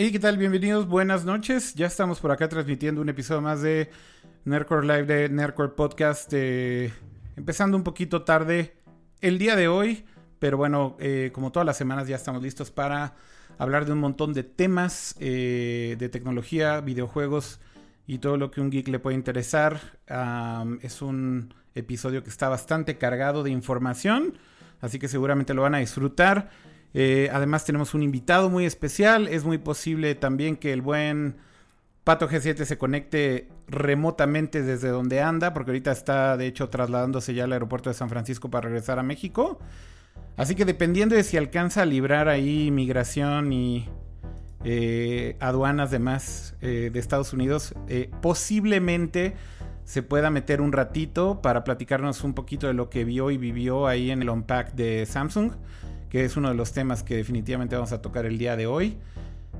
¿Y qué tal? Bienvenidos, buenas noches. Ya estamos por acá transmitiendo un episodio más de Nerdcore Live de Nerdcore Podcast. Eh, empezando un poquito tarde el día de hoy, pero bueno, eh, como todas las semanas ya estamos listos para hablar de un montón de temas eh, de tecnología, videojuegos y todo lo que un geek le puede interesar. es un episodio que está bastante cargado de información, así que seguramente lo van a disfrutar. Eh, además tenemos un invitado muy especial. Es muy posible también que el buen Pato G7 se conecte remotamente desde donde anda, porque ahorita está de hecho trasladándose ya al aeropuerto de San Francisco para regresar a México. Así que dependiendo de si alcanza a librar ahí migración y eh, aduanas demás eh, de Estados Unidos, posiblemente se pueda meter un ratito para platicarnos un poquito de lo que vio y vivió ahí en el Unpack de Samsung que es uno de los temas que definitivamente vamos a tocar el día de hoy.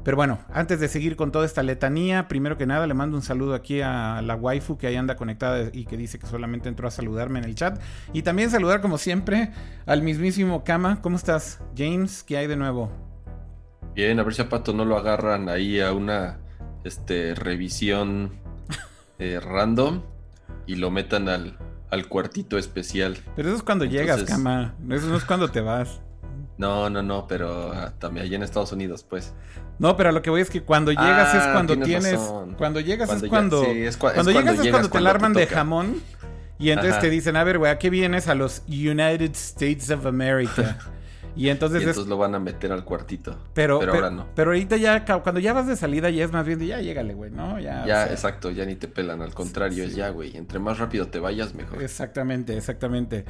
Pero bueno, antes de seguir con toda esta letanía, primero que nada le mando un saludo aquí a la waifu que ahí anda conectada y que dice que solamente entró a saludarme en el chat. Y también saludar como siempre al mismísimo Kama. ¿Cómo estás, James? ¿Qué hay de nuevo? Bien, a ver si a Pato no lo agarran ahí a una este, revisión eh, random y lo metan al, al cuartito especial. Pero eso es cuando llegas, Kama. Eso no es cuando te vas. No, no, no, pero ah, también allá en Estados Unidos, pues. No, pero lo que voy es que cuando llegas es ah, cuando tienes. Cuando llegas es cuando. cuando, llegas es cuando te alarman de jamón. Y entonces te dicen, a ver, güey, ¿a qué vienes? A los United States of America. Y entonces, y entonces lo van a meter al cuartito. Pero, pero, ahora no. Pero ahorita ya, cuando ya vas de salida, ya es más bien de ya llégale, güey, ¿no? Ya, ya exacto, ya ni te pelan. Al contrario, es ya, güey. Entre más rápido te vayas, mejor. Exactamente, exactamente.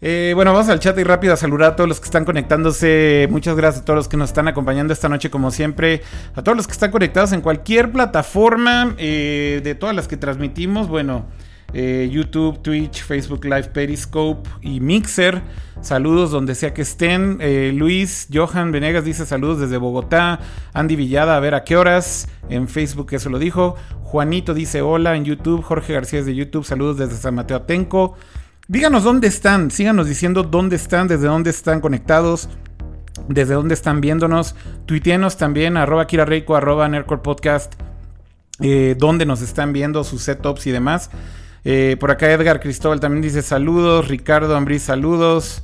Eh, bueno, vamos al chat y rápido a saludar a todos los que están conectándose. Muchas gracias a todos los que nos están acompañando esta noche, como siempre. A todos los que están conectados en cualquier plataforma eh, de todas las que transmitimos. Bueno, eh, YouTube, Twitch, Facebook Live, Periscope y Mixer. Saludos donde sea que estén. Luis Johan Venegas dice saludos desde Bogotá. Andy Villada, a ver a qué horas. En Facebook eso lo dijo. Juanito dice hola en YouTube. Jorge García de YouTube. Saludos desde San Mateo Atenco. Díganos dónde están, síganos diciendo dónde están, desde dónde están conectados, desde dónde están viéndonos. Tuiteenos también, arroba Reiko, arroba Nerdcore Podcast, eh, dónde nos están viendo, sus setups y demás. Eh, por acá Edgar Cristóbal también dice saludos. Ricardo Ambrí, saludos.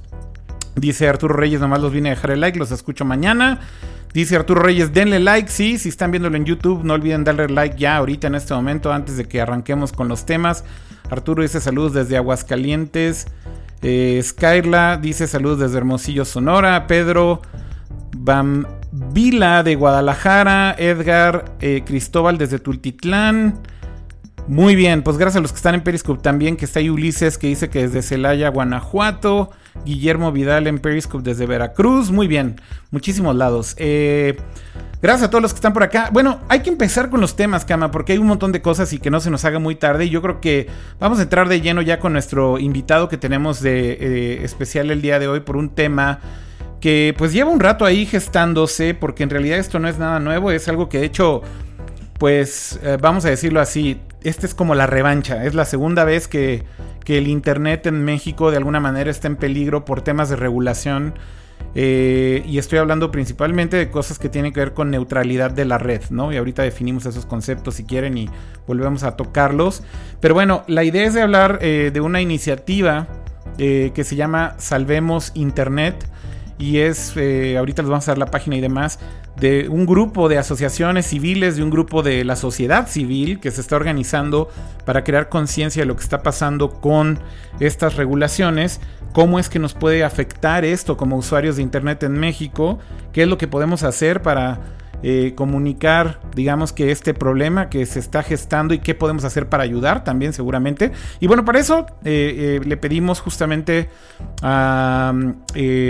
Dice Arturo Reyes, nomás los vine a dejar el like, los escucho mañana. Dice Arturo Reyes, denle like, sí, si están viéndolo en YouTube, no olviden darle like ya ahorita en este momento, antes de que arranquemos con los temas. Arturo dice saludos desde Aguascalientes. Eh, Skyla dice saludos desde Hermosillo, Sonora. Pedro Bambila de Guadalajara. Edgar eh, Cristóbal desde Tultitlán. Muy bien, pues gracias a los que están en Periscope también, que está ahí Ulises que dice que desde Celaya, Guanajuato. Guillermo Vidal en Periscope desde Veracruz. Muy bien, muchísimos lados. Eh, gracias a todos los que están por acá. Bueno, hay que empezar con los temas, Cama, porque hay un montón de cosas y que no se nos haga muy tarde. Y yo creo que vamos a entrar de lleno ya con nuestro invitado que tenemos de eh, especial el día de hoy por un tema que pues lleva un rato ahí gestándose, porque en realidad esto no es nada nuevo, es algo que de hecho, pues eh, vamos a decirlo así, esta es como la revancha, es la segunda vez que que el Internet en México de alguna manera está en peligro por temas de regulación. Eh, y estoy hablando principalmente de cosas que tienen que ver con neutralidad de la red, ¿no? Y ahorita definimos esos conceptos si quieren y volvemos a tocarlos. Pero bueno, la idea es de hablar eh, de una iniciativa eh, que se llama Salvemos Internet y es, ahorita les vamos a dar la página y demás, de un grupo de asociaciones civiles, de un grupo de la sociedad civil que se está organizando para crear conciencia de lo que está pasando con estas regulaciones, cómo es que nos puede afectar esto como usuarios de Internet en México, qué es lo que podemos hacer para eh, comunicar, digamos que este problema que se está gestando y qué podemos hacer para ayudar también seguramente. Y bueno, para eso eh, eh, le pedimos justamente a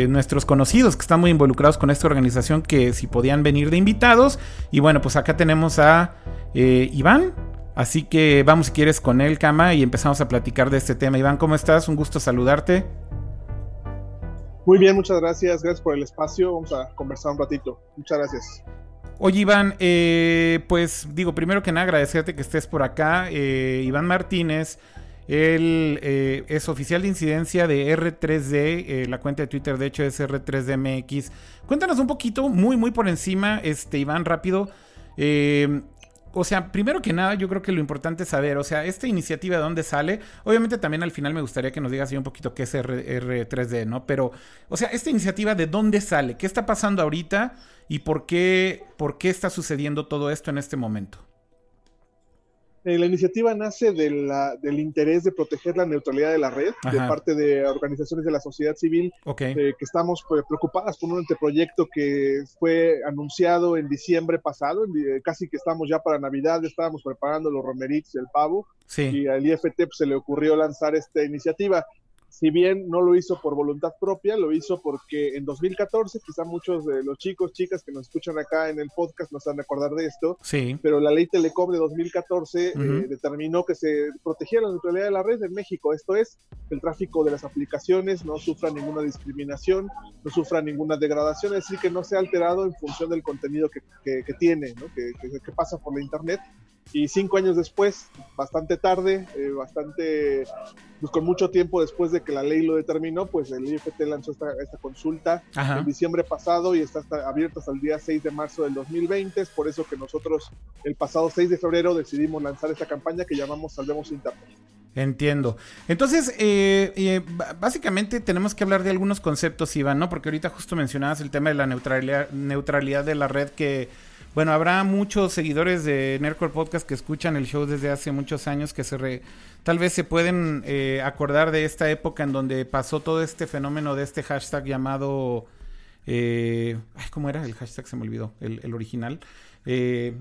nuestros conocidos que están muy involucrados con esta organización que si podían venir de invitados. Y bueno, pues acá tenemos a Iván. Así que vamos si quieres con él, Cama, y empezamos a platicar de este tema. Iván, ¿cómo estás? Un gusto saludarte. Muy bien, muchas gracias. Gracias por el espacio. Vamos a conversar un ratito. Muchas gracias. Oye, Iván, eh, pues digo, primero que nada, agradecerte que estés por acá. Eh, Iván Martínez, él eh, es oficial de incidencia de R3D, la cuenta de Twitter de hecho es R3DMX. Cuéntanos un poquito, muy, muy por encima, este, Iván, rápido, o sea, primero que nada, yo creo que lo importante es saber, o sea, esta iniciativa de dónde sale. Obviamente también al final me gustaría que nos digas un poquito qué es R 3D, ¿no? Pero, o sea, esta iniciativa de dónde sale, qué está pasando ahorita y por qué, por qué está sucediendo todo esto en este momento. Eh, la iniciativa nace del interés de proteger la neutralidad de la red de parte de organizaciones de la sociedad civil eh, que estamos pues, preocupadas por un anteproyecto que fue anunciado en diciembre pasado, eh, casi que estamos ya para Navidad, estábamos preparando los romeritos, el pavo, y al IFT pues, se le ocurrió lanzar esta iniciativa si bien no lo hizo por voluntad propia, lo hizo porque en 2014, quizá muchos de los chicos, chicas que nos escuchan acá en el podcast nos han de acordar de esto, sí. pero la ley Telecom de 2014 eh, determinó que se protegía la neutralidad de la red en México, esto es, el tráfico de las aplicaciones no sufra ninguna discriminación, no sufra ninguna degradación, es decir, que no sea alterado en función del contenido que, tiene, ¿no? que, que pasa por la Internet y cinco años después, bastante tarde, eh, bastante, pues con mucho tiempo después de que la ley lo determinó, pues el IFT lanzó esta, esta consulta en diciembre pasado y está abierta hasta el día 6 de marzo del 2020. Es por eso que nosotros el pasado 6 de febrero decidimos lanzar esta campaña que llamamos Salvemos Internet. Entiendo. Entonces, eh, eh, básicamente tenemos que hablar de algunos conceptos, Iván, ¿no? Porque ahorita justo mencionabas el tema de la neutralidad, neutralidad de la red que bueno, habrá muchos seguidores de Nerdcore Podcast que escuchan el show desde hace muchos años que se tal vez se pueden eh, acordar de esta época en donde pasó todo este fenómeno de este hashtag llamado... Eh, ¿Cómo era el hashtag? Se me olvidó, el, original. Eh,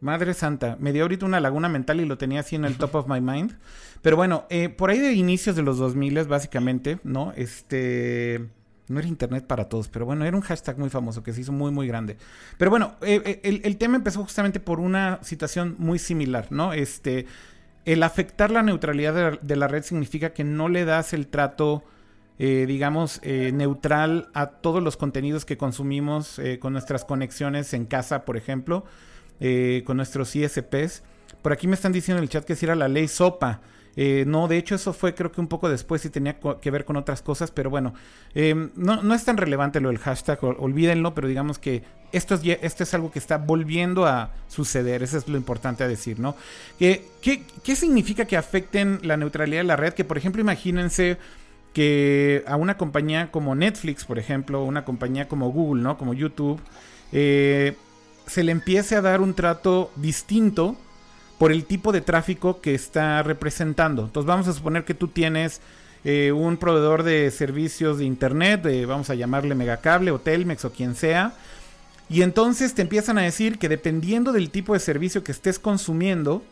Madre Santa, me dio ahorita una laguna mental y lo tenía así en el top of my mind. Pero bueno, por ahí de inicios de los 2000 básicamente, ¿no? Este... No era internet para todos, pero bueno, era un hashtag muy famoso que se hizo muy, muy grande. Pero bueno, eh, eh, el, tema empezó justamente por una situación muy similar, ¿no? Este, el afectar la neutralidad de, la red significa que no le das el trato, eh, digamos, neutral a todos los contenidos que consumimos con nuestras conexiones en casa, por ejemplo, con nuestros ISPs. Por aquí me están diciendo en el chat que si era la ley SOPA. Eh, no, de hecho eso fue creo que un poco después y tenía que ver con otras cosas, pero bueno, em, no, es tan relevante lo del hashtag, olvídenlo, pero digamos que esto es, esto es algo que está volviendo a suceder, eso es lo importante a decir, ¿no? ¿Qué, qué, significa que afecten la neutralidad de la red? Que por ejemplo imagínense que a una compañía como Netflix, por ejemplo, una compañía como Google, ¿no? Como YouTube, eh, se le empiece a dar un trato distinto por el tipo de tráfico que está representando. Entonces vamos a suponer que tú tienes eh, un proveedor de servicios de internet, vamos a llamarle Megacable o Telmex o quien sea, y entonces te empiezan a decir que dependiendo del tipo de servicio que estés consumiendo,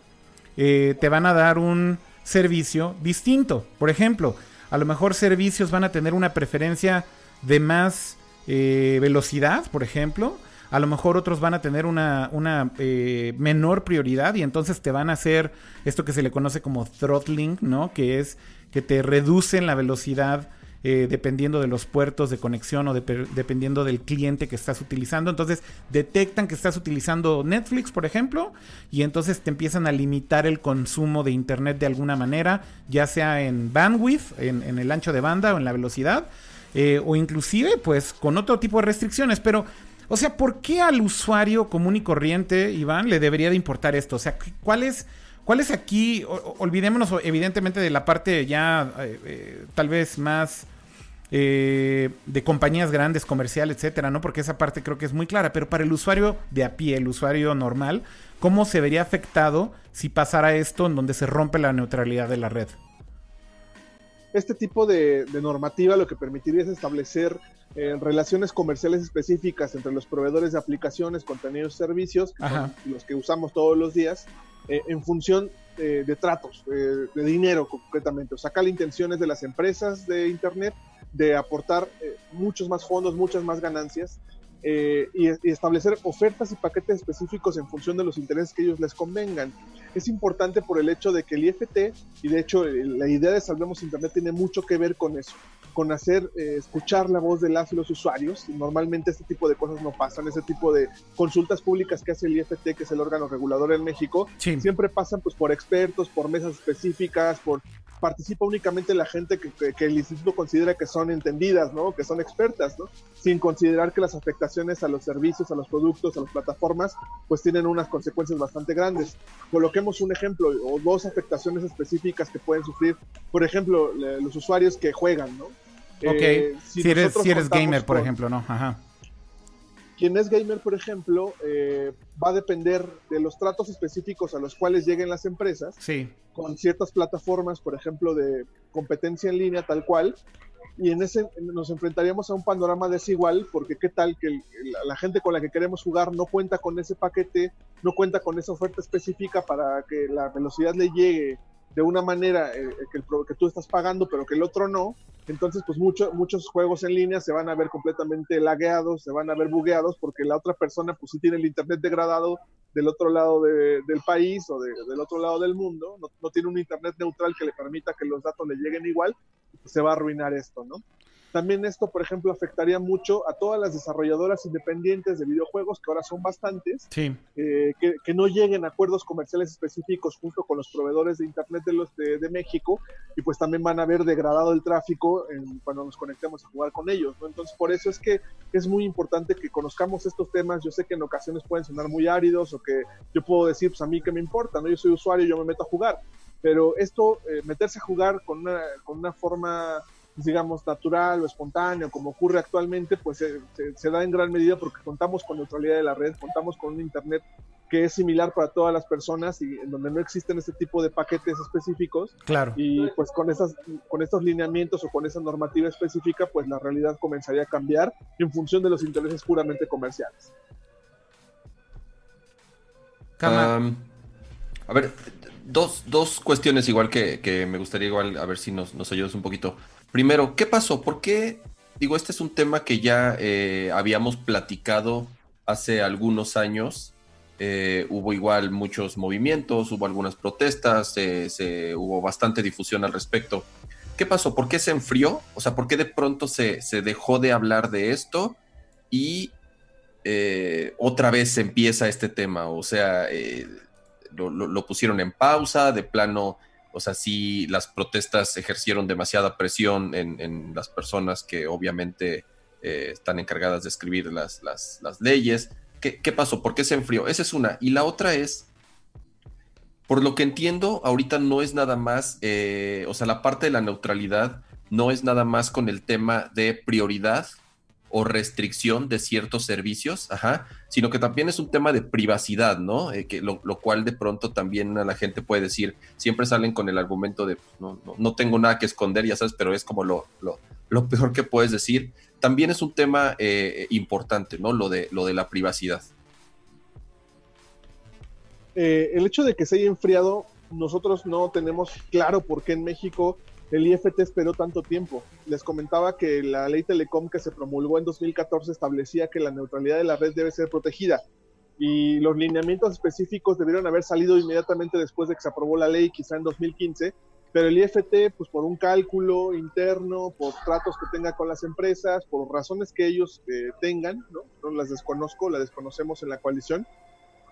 eh, te van a dar un servicio distinto. Por ejemplo, a lo mejor servicios van a tener una preferencia de más eh, velocidad, por ejemplo, a lo mejor otros van a tener una, eh, menor prioridad y entonces te van a hacer esto que se le conoce como throttling, ¿no? Que es que te reducen la velocidad eh, dependiendo de los puertos de conexión o dependiendo del cliente que estás utilizando. Entonces detectan que estás utilizando Netflix, por ejemplo, y entonces te empiezan a limitar el consumo de Internet de alguna manera, ya sea en bandwidth, en, el ancho de banda o en la velocidad, eh, o inclusive pues con otro tipo de restricciones. Pero o sea, ¿por qué al usuario común y corriente, Iván, le debería de importar esto? O sea, ¿cuál es, cuál es aquí? olvidémonos evidentemente de la parte ya eh, eh, tal vez más eh, de compañías grandes, comerciales, etcétera, ¿no? Porque esa parte creo que es muy clara. Pero para el usuario de a pie, el usuario normal, ¿cómo se vería afectado si pasara esto en donde se rompe la neutralidad de la red? Este tipo de normativa lo que permitiría es establecer relaciones comerciales específicas entre los proveedores de aplicaciones, contenidos y servicios, los que usamos todos los días, eh, en función eh, de tratos, eh, de dinero concretamente. O sacar intenciones de las empresas de Internet de aportar muchos más fondos, muchas más ganancias eh, y, establecer ofertas y paquetes específicos en función de los intereses que ellos les convengan. Es importante por el hecho de que el IFT, y de hecho la idea de Salvemos Internet tiene mucho que ver con eso, con hacer eh, escuchar la voz de las y los usuarios. Normalmente este tipo de cosas no pasan, ese tipo de consultas públicas que hace el IFT, que es el órgano regulador en México, siempre pasan pues por expertos, por mesas específicas, por participa únicamente la gente que, el instituto considera que son entendidas, ¿no? Que son expertas, ¿no? Sin considerar que las afectaciones a los servicios, a los productos, a las plataformas, pues tienen unas consecuencias bastante grandes. Coloquemos un ejemplo o dos afectaciones específicas que pueden sufrir, por ejemplo, los usuarios que juegan, ¿no? Ok, eh, si, eres, si eres gamer, por ejemplo, ¿no? Ajá. Quien es gamer, por ejemplo, eh, va a depender de los tratos específicos a los cuales lleguen las empresas, sí. con ciertas plataformas, por ejemplo, de competencia en línea tal cual, y en ese nos enfrentaríamos a un panorama desigual, porque qué tal que la, gente con la que queremos jugar no cuenta con ese paquete, no cuenta con esa oferta específica para que la velocidad le llegue de una manera eh, que, el, que tú estás pagando, pero que el otro no, entonces pues mucho, muchos juegos en línea se van a ver completamente lagueados, se van a ver bugueados, porque la otra persona pues sí tiene el internet degradado del otro lado del país o del otro lado del mundo, no, no, tiene un internet neutral que le permita que los datos le lleguen igual, pues se va a arruinar esto, ¿no? También esto, por ejemplo, afectaría mucho a todas las desarrolladoras independientes de videojuegos, que ahora son bastantes, sí. Eh, que, no lleguen a acuerdos comerciales específicos junto con los proveedores de Internet de, los de, México, y pues también van a ver degradado el tráfico cuando nos conectemos a jugar con ellos. Entonces, por eso es que es muy importante que conozcamos estos temas. Yo sé que en ocasiones pueden sonar muy áridos o que yo puedo decir, pues a mí qué me importa, ¿no? Yo soy usuario, yo me meto a jugar. Pero esto, eh, meterse a jugar con una, con una forma digamos, natural o espontáneo, como ocurre actualmente, pues se, da en gran medida porque contamos con neutralidad de la red, contamos con un Internet que es similar para todas las personas y en donde no existen este tipo de paquetes específicos. Claro. Y pues con, esas, con estos lineamientos o con esa normativa específica, pues la realidad comenzaría a cambiar en función de los intereses puramente comerciales. a ver, dos, dos cuestiones igual que, que, me gustaría igual a ver si nos, nos ayudas un poquito. Primero, ¿qué pasó? ¿Por qué? Digo, este es un tema que ya eh, habíamos platicado hace algunos años. Eh, hubo igual muchos movimientos, hubo algunas protestas, se, hubo bastante difusión al respecto. ¿Qué pasó? ¿Por qué se enfrió? O sea, ¿por qué de pronto se, dejó de hablar de esto y eh, otra vez se empieza este tema? O sea, lo, pusieron en pausa, de plano o sea, sí las protestas ejercieron demasiada presión en, las personas que obviamente eh, están encargadas de escribir las, las, leyes. ¿Qué, pasó? ¿Por qué se enfrió? Esa es una. Y la otra es, por lo que entiendo, ahorita no es nada más, eh, o sea, la parte de la neutralidad no es nada más con el tema de prioridad o restricción de ciertos servicios, ajá, sino que también es un tema de privacidad, ¿no? Eh, que lo, cual de pronto también a la gente puede decir, siempre salen con el argumento de, no, no, tengo nada que esconder, ya sabes, pero es como lo, lo, peor que puedes decir. También es un tema eh, importante, ¿no? Lo de, lo de la privacidad. Eh, el hecho de que se haya enfriado, nosotros no tenemos claro por qué en México el IFT esperó tanto tiempo. Les comentaba que la ley Telecom que se promulgó en 2014 establecía que la neutralidad de la red debe ser protegida y los lineamientos específicos debieron haber salido inmediatamente después de que se aprobó la ley, quizá en 2015, pero el IFT, pues por un cálculo interno, por tratos que tenga con las empresas, por razones que ellos eh, tengan, ¿no? las desconozco, las desconocemos en la coalición,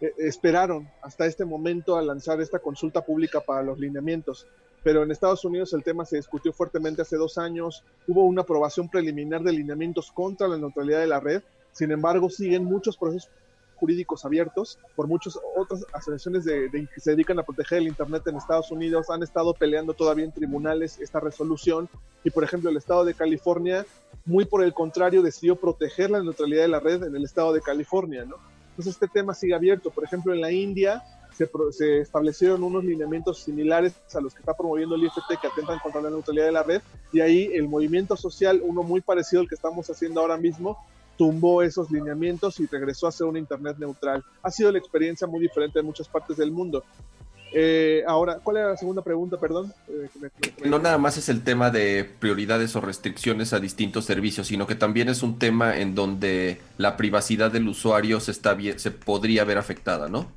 eh, esperaron hasta este momento a lanzar esta consulta pública para los lineamientos pero en Estados Unidos el tema se discutió fuertemente hace dos años, hubo una aprobación preliminar de lineamientos contra la neutralidad de la red, sin embargo siguen muchos procesos jurídicos abiertos por muchas otras asociaciones de, que se dedican a proteger el Internet en Estados Unidos, han estado peleando todavía en tribunales esta resolución y por ejemplo el estado de California, muy por el contrario, decidió proteger la neutralidad de la red en el estado de California. Entonces este tema sigue abierto. Por ejemplo, en la India se, establecieron unos lineamientos similares a los que está promoviendo el IFT que atentan contra la neutralidad de la red y ahí el movimiento social, uno muy parecido al que estamos haciendo ahora mismo, tumbó esos lineamientos y regresó a ser un Internet neutral. Ha sido la experiencia muy diferente en muchas partes del mundo. Eh, ahora, ¿cuál era la segunda pregunta, perdón? Eh, no nada más es el tema de prioridades o restricciones a distintos servicios, sino que también es un tema en donde la privacidad del usuario se, está se podría ver afectada, ¿no?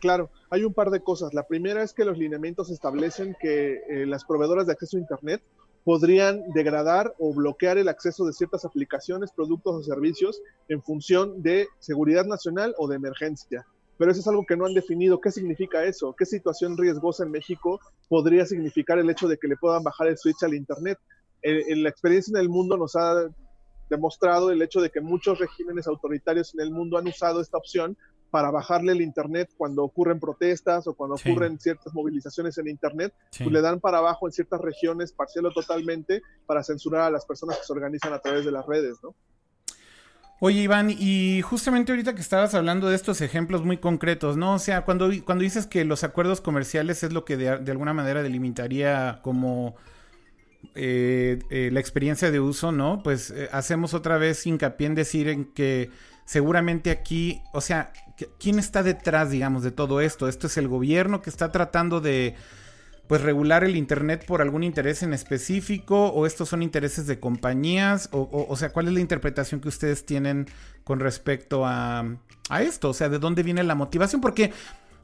Claro, hay un par de cosas. La primera es que los lineamientos establecen que eh, las proveedoras de acceso a Internet podrían degradar o bloquear el acceso de ciertas aplicaciones, productos o servicios en función de seguridad nacional o de emergencia. pero eso es algo que no han definido. ¿Qué significa eso? ¿Qué situación riesgosa en México podría significar el hecho de que le puedan bajar el switch al Internet? En, la experiencia en el mundo nos ha demostrado el hecho de que muchos regímenes autoritarios en el mundo han usado esta opción para bajarle el Internet cuando ocurren protestas o cuando ocurren ciertas movilizaciones en Internet, pues le dan para abajo en ciertas regiones, parcial o totalmente, para censurar a las personas que se organizan a través de las redes, ¿no? Oye, Iván, y justamente ahorita que estabas hablando de estos ejemplos muy concretos, ¿no? O sea, cuando, cuando dices que los acuerdos comerciales es lo que de, alguna manera delimitaría como eh, eh, la experiencia de uso, ¿no? Pues eh, hacemos otra vez hincapié en decir en que seguramente aquí, o sea, ¿quién está detrás, digamos, de todo esto? ¿Esto es el gobierno que está tratando de pues regular el Internet por algún interés en específico o estos son intereses de compañías o, o, sea, ¿cuál es la interpretación que ustedes tienen con respecto a, a esto? O sea, ¿de dónde viene la motivación? Porque,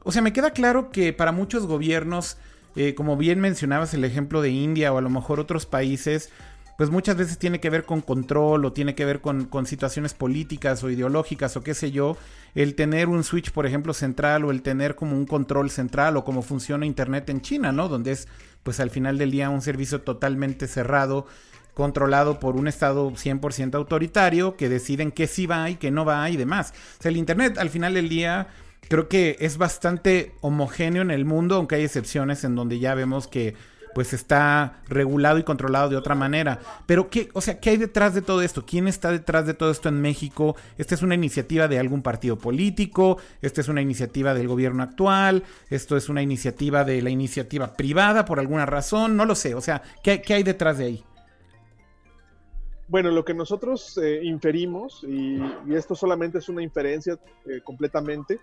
o sea, me queda claro que para muchos gobiernos, eh, como bien mencionabas el ejemplo de India o a lo mejor otros países, pues muchas veces tiene que ver con control o tiene que ver con, situaciones políticas o ideológicas o qué sé yo, el tener un switch, por ejemplo, central o el tener como un control central o cómo funciona Internet en China, ¿no? Donde es, pues al final del día, un servicio totalmente cerrado, controlado por un Estado 100% autoritario que deciden qué sí va y qué no va y demás. O sea, el Internet al final del día creo que es bastante homogéneo en el mundo, aunque hay excepciones en donde ya vemos que pues está regulado y controlado de otra manera. Pero qué, o sea, ¿qué hay detrás de todo esto? ¿Quién está detrás de todo esto en México? ¿Esta es una iniciativa de algún partido político? ¿Esta es una iniciativa del gobierno actual? ¿Esto es una iniciativa de la iniciativa privada por alguna razón? No lo sé. O sea, ¿qué, hay detrás de ahí? Bueno, lo que nosotros eh, inferimos, y, esto solamente es una inferencia eh, completamente,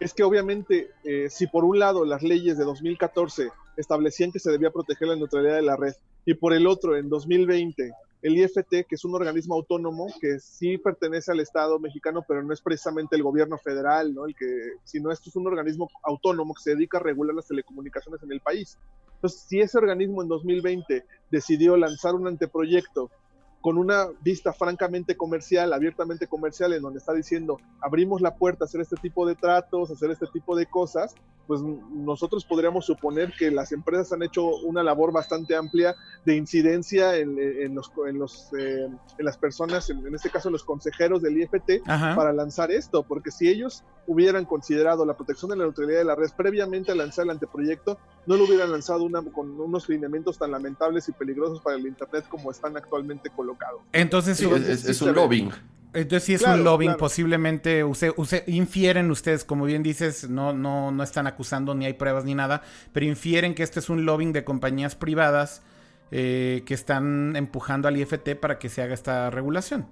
es que obviamente eh, si por un lado las leyes de 2014 establecían que se debía proteger la neutralidad de la red y por el otro en 2020 el IFT, que es un organismo autónomo que sí pertenece al Estado mexicano, pero no es precisamente el gobierno federal, ¿no? El que, sino esto es un organismo autónomo que se dedica a regular las telecomunicaciones en el país. Entonces, si ese organismo en 2020 decidió lanzar un anteproyecto con una vista francamente comercial, abiertamente comercial, en donde está diciendo, abrimos la puerta a hacer este tipo de tratos, hacer este tipo de cosas, pues nosotros podríamos suponer que las empresas han hecho una labor bastante amplia de incidencia en, en los, en, los, eh, en las personas, en, este caso los consejeros del IFT, para lanzar esto, porque si ellos hubieran considerado la protección de la neutralidad de la red previamente a lanzar el anteproyecto, no lo hubieran lanzado una, con unos lineamientos tan lamentables y peligrosos para el Internet como están actualmente colocados. Entonces, es, un lobbying. Entonces sí es un lobbying, posiblemente usted, infieren ustedes, como bien dices, no, no, no están acusando ni hay pruebas ni nada, pero infieren que este es un lobbying de compañías privadas eh, que están empujando al IFT para que se haga esta regulación.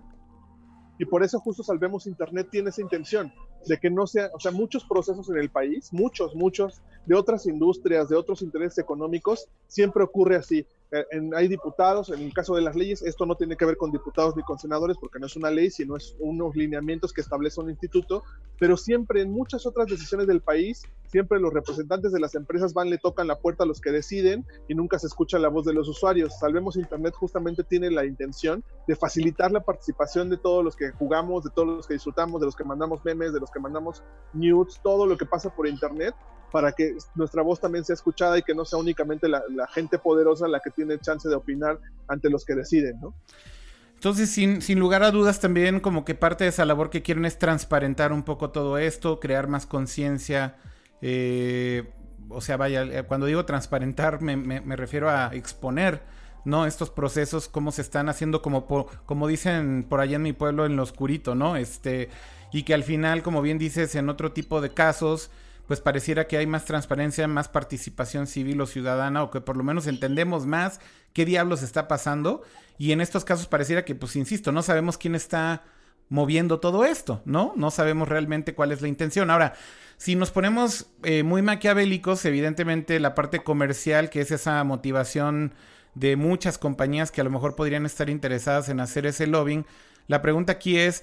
Y por eso justo Salvemos Internet tiene esa intención de que no sea, o sea, muchos procesos en el país, muchos, muchos, de otras industrias, de otros intereses económicos, siempre ocurre así. Eh, hay diputados, en el caso de las leyes, esto no tiene que ver con diputados ni con senadores porque no es una ley, sino es unos lineamientos que establece un instituto, pero siempre en muchas otras decisiones del país, siempre los representantes de las empresas van, le tocan la puerta a los que deciden y nunca se escucha la voz de los usuarios. Salvemos Internet justamente tiene la intención de facilitar la participación de todos los que jugamos, de todos los que disfrutamos, de los que mandamos memes, de los que mandamos news, todo lo que pasa por Internet para que nuestra voz también sea escuchada y que no sea únicamente la, gente poderosa la que tiene chance de opinar ante los que deciden, ¿no? Entonces, sin, sin, lugar a dudas, también como que parte de esa labor que quieren es transparentar un poco todo esto, crear más conciencia. Eh, o sea, vaya, eh, cuando digo transparentar me, me, refiero a exponer, ¿no? Estos procesos, cómo se están haciendo, como, como dicen por allá en mi pueblo, en lo oscurito, ¿no? Este, y que al final, como bien dices, en otro tipo de casos, pues pareciera que hay más transparencia, más participación civil o ciudadana, o que por lo menos entendemos más qué diablos está pasando. Y en estos casos pareciera que, pues insisto, no sabemos quién está moviendo todo esto, ¿no? No sabemos realmente cuál es la intención. Ahora, si nos ponemos eh, muy maquiavélicos, evidentemente la parte comercial, que es esa motivación de muchas compañías que a lo mejor podrían estar interesadas en hacer ese lobbying, la pregunta aquí es,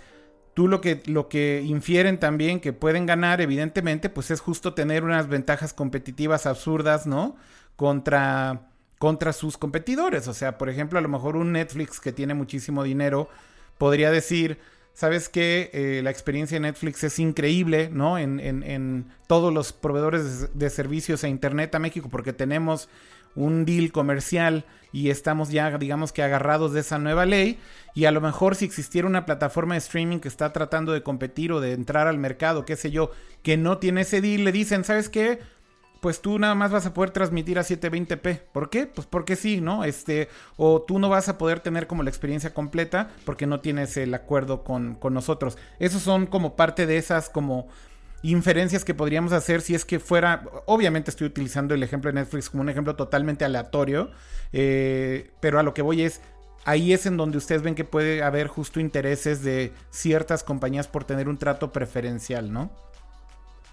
tú lo que, lo que infieren también que pueden ganar, evidentemente, pues es justo tener unas ventajas competitivas absurdas, ¿no? Contra, contra sus competidores. O sea, por ejemplo, a lo mejor un Netflix que tiene muchísimo dinero podría decir, sabes que eh, la experiencia de Netflix es increíble, ¿no? En, en, todos los proveedores de, servicios a Internet a México, porque tenemos un deal comercial y estamos ya, digamos que agarrados de esa nueva ley. Y a lo mejor si existiera una plataforma de streaming que está tratando de competir o de entrar al mercado, qué sé yo, que no tiene ese deal, le dicen, ¿sabes qué? pues tú nada más vas a poder transmitir a 720p. ¿Por qué? Pues porque sí, ¿no? Este, o tú no vas a poder tener como la experiencia completa porque no tienes el acuerdo con, con nosotros. Esos son como parte de esas como inferencias que podríamos hacer si es que fuera, obviamente estoy utilizando el ejemplo de Netflix como un ejemplo totalmente aleatorio, eh, pero a lo que voy es, ahí es en donde ustedes ven que puede haber justo intereses de ciertas compañías por tener un trato preferencial, ¿no?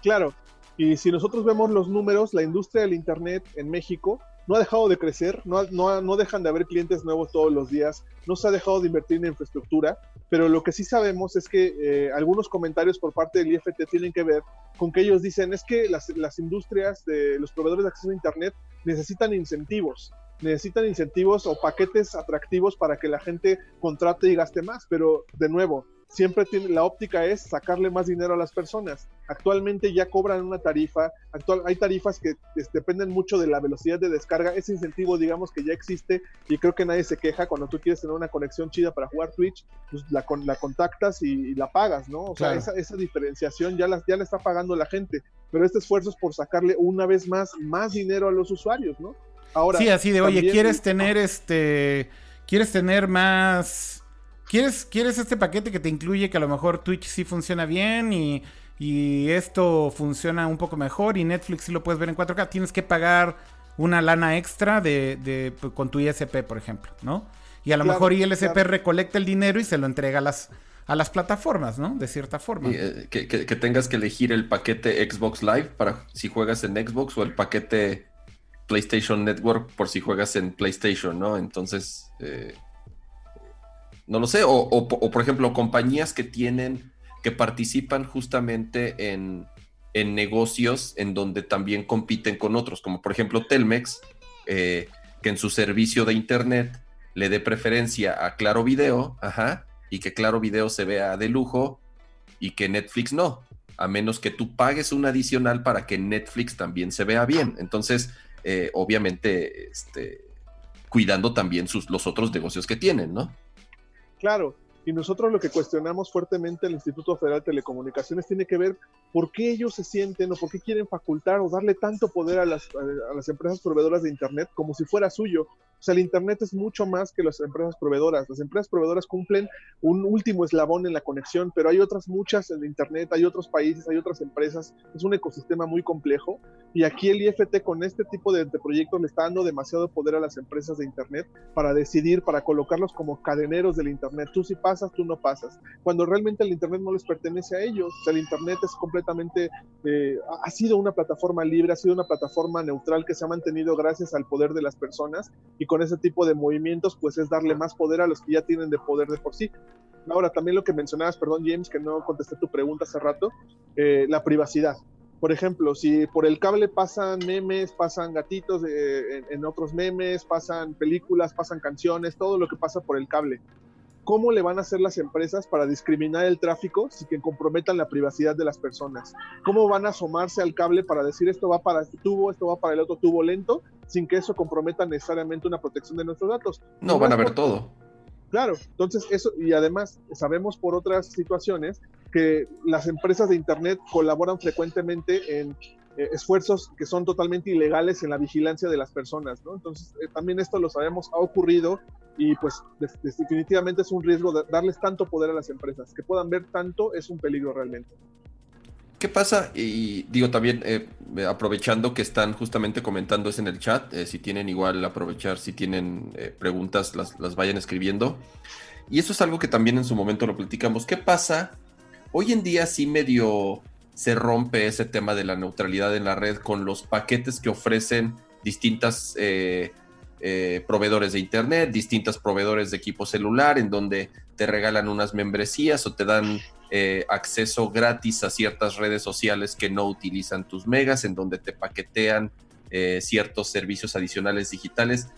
Claro, y si nosotros vemos los números, la industria del Internet en México no ha dejado de crecer, no, no, no, dejan de haber clientes nuevos todos los días, no se ha dejado de invertir en infraestructura, pero lo que sí sabemos es que eh, algunos comentarios por parte del IFT tienen que ver con que ellos dicen es que las, las industrias de los proveedores de acceso a Internet necesitan incentivos necesitan incentivos o paquetes atractivos para que la gente contrate y gaste más, pero de nuevo, siempre tiene, la óptica es sacarle más dinero a las personas. Actualmente ya cobran una tarifa, actual, hay tarifas que dependen mucho de la velocidad de descarga, ese incentivo digamos que ya existe y creo que nadie se queja cuando tú quieres tener una conexión chida para jugar Twitch, pues la, la contactas y, la pagas, ¿no? O sea, esa, esa, diferenciación ya la, ya la está pagando la gente, pero este esfuerzo es por sacarle una vez más más dinero a los usuarios, ¿no? Ahora, sí, así de, oye, ¿quieres tener este, quieres tener más ¿Quieres, ¿Quieres este paquete que te incluye que a lo mejor Twitch sí funciona bien y, esto funciona un poco mejor y Netflix sí lo puedes ver en 4K? Tienes que pagar una lana extra de, pues, con tu ISP, por ejemplo, ¿no? Y a lo mejor ISP recolecta el dinero y se lo entrega a las, a las plataformas, ¿no? De cierta forma. Eh, que, tengas que elegir el paquete Xbox Live para si juegas en Xbox o el paquete PlayStation Network por si juegas en PlayStation, ¿no? Entonces, eh, no lo sé, o, por ejemplo, compañías que tienen, que participan justamente en, negocios en donde también compiten con otros, como por ejemplo Telmex, eh, que en su servicio de Internet le dé preferencia a Claro Video, ajá, y que Claro Video se vea de lujo y que Netflix no, a menos que tú pagues un adicional para que Netflix también se vea bien. Entonces, eh, obviamente, este, cuidando también sus, los otros negocios que tienen, ¿no? Claro, y nosotros lo que cuestionamos fuertemente al Instituto Federal de Telecomunicaciones tiene que ver por qué ellos se sienten o por qué quieren facultar o darle tanto poder a las, a las empresas proveedoras de Internet como si fuera suyo. O sea, el Internet es mucho más que las empresas proveedoras. Las empresas proveedoras cumplen un último eslabón en la conexión, pero hay otras muchas en Internet, hay otros países, hay otras empresas. Es un ecosistema muy complejo. Y aquí el IFT con este tipo de, proyectos le está dando demasiado poder a las empresas de Internet para decidir, para colocarlos como cadeneros del Internet. Tú sí pasas, tú no pasas. Cuando realmente el Internet no les pertenece a ellos. O sea, el Internet es completamente, eh, ha sido una plataforma libre, ha sido una plataforma neutral que se ha mantenido gracias al poder de las personas y con ese tipo de movimientos, pues es darle más poder a los que ya tienen de poder de por sí. Ahora, también lo que mencionabas, perdón James, que no contesté tu pregunta hace rato, eh, la privacidad. Por ejemplo, si por el cable pasan memes, pasan gatitos eh, en, otros memes, pasan películas, pasan canciones, todo lo que pasa por el cable. ¿Cómo le van a hacer las empresas para discriminar el tráfico sin que comprometan la privacidad de las personas? ¿Cómo van a asomarse al cable para decir esto va para este tubo, esto va para el otro tubo lento, sin que eso comprometa necesariamente una protección de nuestros datos? No, van a ver todo. Claro, entonces eso, y además sabemos por otras situaciones que las empresas de Internet colaboran frecuentemente en eh, esfuerzos que son totalmente ilegales en la vigilancia de las personas, ¿no? Entonces, eh, también esto lo sabemos, ha ocurrido y pues definitivamente es un riesgo de darles tanto poder a las empresas, que puedan ver tanto es un peligro realmente. ¿Qué pasa? Y digo también, eh, aprovechando que están justamente comentando eso en el chat, si tienen igual aprovechar, si tienen preguntas, las, las vayan escribiendo. Y eso es algo que también en su momento lo platicamos. ¿Qué pasa? Hoy en día sí medio se rompe ese tema de la neutralidad en la red con los paquetes que ofrecen distintas eh, eh, proveedores de internet, distintos proveedores de equipo celular, en donde te regalan unas membresías o te dan eh, acceso gratis a ciertas redes sociales que no utilizan tus megas, en donde te paquetean ciertos servicios adicionales digitales.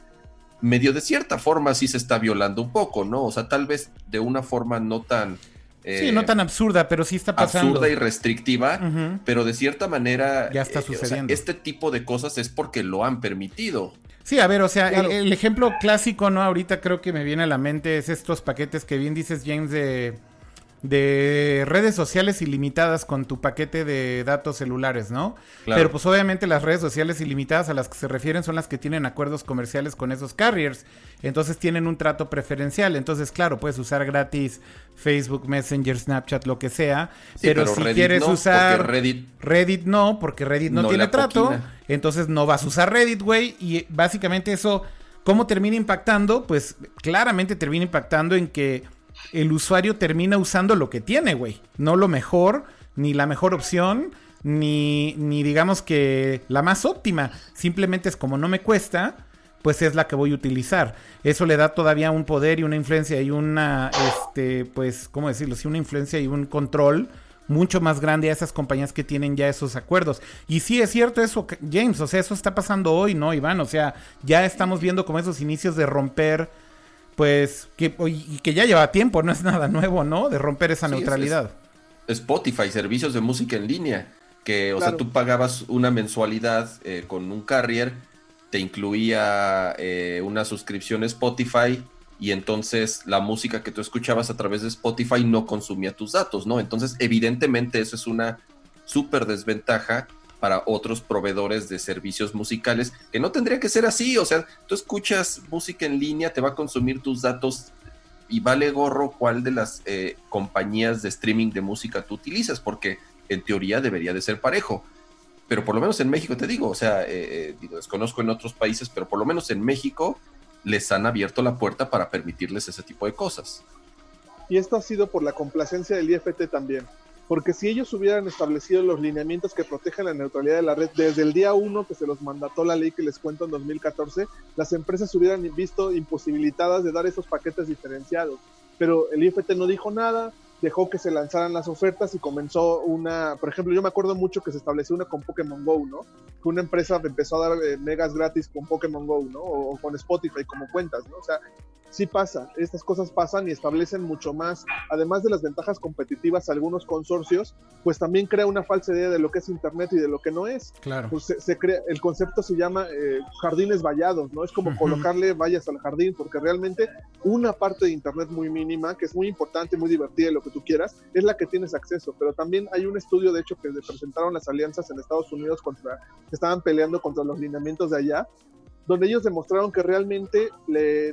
Medio de cierta forma sí se está violando un poco, ¿no? O sea, tal vez de una forma no tan sí, no tan absurda, pero sí está pasando. Absurda y restrictiva, pero de cierta manera. Ya está sucediendo. este tipo de cosas es porque lo han permitido. Sí, a ver, o sea, el, ejemplo clásico, ¿no? Ahorita creo que me viene a la mente es estos paquetes que bien dices, James, de, de redes sociales ilimitadas con tu paquete de datos celulares, ¿no? Pero pues obviamente las redes sociales ilimitadas a las que se refieren son las que tienen acuerdos comerciales con esos carriers. Entonces tienen un trato preferencial. Entonces, claro, puedes usar gratis Facebook, Messenger, Snapchat, lo que sea. pero, si quieres usar Reddit... Reddit no, porque Reddit no, tiene trato. Entonces no vas a usar Reddit, güey. Y básicamente eso, ¿cómo termina impactando? Pues claramente termina impactando en que el usuario termina usando lo que tiene, güey. No lo mejor, ni la mejor opción, ni, ni digamos que la más óptima. Simplemente es como no me cuesta, pues es la que voy a utilizar. Eso le da todavía un poder y una influencia y una, este, pues, ¿cómo decirlo? Sí, una influencia y un control mucho más grande a esas compañías que tienen ya esos acuerdos. Y sí es cierto eso, James, o sea, eso está pasando hoy, ¿no, Iván? O sea, ya estamos viendo como esos inicios de romper pues, que, y que ya lleva tiempo, no es nada nuevo, ¿no? De romper esa neutralidad. Spotify, servicios de música en línea, que, o sea, tú pagabas una mensualidad eh, con un carrier, te incluía eh, una suscripción Spotify y entonces la música que tú escuchabas a través de Spotify no consumía tus datos, ¿no? Entonces, evidentemente, eso es una súper desventaja para otros proveedores de servicios musicales, que no tendría que ser así, o sea, tú escuchas música en línea, te va a consumir tus datos y vale gorro cuál de las eh, compañías de streaming de música tú utilizas, porque en teoría debería de ser parejo. Pero por lo menos en México te digo, o sea, eh, eh, desconozco en otros países, pero por lo menos en México les han abierto la puerta para permitirles ese tipo de cosas. Y esto ha sido por la complacencia del IFT también porque si ellos hubieran establecido los lineamientos que protegen la neutralidad de la red desde el día uno que se los mandató la ley que les cuento en 2014, las empresas hubieran visto imposibilitadas de dar esos paquetes diferenciados. Pero el IFT no dijo nada, dejó que se lanzaran las ofertas y comenzó una, por ejemplo, yo me acuerdo mucho que se estableció una con Pokémon Go, ¿no? Que una empresa empezó a dar eh, megas gratis con Pokémon Go, ¿no? O, o, con Spotify como cuentas, ¿no? O sea, sí pasa, estas cosas pasan y establecen mucho más, además de las ventajas competitivas algunos consorcios, pues también crea una falsa idea de lo que es Internet y de lo que no es. Claro. Pues se, crea, el concepto se llama eh, jardines vallados, ¿no? Es como colocarle vallas al jardín, porque realmente una parte de Internet muy mínima, que es muy importante, muy divertida lo que tú quieras, es la que tienes acceso, pero también hay un estudio, de hecho, que presentaron las alianzas en Estados Unidos contra, que estaban peleando contra los lineamientos de allá, donde ellos demostraron que realmente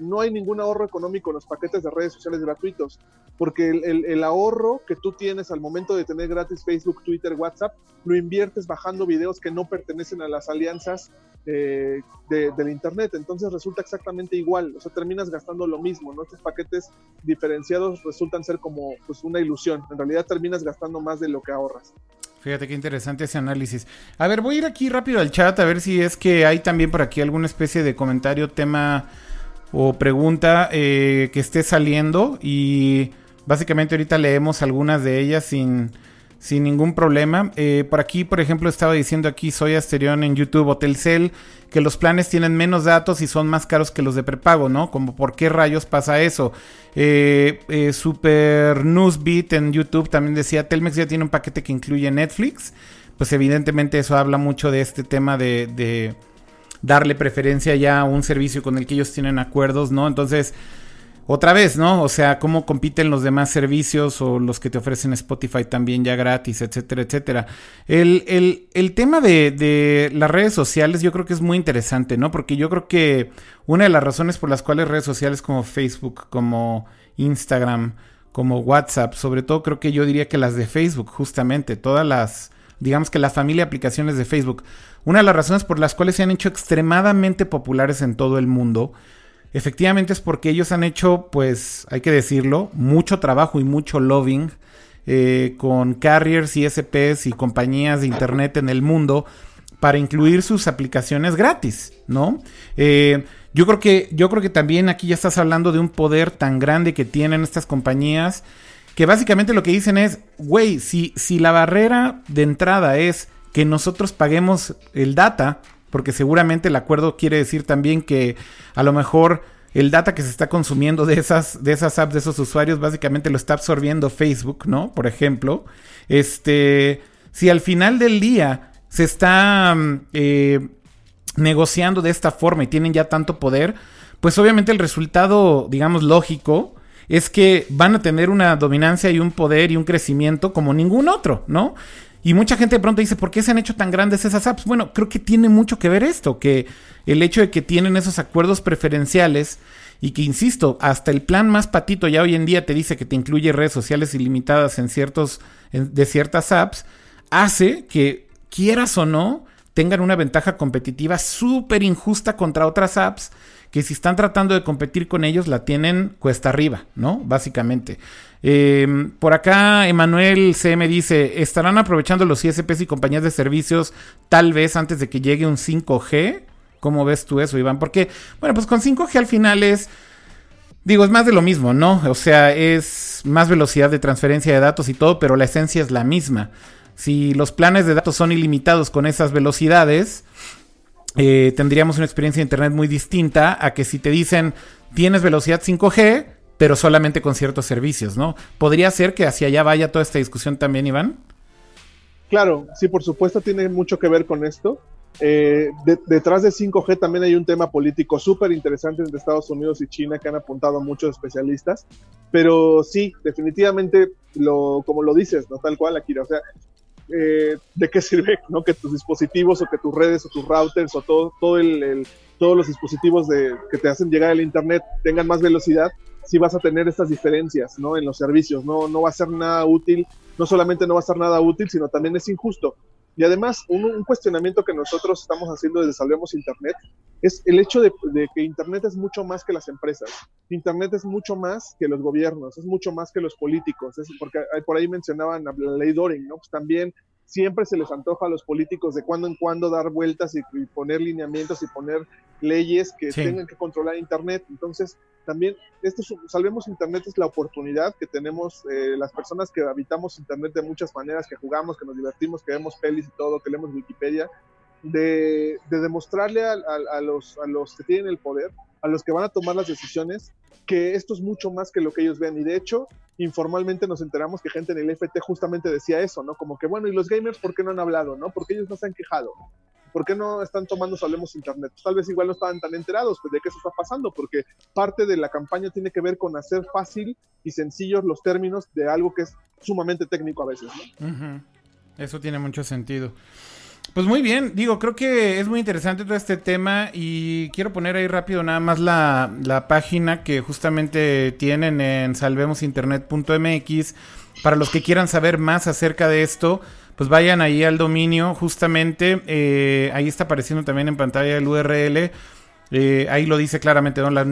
no hay ningún ahorro económico en los paquetes de redes sociales gratuitos, porque el, ahorro que tú tienes al momento de tener gratis Facebook, Twitter, WhatsApp, lo inviertes bajando videos que no pertenecen a las alianzas eh, del Internet. Entonces resulta exactamente igual, o sea, terminas gastando lo mismo, ¿no? Estos paquetes diferenciados resultan ser como pues, una ilusión, en realidad terminas gastando más de lo que ahorras. Fíjate qué interesante ese análisis. A ver, voy a ir aquí rápido al chat a ver si es que hay también por aquí alguna especie de comentario, tema o pregunta eh, que esté saliendo. Y básicamente ahorita leemos algunas de ellas sin, sin ningún problema. Eh, por aquí, por ejemplo, estaba diciendo aquí Soy Asterión en YouTube, Hotel Cell que los planes tienen menos datos y son más caros que los de prepago, ¿no? Como por qué rayos pasa eso. Eh, eh, Super Newsbeat en YouTube también decía, Telmex ya tiene un paquete que incluye Netflix. Pues evidentemente eso habla mucho de este tema de, de darle preferencia ya a un servicio con el que ellos tienen acuerdos, ¿no? Entonces otra vez, ¿no? O sea, cómo compiten los demás servicios o los que te ofrecen Spotify también ya gratis, etcétera, etcétera. El, tema de, de, las redes sociales yo creo que es muy interesante, ¿no? Porque yo creo que una de las razones por las cuales redes sociales como Facebook, como Instagram, como WhatsApp, sobre todo creo que yo diría que las de Facebook, justamente, todas las, digamos que la familia de aplicaciones de Facebook, una de las razones por las cuales se han hecho extremadamente populares en todo el mundo, Efectivamente es porque ellos han hecho, pues hay que decirlo, mucho trabajo y mucho lobbying eh, con carriers y SPS y compañías de internet en el mundo para incluir sus aplicaciones gratis, ¿no? Eh, yo creo que yo creo que también aquí ya estás hablando de un poder tan grande que tienen estas compañías que básicamente lo que dicen es, güey, si, si la barrera de entrada es que nosotros paguemos el data, porque seguramente el acuerdo quiere decir también que a lo mejor el data que se está consumiendo de esas, de esas apps, de esos usuarios, básicamente lo está absorbiendo Facebook, ¿no? Por ejemplo, este, si al final del día se está mm, eh, negociando de esta forma y tienen ya tanto poder, pues obviamente el resultado, digamos, lógico es que van a tener una dominancia y un poder y un crecimiento como ningún otro, ¿no? Y mucha gente de pronto dice, ¿por qué se han hecho tan grandes esas apps? Bueno, creo que tiene mucho que ver esto, que el hecho de que tienen esos acuerdos preferenciales y que, insisto, hasta el plan más patito ya hoy en día te dice que te incluye redes sociales ilimitadas en ciertos, de ciertas apps, hace que, quieras o no, tengan una ventaja competitiva súper injusta contra otras apps que si están tratando de competir con ellos la tienen cuesta arriba, ¿no? Básicamente. Em, por acá, Emanuel CM dice, ¿estarán aprovechando los ISPs y compañías de servicios tal vez antes de que llegue un 5G? ¿Cómo ves tú eso, Iván? Porque, bueno, pues con 5G al final es... Digo, es más de lo mismo, ¿no? O sea, es más velocidad de transferencia de datos y todo, pero la esencia es la misma. Si los planes de datos son ilimitados con esas velocidades, eh, tendríamos una experiencia de Internet muy distinta a que si te dicen tienes velocidad 5G, pero solamente con ciertos servicios, ¿no? ¿Podría ser que hacia allá vaya toda esta discusión también, Iván? Claro, sí, por supuesto tiene mucho que ver con esto. Eh, detrás de 5G también hay un tema político súper interesante entre Estados Unidos y China que han apuntado muchos especialistas, pero sí, definitivamente, lo, como lo dices, ¿no? Tal cual, Akira, o sea, eh, de qué sirve ¿no? que tus dispositivos o que tus redes o tus routers o todo, todo el, todos los dispositivos de, que te hacen llegar al Internet tengan más velocidad si vas a tener estas diferencias ¿no? en los servicios. No, no va a ser nada útil, no solamente no va a ser nada útil, sino también es injusto. Y además, un, cuestionamiento que nosotros estamos haciendo desde Salvemos Internet es el hecho de, que Internet es mucho más que las empresas. Internet es mucho más que los gobiernos, es mucho más que los políticos. Porque por ahí mencionaban la ley Doring, ¿no? Pues también siempre se les antoja a los políticos de cuando en cuando dar vueltas y, poner lineamientos y poner leyes que tengan que controlar Internet. Entonces, también, esto Salvemos Internet es la oportunidad que tenemos eh, las personas que habitamos Internet de muchas maneras, que jugamos, que nos divertimos, que vemos pelis y todo, que leemos Wikipedia, de, demostrarle a, los, a los que tienen el poder, a los que van a tomar las decisiones, que esto es mucho más que lo que ellos ven. Y de hecho, informalmente nos enteramos que gente en el FT justamente decía eso, ¿no? Como que, bueno, ¿y los gamers por qué no han hablado, no? Porque ellos no se han quejado. ¿Por qué no están tomando Salemos Internet? Pues tal vez igual no estaban tan enterados pues, de qué se está pasando, porque parte de la campaña tiene que ver con hacer fácil y sencillos los términos de algo que es sumamente técnico a veces, ¿no? Eso tiene mucho sentido. Pues muy bien, digo, creo que es muy interesante todo este tema y quiero poner ahí rápido nada más la, la página que justamente tienen en salvemosinternet.mx para los que quieran saber más acerca de esto pues vayan ahí al dominio, justamente, eh, ahí está apareciendo también en pantalla el URL. Eh, ahí lo dice claramente, ¿no? la,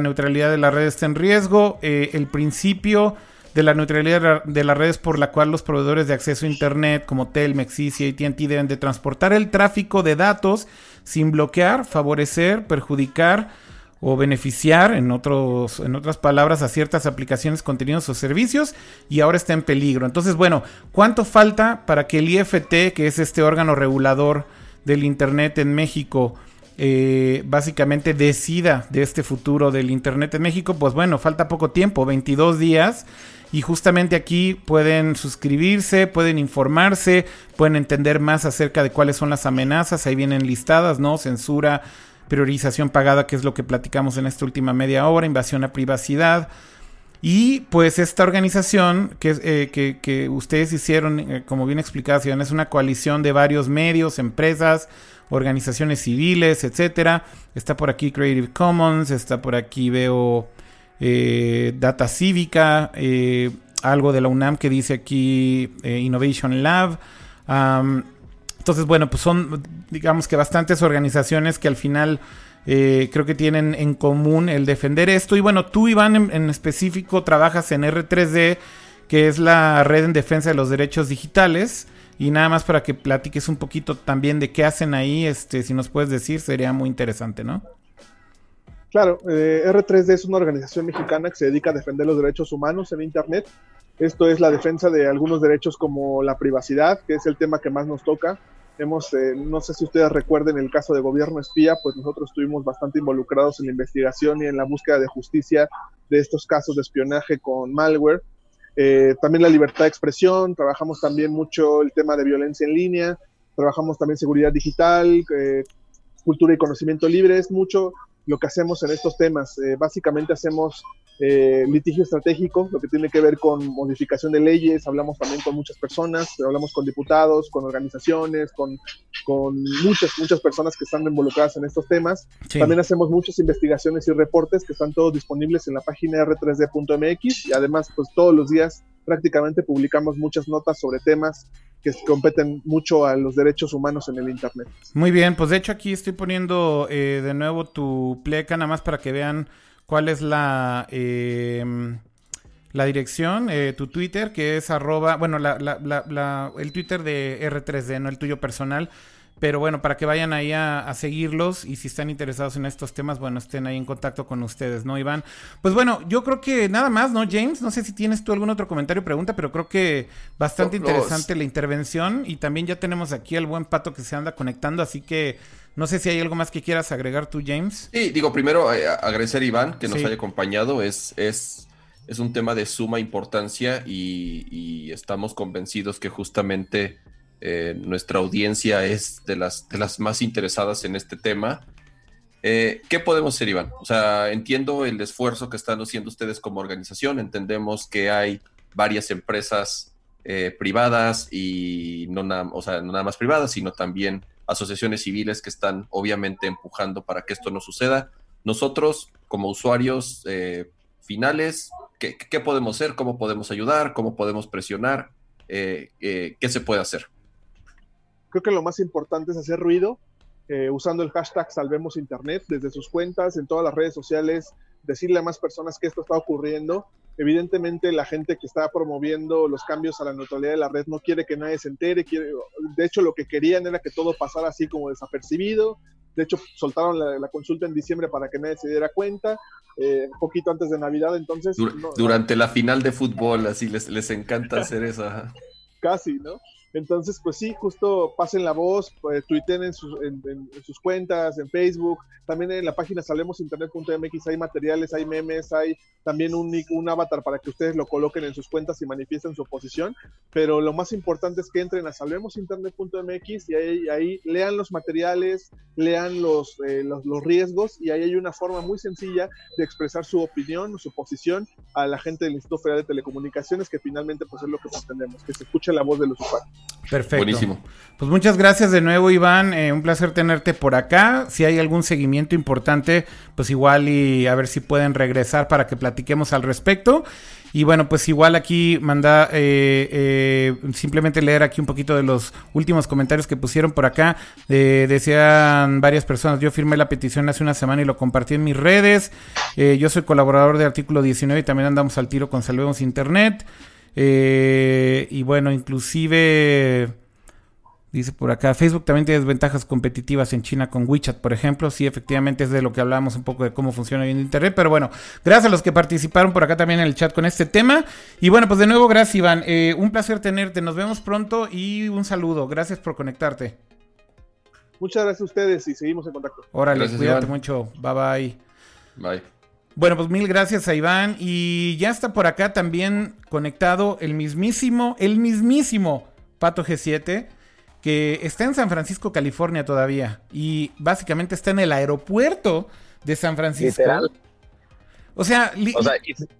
neutralidad de la red está en riesgo. Eh, el principio de la neutralidad de las redes por la cual los proveedores de acceso a Internet como Telmex, y AT&T deben de transportar el tráfico de datos sin bloquear, favorecer, perjudicar o beneficiar, en, otros, en otras palabras, a ciertas aplicaciones, contenidos o servicios y ahora está en peligro. Entonces, bueno, ¿cuánto falta para que el IFT, que es este órgano regulador del Internet en México, eh, básicamente decida de este futuro del Internet en México? Pues bueno, falta poco tiempo, 22 días. Y justamente aquí pueden suscribirse, pueden informarse, pueden entender más acerca de cuáles son las amenazas. Ahí vienen listadas, ¿no? Censura, priorización pagada, que es lo que platicamos en esta última media hora, invasión a privacidad. Y pues esta organización que, eh, ustedes hicieron, eh, como bien explicación, es una coalición de varios medios, empresas, organizaciones civiles, etcétera. Está por aquí Creative Commons, está por aquí veo eh, Data Cívica, algo de la UNAM que dice aquí Innovation Lab. Entonces, bueno, pues son, digamos que bastantes organizaciones que al final eh, creo que tienen en común el defender esto. Y bueno, tú, Iván, en, específico, trabajas en R3D, que es la red en defensa de los derechos digitales. Y nada más para que platiques un poquito también de qué hacen ahí, este, si nos puedes decir, sería muy interesante, ¿no? Claro, eh, R3D es una organización mexicana que se dedica a defender los derechos humanos en Internet esto es la defensa de algunos derechos como la privacidad, que es el tema que más nos toca, Hemos, eh, no sé si ustedes recuerden el caso de gobierno espía, pues nosotros estuvimos bastante involucrados en la investigación y en la búsqueda de justicia de estos casos de espionaje con malware. Eh, también la libertad de expresión, trabajamos también mucho el tema de violencia en línea, trabajamos también seguridad digital, eh, cultura y conocimiento libre, es mucho lo que hacemos en estos temas. Eh, básicamente hacemos eh, litigio estratégico, lo que tiene que ver con modificación de leyes, hablamos también con muchas personas, hablamos con diputados, con organizaciones, con, con muchas, muchas personas que están involucradas en estos temas. También hacemos muchas investigaciones y reportes que están todos disponibles en la página r3d.mx y además pues todos los días prácticamente publicamos muchas notas sobre temas que competen mucho a los derechos humanos en el Internet. Muy bien, pues de hecho aquí estoy poniendo eh, de nuevo tu pleca, nada más para que vean cuál es la, eh, la dirección, eh, tu Twitter, que es arroba, bueno, la, el Twitter de R3D, no el tuyo personal. Pero bueno, para que vayan ahí a, seguirlos y si están interesados en estos temas, bueno, estén ahí en contacto con ustedes, ¿no, Iván? Pues bueno, yo creo que nada más, ¿no, James? No sé si tienes tú algún otro comentario o pregunta, pero creo que bastante interesante la intervención y también ya tenemos aquí al buen pato que se anda conectando, así que no sé si hay algo más que quieras agregar tú, James. Sí, digo, primero eh, agradecer a Iván que nos haya acompañado, es, es, es un tema de suma importancia y, y estamos convencidos que justamente eh, nuestra audiencia es de las, más interesadas en este tema. Eh, ¿Qué podemos hacer, Iván? O sea, entiendo el esfuerzo que están haciendo ustedes como organización, entendemos que hay varias empresas eh, privadas y no, o sea, no nada más privadas, sino también asociaciones civiles que están obviamente empujando para que esto no suceda. Nosotros, como usuarios finales, ¿qué, ¿qué, podemos hacer? ¿Cómo podemos ayudar? ¿Cómo podemos presionar? ¿Qué se puede hacer? Creo que lo más importante es hacer ruido, eh, usando el hashtag Salvemos Internet desde sus cuentas, en todas las redes sociales, decirle a más personas que esto está ocurriendo. Evidentemente la gente que está promoviendo los cambios a la neutralidad de la red no quiere que nadie se entere, quiere, de hecho lo que querían era que todo pasara así como desapercibido. De hecho, soltaron la, consulta en diciembre para que nadie se diera cuenta, eh, un poquito antes de Navidad, entonces... durante la final de fútbol, así les, les encanta hacer eso. Casi, ¿no? Entonces, pues sí, justo pasen la voz, pues, tuiten en sus, en, sus cuentas, en Facebook, también en la página salemosinternet.mx hay materiales, hay memes, hay también un, avatar para que ustedes lo coloquen en sus cuentas y manifiesten su oposición, pero lo más importante es que entren a salemosinternet.mx y ahí, ahí, lean los materiales, lean los, eh, los, los, riesgos y ahí hay una forma muy sencilla de expresar su opinión, su posición a la gente del Instituto Federal de Telecomunicaciones, que finalmente pues es lo que pretendemos, que se escuche la voz de los usuarios. Perfecto. Buenísimo. Pues muchas gracias de nuevo, Iván. Eh, un placer tenerte por acá. Si hay algún seguimiento importante, pues igual y a ver si pueden regresar para que platiquemos al respecto. Y bueno, pues igual aquí manda eh, eh, simplemente leer aquí un poquito de los últimos comentarios que pusieron por acá. decían varias personas, yo firmé la petición hace una semana y lo compartí en mis redes. yo soy colaborador de artículo 19 y también andamos al tiro con Salvemos Internet. Eh, y bueno, inclusive... Dice por acá, Facebook también tiene desventajas competitivas en China con WeChat, por ejemplo. Sí, efectivamente es de lo que hablamos un poco de cómo funciona en Internet. Pero bueno, gracias a los que participaron por acá también en el chat con este tema. Y bueno, pues de nuevo, gracias Iván. Eh, un placer tenerte. Nos vemos pronto y un saludo. Gracias por conectarte. Muchas gracias a ustedes y seguimos en contacto. Órale, cuídate mucho. Bye bye. Bye. Bueno, pues mil gracias a Iván. Y ya está por acá también conectado el mismísimo, el mismísimo Pato G7, que está en San Francisco, California todavía. Y básicamente está en el aeropuerto de San Francisco. Literal. O sea, o sea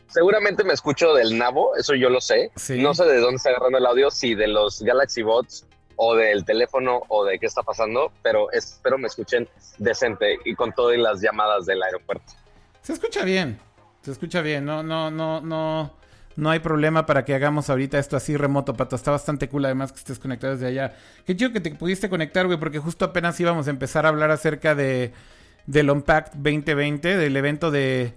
seguramente me escucho del nabo, eso yo lo sé. No sé de dónde está agarrando el audio, si de los Galaxy Bots o del teléfono o de qué está pasando, pero espero me escuchen decente y con todas las llamadas del aeropuerto. Se escucha bien. Se escucha bien. No, no, no, no. No hay problema para que hagamos ahorita esto así remoto, Pato. Está bastante cool además que estés conectado desde allá. Qué chido que te pudiste conectar, güey, porque justo apenas íbamos a empezar a hablar acerca de del Unpacked 2020, del evento de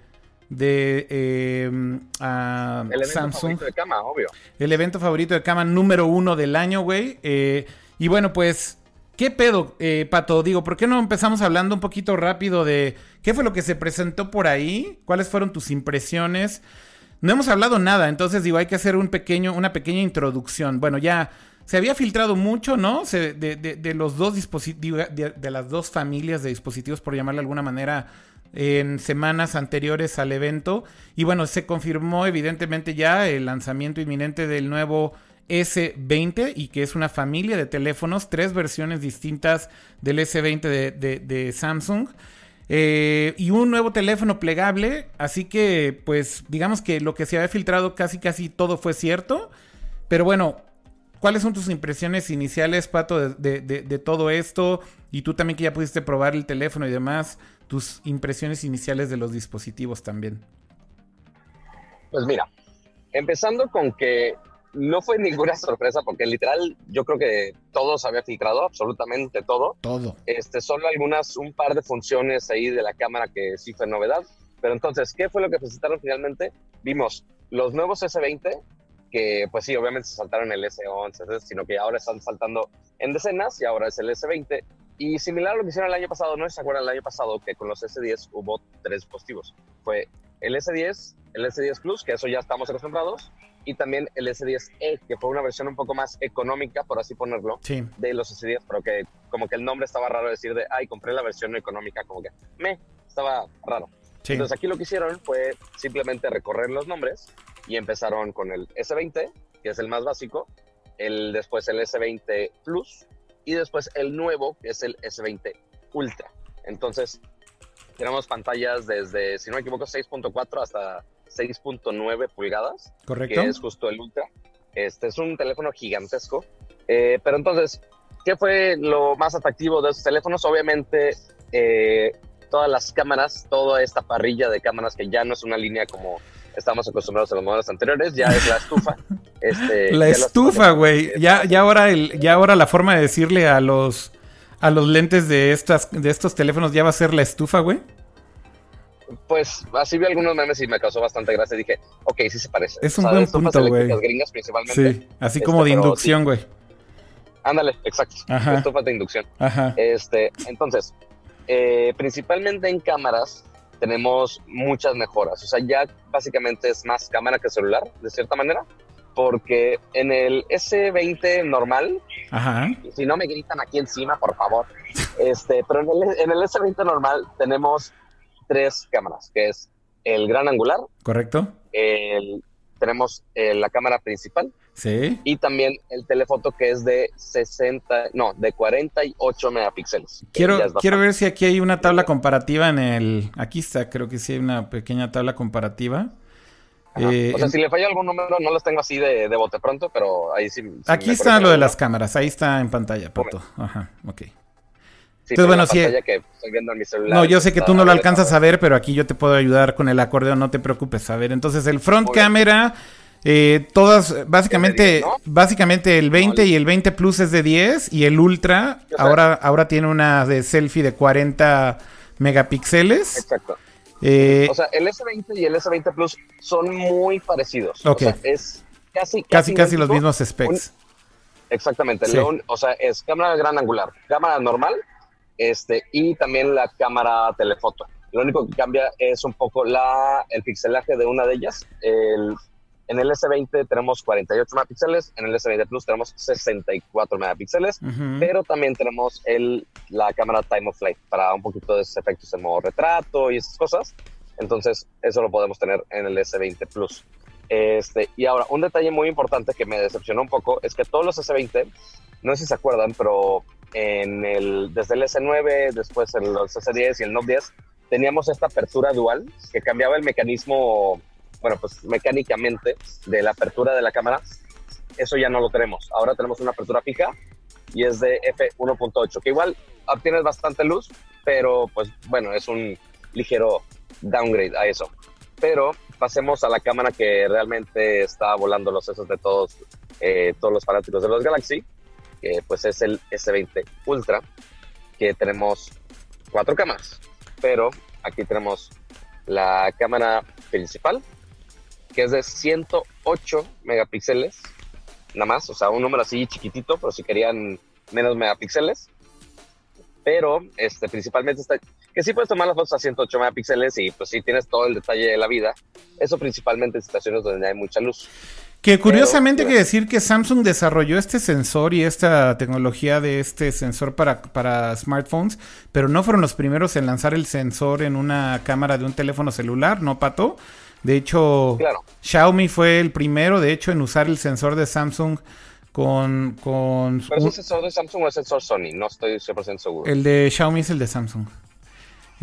de eh, El evento favorito de cama, obvio. El evento favorito de cama número uno del año, güey. Eh, y bueno, pues ¿Qué pedo, eh, Pato? Digo, ¿por qué no empezamos hablando un poquito rápido de qué fue lo que se presentó por ahí? ¿Cuáles fueron tus impresiones? No hemos hablado nada, entonces digo, hay que hacer un pequeño, una pequeña introducción. Bueno, ya se había filtrado mucho, ¿no? de, los dos dispositivos, de, las dos familias de dispositivos, por llamarle de alguna manera, en semanas anteriores al evento. Y bueno, se confirmó evidentemente ya el lanzamiento inminente del nuevo S20 y que es una familia de teléfonos, tres versiones distintas del S20 de, Samsung. Eh, y un nuevo teléfono plegable, así que pues digamos que lo que se había filtrado casi casi todo fue cierto. Pero bueno, ¿cuáles son tus impresiones iniciales, Pato, de, de todo esto? Y tú también que ya pudiste probar el teléfono y demás, tus impresiones iniciales de los dispositivos también. Pues mira, empezando con que no fue ninguna sorpresa porque literal yo creo que todo se había filtrado, absolutamente todo. Todo. Este, solo algunas, un par de funciones ahí de la cámara que sí fue novedad. Pero entonces, ¿qué fue lo que presentaron finalmente? Vimos los nuevos S20, que pues sí, obviamente se saltaron el S11, sino que ahora están saltando en decenas y ahora es el S20. Y similar a lo que hicieron el año pasado, no se acuerdan el año pasado que con los S10 hubo tres dispositivos. Fue el S10, el S10 Plus, que eso ya estamos acostumbrados, y también el S10e, que fue una versión un poco más económica, por así ponerlo, de los S10, pero que como que el nombre estaba raro decir de, ay, compré la versión económica, como que me, estaba raro. Entonces aquí lo que hicieron fue simplemente recorrer los nombres y empezaron con el S20, que es el más básico, el, después el S20 Plus y después el nuevo, que es el S20 Ultra. Entonces, tenemos pantallas desde, si no me equivoco, 6.4 hasta 6.9 pulgadas. Correcto. Que es justo el Ultra. Este es un teléfono gigantesco. Eh, pero entonces, ¿qué fue lo más atractivo de estos teléfonos? Obviamente, eh, todas las cámaras, toda esta parrilla de cámaras que ya no es una línea como estamos acostumbrados a los modelos anteriores, ya es la estufa. Este, la estufa, güey. Ya, ya, ahora el, ya ahora la forma de decirle a los a los lentes de estas de estos teléfonos ya va a ser la estufa, güey. Pues así vi algunos memes y me causó bastante gracia. Dije, ok, sí se parece. Es un buen punto, güey. gringas principalmente. Sí, así como este, de inducción, güey. Ándale, exacto. Ajá. Estufas de inducción. Ajá. Este, entonces, eh, principalmente en cámaras, tenemos muchas mejoras. O sea, ya básicamente es más cámara que celular, de cierta manera, porque en el S20 normal, si no me gritan aquí encima, por favor, este, pero en el, en el S20 normal tenemos tres cámaras, que es el gran angular. Correcto. El, tenemos eh, la cámara principal. Sí. Y también el telefoto que es de 60, no, de 48 megapíxeles. Quiero, quiero ver si aquí hay una tabla comparativa en el... Aquí está, creo que sí hay una pequeña tabla comparativa. Eh, o sea, si le falla algún número, no los tengo así de, bote pronto, pero ahí sí. aquí está lo de las cámaras, ahí está en pantalla, Pato. Ajá, ok. Entonces, bueno, sí. Que estoy viendo en mi celular, no, yo sé que tú no lo alcanzas a ver, pero aquí yo te puedo ayudar con el acordeón, no te preocupes. A ver, entonces el front camera, eh, todas, básicamente, básicamente el 20 y el 20 Plus es de 10 y el Ultra ahora, ahora tiene una de selfie de 40 megapíxeles. Exacto. Eh, o sea, el S20 y el S20 Plus son muy parecidos. Ok. O sea, es casi, casi, casi, los mismos specs. exactamente. o sea, es cámara gran angular, cámara normal este, y también la cámara telefoto. Lo único que cambia es un poco la, el pixelaje de una de ellas. El, en el S20 tenemos 48 megapíxeles, en el S20 Plus tenemos 64 megapíxeles, pero también tenemos el, la cámara Time of Flight para un poquito de esos efectos de modo retrato y esas cosas. Entonces, eso lo podemos tener en el S20 Plus. Este, y ahora, un detalle muy importante que me decepcionó un poco es que todos los S20, no sé si se acuerdan, pero en el, desde el S9, después en los S10 y el Note 10, teníamos esta apertura dual que cambiaba el mecanismo, bueno, pues mecánicamente de la apertura de la cámara. Eso ya no lo tenemos. Ahora tenemos una apertura fija y es de f1.8, que igual obtienes bastante luz, pero pues bueno, es un ligero downgrade a eso. Pero pasemos a la cámara que realmente está volando los sesos de todos, eh, todos los fanáticos de los Galaxy, que pues es el S20 Ultra, que tenemos cuatro cámaras, pero aquí tenemos la cámara principal, que es de 108 megapíxeles, nada más, o sea, un número así chiquitito, pero si querían menos megapíxeles. Pero este, principalmente que sí puedes tomar las fotos a 108 megapíxeles y pues sí tienes todo el detalle de la vida. Eso principalmente en situaciones donde hay mucha luz. Que curiosamente hay que decir que Samsung desarrolló este sensor y esta tecnología de este sensor para, para smartphones, pero no fueron los primeros en lanzar el sensor en una cámara de un teléfono celular, ¿no, Pato? De hecho, Xiaomi fue el primero, de hecho, en usar el sensor de Samsung con... con ¿Pero es el sensor de Samsung o el sensor Sony? No estoy 100% seguro. El de Xiaomi es el de Samsung.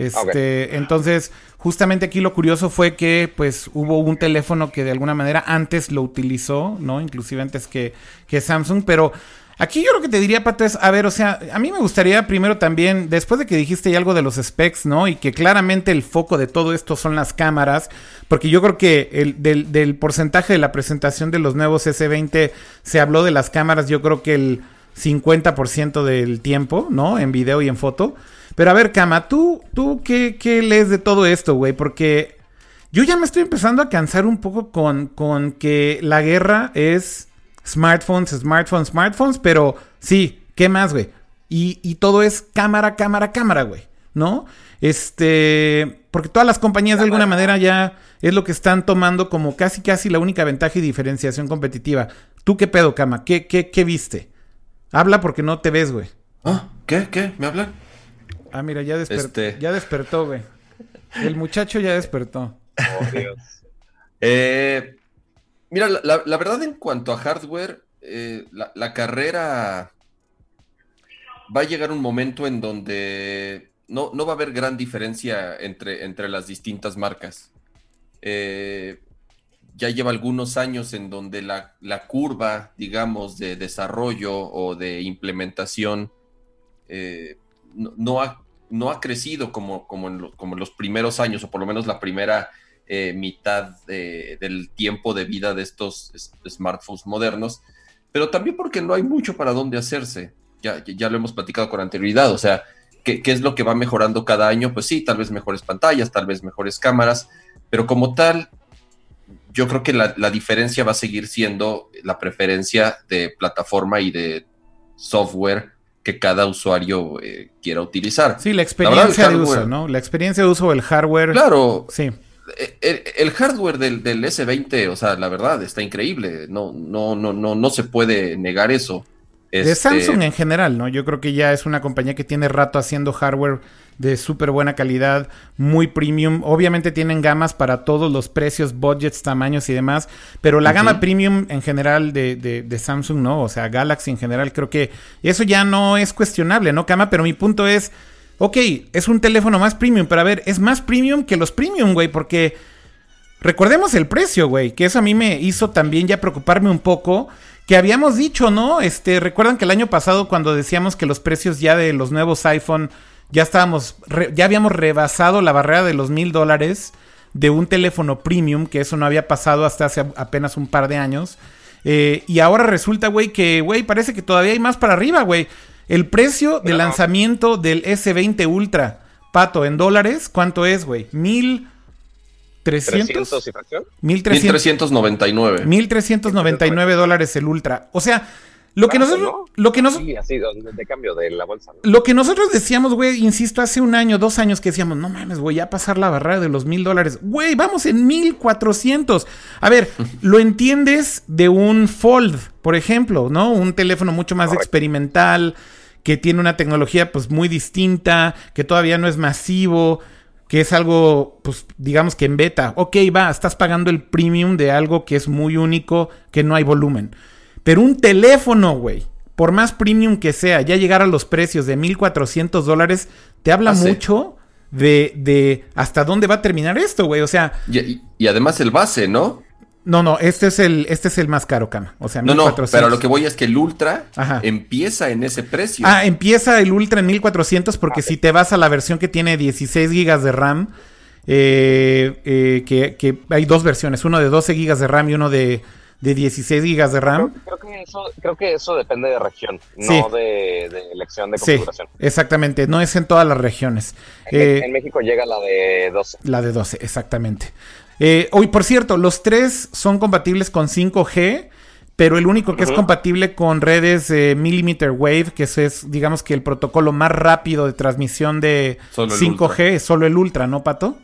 Este, Entonces, justamente aquí lo curioso fue que pues hubo un teléfono que de alguna manera antes lo utilizó, ¿no? Inclusive antes que, que Samsung, pero aquí yo lo que te diría, Pato, es, a ver, o sea, a mí me gustaría primero también, después de que dijiste algo de los specs, ¿no? Y que claramente el foco de todo esto son las cámaras, porque yo creo que el, del, del porcentaje de la presentación de los nuevos S20 se habló de las cámaras, yo creo que el 50% del tiempo, ¿no? En video y en foto. Pero a ver, Kama, ¿tú, tú qué, qué lees de todo esto, güey? Porque yo ya me estoy empezando a cansar un poco con, con que la guerra es smartphones, smartphones, smartphones, pero sí, ¿qué más, güey? Y, y todo es cámara, cámara, cámara, güey, ¿no? Este, porque todas las compañías de alguna manera ya es lo que están tomando como casi, casi la única ventaja y diferenciación competitiva. ¿Tú qué pedo, Kama? ¿Qué, qué, qué viste? Habla porque no te ves, güey. ¿Ah? ¿Qué? ¿Qué? ¿Me hablan? Ah, mira, ya, despertó, este. ya despertó, güey. El muchacho ya despertó. Oh, Dios. Eh, mira, la, verdad en cuanto a hardware, eh, la, carrera va a llegar un momento en donde no, no va a haber gran diferencia entre, entre las distintas marcas. Eh, ya lleva algunos años en donde la, la, curva, digamos, de desarrollo o de implementación eh, no, ha, no, ha, crecido como, como, en como, los primeros años, o por lo menos la primera eh, mitad del tiempo de vida de estos smartphones modernos, pero también porque no hay mucho para dónde hacerse. Ya, ya lo hemos platicado con anterioridad, o sea, ¿qué, ¿qué, es lo que va mejorando cada año? Pues sí, tal vez mejores pantallas, tal vez mejores cámaras, pero como tal, yo creo que la, la, diferencia va a seguir siendo la preferencia de plataforma y de software que cada usuario eh, quiera utilizar. Sí, la experiencia de uso, ¿no? La experiencia de uso del hardware. Claro. Sí. Eh, el, hardware del, del, S20, o sea, la verdad, está increíble. No, no, no, no, no se puede negar eso. De este Samsung en general, ¿no? Yo creo que ya es una compañía que tiene rato haciendo hardware de súper buena calidad, muy premium. Obviamente tienen gamas para todos los precios, budgets, tamaños y demás, pero la gama premium en general de, de, Samsung, ¿no? O sea, Galaxy en general, creo que eso ya no es cuestionable, ¿no, Cama? Pero mi punto es, ok, es un teléfono más premium, pero a ver, es más premium que los premium, güey, porque recordemos el precio, güey, que eso a mí me hizo también ya preocuparme un poco que habíamos dicho, ¿no? Este, recuerdan que el año pasado cuando decíamos que los precios ya de los nuevos iPhone ya estábamos, ya habíamos rebasado la barrera de los mil dólares de un teléfono premium, que eso no había pasado hasta hace apenas un par de años. Eh, y ahora resulta, güey, que, güey, parece que todavía hay más para arriba, güey. El precio de lanzamiento del S20 Ultra, pato, en dólares, ¿cuánto es, güey? Mil... 300 y fracción? 1399. 1399 dólares el Ultra. O sea, lo que nosotros, lo que nosotros, así de cambio de la bolsa. Lo que nosotros decíamos, güey, insisto, hace un año, dos años que decíamos, no mames, güey, ya pasar la barrera de los mil dólares. Güey, vamos en mil cuatrocientos. A ver, lo entiendes de un Fold, por ejemplo, ¿no? Un teléfono mucho más experimental, que tiene una tecnología, pues, muy distinta, que todavía no es masivo que es algo, pues digamos que en beta. Ok, va, estás pagando el premium de algo que es muy único, que no hay volumen. Pero un teléfono, güey, por más premium que sea, ya llegar a los precios de 1.400 dólares, te habla mucho de, de, hasta dónde va a terminar esto, güey. O sea... y, además el base, ¿no? No, no, este es el, este es el más caro, Cama. O sea, no, no, pero lo que voy es que el Ultra empieza en ese precio. Ah, empieza el Ultra en 1400 porque si te vas a la versión que tiene 16 GB de RAM, eh, eh, que, hay dos versiones, uno de 12 GB de RAM y uno de, de 16 GB de RAM. Creo, que eso, creo que eso depende de región, no de, elección de configuración. Sí, exactamente, no es en todas las regiones. En, en eh, México llega la de 12. La de 12, exactamente. Eh, hoy, por cierto, los tres son compatibles con 5G, pero el único que es compatible con redes eh, millimeter wave, que es, digamos que el protocolo más rápido de transmisión de 5G, es solo el Ultra, ¿no, Pato?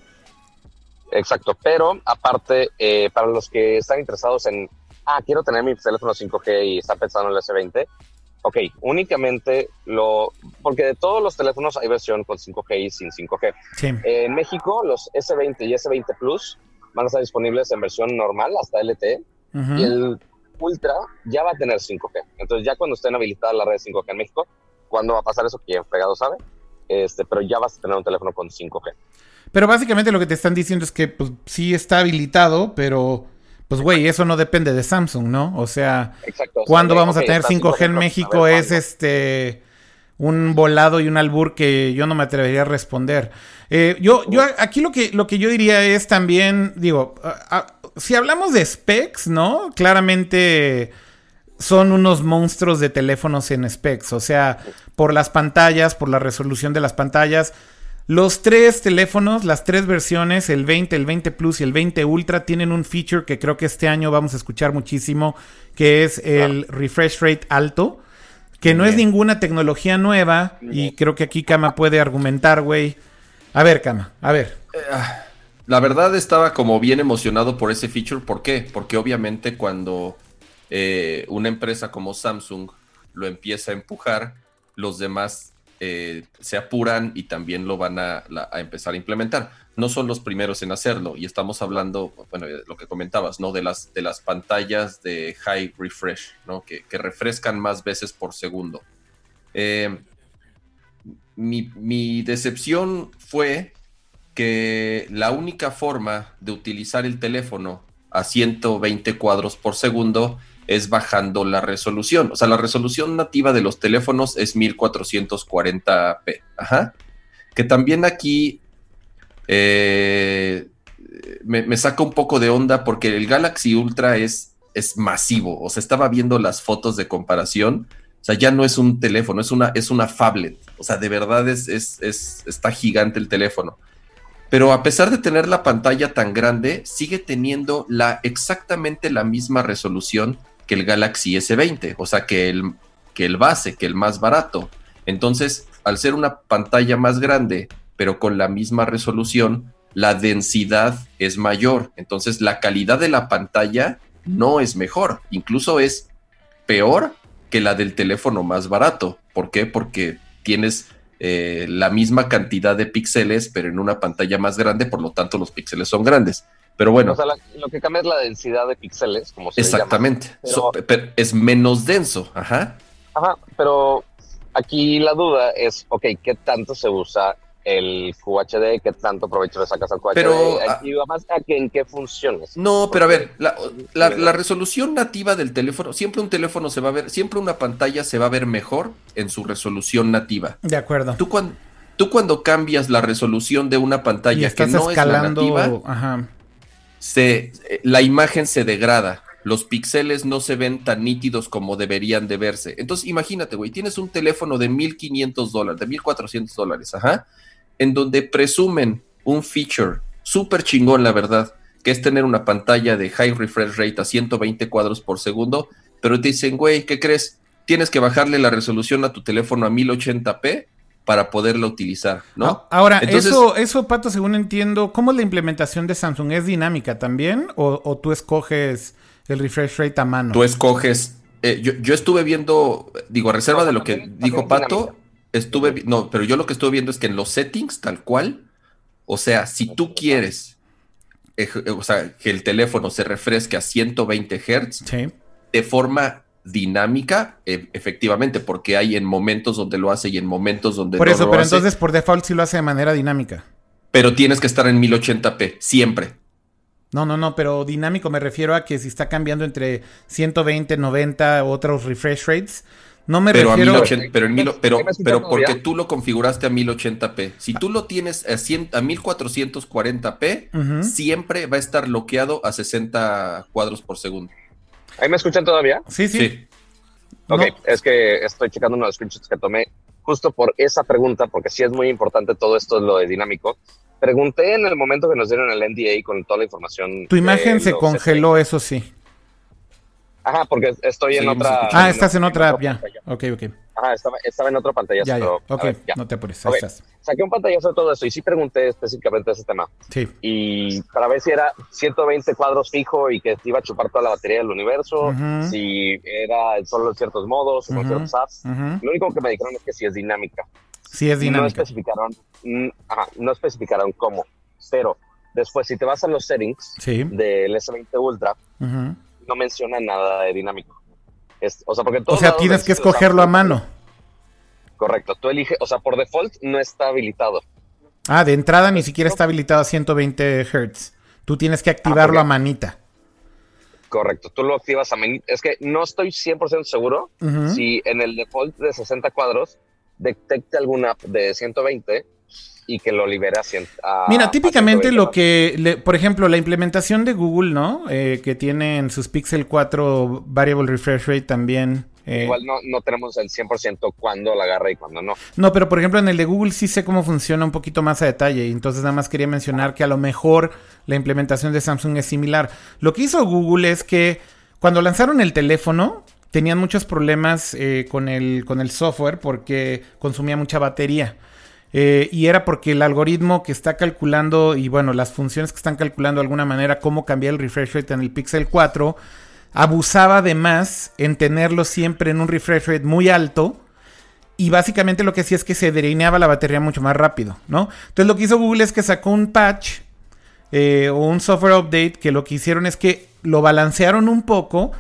Exacto, pero aparte, eh, para los que están interesados en ah, quiero tener mi teléfono 5G y está pensando en el S20. Ok, únicamente lo, porque de todos los teléfonos hay versión con 5G y sin 5G. en México, los S20 y S20 Plus van a estar disponibles en versión normal hasta LTE y el Ultra ya va a tener 5G. Entonces ya cuando estén habilitadas las redes 5G en México, ¿cuándo va a pasar eso? Quien pegado sabe. Este, pero ya vas a tener un teléfono con 5G. Pero básicamente lo que te están diciendo es que pues sí está habilitado, pero pues güey, eso no depende de Samsung, ¿no? O sea, ¿cuándo vamos a tener 5G en México? Es este un volado y un albur que yo no me atrevería a responder. Eh, yo, yo aquí lo que, lo que yo diría es también, digo, si hablamos de specs, ¿no? Claramente son unos monstruos de teléfonos en specs, o sea, por las pantallas, por la resolución de las pantallas. Los tres teléfonos, las tres versiones, el 20, el 20 Plus y el 20 Ultra, tienen un feature que creo que este año vamos a escuchar muchísimo, que es el refresh rate alto, que no es ninguna tecnología nueva y creo que aquí Kama puede argumentar, güey. A ver, Kama, a ver. Eh, ah, la verdad estaba como bien emocionado por ese feature, ¿por qué? Porque obviamente cuando eh, una empresa como Samsung lo empieza a empujar, los demás eh, se apuran y también lo van a, empezar a implementar. No son los primeros en hacerlo y estamos hablando, bueno, de lo que comentabas, ¿no? De las, de las pantallas de high refresh, ¿no? Que, refrescan más veces por segundo. Eh, mi, mi decepción fue que la única forma de utilizar el teléfono a 120 cuadros por segundo es bajando la resolución. O sea, la resolución nativa de los teléfonos es 1440p. Ajá. Que también aquí eh, me, saca un poco de onda porque el Galaxy Ultra es, es masivo. O sea, estaba viendo las fotos de comparación. O sea, ya no es un teléfono, es una, es una. O sea, de verdad es, es, es, está gigante el teléfono. Pero a pesar de tener la pantalla tan grande, sigue teniendo la, exactamente la misma resolución que el Galaxy S20, o sea, que el, que el base, que el más barato. Entonces, al ser una pantalla más grande, pero con la misma resolución, la densidad es mayor. Entonces, la calidad de la pantalla no es mejor, incluso es peor que la del teléfono más barato. ¿Por qué? Porque tienes eh, la misma cantidad de píxeles, pero en una pantalla más grande, por lo tanto los píxeles son grandes. Pero bueno. O sea, lo que cambia es la densidad de píxeles, como se Exactamente. Pero, es menos denso, ajá. Ajá, pero aquí la duda es, ok, ¿qué tanto se usa el QHD? ¿Qué tanto provecho le sacas al QHD? Pero, ah, y más a que en qué funciones. No, pero a ver, la, la, resolución nativa del teléfono, siempre un teléfono se va a ver, siempre una pantalla se va a ver mejor en su resolución nativa. De acuerdo. Tú cuando, tú cuando cambias la resolución de una pantalla que no es la nativa, ajá se, la imagen se degrada. Los píxeles no se ven tan nítidos como deberían de verse. Entonces, imagínate, güey, tienes un teléfono de 1500 dólares, de 1400 dólares, ajá, en donde presumen un feature súper chingón, la verdad, que es tener una pantalla de high refresh rate a 120 cuadros por segundo, pero te dicen, güey, ¿qué crees? Tienes que bajarle la resolución a tu teléfono a 1080p para poderlo utilizar, ¿no? Ahora, eso, eso, Pato, según entiendo, ¿cómo es la implementación de Samsung? ¿Es dinámica también? ¿O, tú escoges el refresh rate a mano? Tú escoges. Eh, yo, estuve viendo, digo, a reserva de lo que dijo Pato, estuve, no, pero yo lo que estuve viendo es que en los settings, tal cual, o sea, si tú quieres, o sea, que el teléfono se refresque a 120 Hz, de forma dinámica, e, efectivamente, porque hay en momentos donde lo hace y en momentos donde por eso, pero entonces por default sí lo hace de manera dinámica. Pero tienes que estar en 1080p, siempre. No, no, no, pero dinámico me refiero a que si está cambiando entre 120, 90, otros refresh rates, no me pero refiero... A 1080, pero, en pero, pero porque tú lo configuraste a 1080p. Si tú lo tienes a, 100, a 1440p, siempre va a estar bloqueado a 60 cuadros por segundo. ¿Ahí me escuchan todavía? Sí, sí. Ok, es que estoy checando unos screenshots que tomé justo por esa pregunta, porque sí es muy importante todo esto, lo de dinámico. Pregunté en el momento que nos dieron el NDA con toda la información. Tu imagen se congeló, eso sí. Ajá, porque estoy en otra. Ah, estás en otra app, ya. Ok, ok. Ajá, estaba, estaba en otra pantalla. Ya, ya. ok, no te apures. Saqué un pantallazo de todo eso y sí pregunté específicamente ese tema. Sí. Y para ver si era 120 cuadros fijo y que iba a chupar toda la batería del universo, si era solo en ciertos modos, con ciertos apps. Lo único que me dijeron es que sí es dinámica. Sí es dinámica. No especificaron, mm, ajá, no especificaron cómo, pero después si te vas a los settings del S20 Ultra, no menciona nada de dinámico. o sea, porque o sea tienes que escogerlo a mano. Correcto, tú eliges, o sea, por default no está habilitado. Ah, de entrada ni siquiera está habilitado a 120 Hz. Tú tienes que activarlo a manita. Correcto, tú lo activas a manita. Es que no estoy 100% seguro si en el default de 60 cuadros detecte alguna app de 120 y que lo libere a, Mira, típicamente lo que, por ejemplo, la implementación de Google, ¿no? Eh, que tiene en sus Pixel 4 Variable Refresh Rate también. Eh, Igual no, no tenemos el 100% cuándo la agarra y cuándo no. No, pero por ejemplo en el de Google sí sé cómo funciona un poquito más a detalle. Entonces nada más quería mencionar que a lo mejor la implementación de Samsung es similar. Lo que hizo Google es que cuando lanzaron el teléfono, tenían muchos problemas eh, con, el, con el software porque consumía mucha batería. Eh, y era porque el algoritmo que está calculando y bueno, las funciones que están calculando de alguna manera cómo cambiar el refresh rate en el Pixel 4 abusaba de más en tenerlo siempre en un refresh rate muy alto. Y básicamente lo que hacía es que se delineaba la batería mucho más rápido, ¿no? Entonces lo que hizo Google es que sacó un patch eh, o un software update que lo que hicieron es que lo balancearon un poco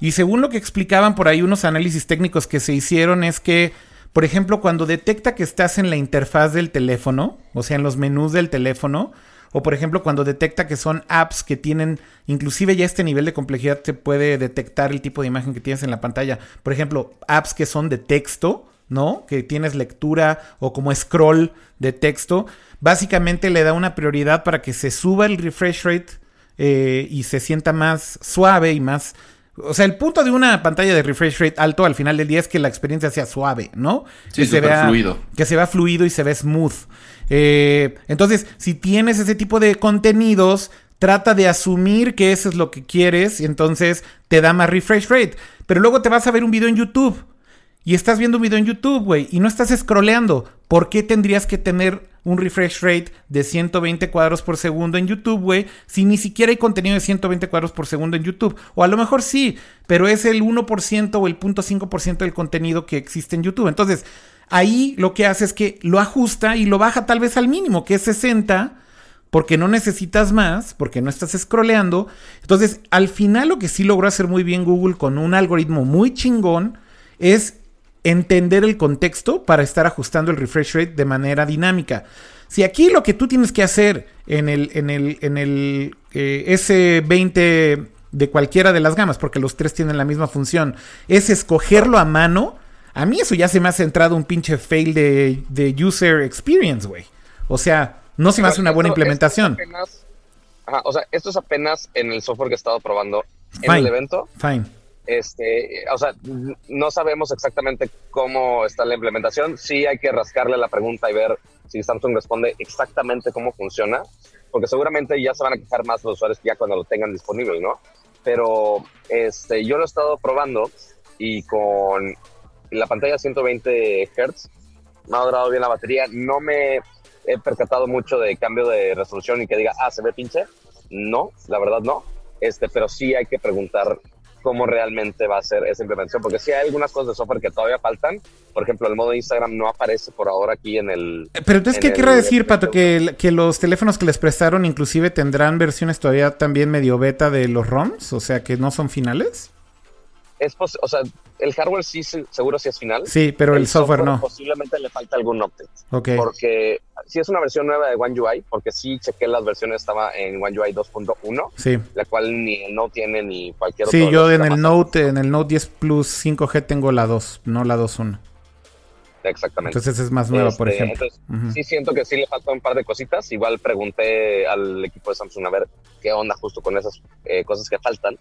y según lo que explicaban por ahí unos análisis técnicos que se hicieron es que, por ejemplo, cuando detecta que estás en la interfaz del teléfono, o sea, en los menús del teléfono, o por ejemplo, cuando detecta que son apps que tienen, inclusive ya este nivel de complejidad se puede detectar el tipo de imagen que tienes en la pantalla. Por ejemplo, apps que son de texto, ¿no? Que tienes lectura o como scroll de texto. Básicamente le da una prioridad para que se suba el refresh rate eh, y se sienta más suave y más o sea, el punto de una pantalla de refresh rate alto al final del día es que la experiencia sea suave, ¿no? Sí, que se vea fluido. Que se vea fluido y se ve smooth. Eh, entonces, si tienes ese tipo de contenidos, trata de asumir que eso es lo que quieres y entonces te da más refresh rate. Pero luego te vas a ver un video en YouTube y estás viendo un video en YouTube, güey, y no estás scrolleando. ¿Por qué tendrías que tener un refresh rate de 120 cuadros por segundo en YouTube, güey, si ni siquiera hay contenido de 120 cuadros por segundo en YouTube. O a lo mejor sí, pero es el 1% o el 0.5% del contenido que existe en YouTube. Entonces, ahí lo que hace es que lo ajusta y lo baja tal vez al mínimo, que es 60 porque no necesitas más, porque no estás scrolleando. Entonces, al final lo que sí logró hacer muy bien Google con un algoritmo muy chingón es entender el contexto para estar ajustando el refresh rate de manera dinámica. Si aquí lo que tú tienes que hacer en el, en el, en el eh, S20 de cualquiera de las gamas, porque los tres tienen la misma función, es escogerlo a mano, a mí eso ya se me ha centrado un pinche fail de, user experience, güey. O sea, no se me hace una buena implementación. o sea, esto es apenas en el software que he estado probando en el evento. Fine. Este, o sea, no sabemos exactamente cómo está la implementación. Sí hay que rascarle la pregunta y ver si Samsung responde exactamente cómo funciona, porque seguramente ya se van a quejar más los usuarios ya cuando lo tengan disponible, ¿no? Pero este, yo lo he estado probando y con la pantalla 120 Hz me ha durado bien la batería. No me he percatado mucho de cambio de resolución y que diga, ah, se ve pinche. No, la verdad no. Este, pero sí hay que preguntar cómo realmente va a ser esa implementación, porque sí hay algunas cosas de software que todavía faltan. Por ejemplo, el modo Instagram no aparece por ahora aquí en el... Pero entonces, ¿qué quiere decir, Pato? Que, que los teléfonos que les prestaron inclusive tendrán versiones todavía también medio beta de los ROMs, o sea, que no son finales es o sea, el hardware sí seguro sí es final. Sí, pero el, software, no. Posiblemente le falta algún update. Ok. Porque si es una versión nueva de One UI, porque sí chequé las versiones, estaba en One UI 2.1. Sí. La cual ni el Note tiene ni cualquier otro. Sí, yo en el Note, en el Note 10 Plus 5G tengo la 2, no la 2.1. Exactamente. Entonces es más nueva, por este, ejemplo. Sí siento que sí le falta un par de cositas. Igual pregunté al equipo de Samsung a ver qué onda justo con esas eh, cosas que faltan.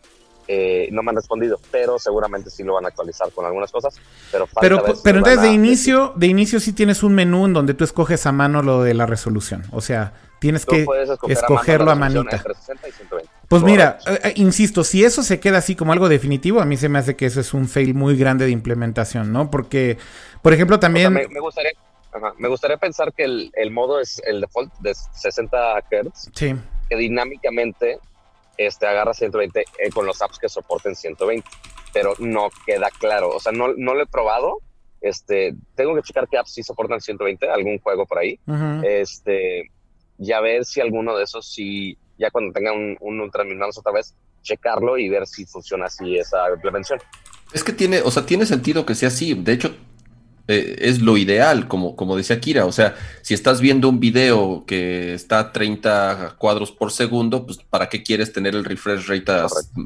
Eh, no me han respondido, pero seguramente sí lo van a actualizar con algunas cosas. Pero, pero, pero entonces de inicio, de inicio sí tienes un menú en donde tú escoges a mano lo de la resolución. O sea, tienes que escogerlo a, manita. Pues mira, eh, eh, insisto, si eso se queda así como algo definitivo, a mí se me hace que eso es un fail muy grande de implementación, ¿no? Porque, por ejemplo, también... me, gustaría, me gustaría pensar que el, modo es el default de 60 Hz. Sí. Que dinámicamente este, agarra 120 eh, con los apps que soporten 120, pero no queda claro. O sea, no, no lo he probado. Este, tengo que checar qué apps sí soportan 120, algún juego por ahí. Este, ya ver si alguno de esos sí ya cuando tenga un, un Ultra otra vez, checarlo y ver si funciona así esa implementación. Es que tiene, o sea, tiene sentido que sea así. De hecho, eh, es lo ideal, como, como decía Kira. O sea, si estás viendo un video que está a 30 cuadros por segundo, pues ¿para qué quieres tener el refresh rate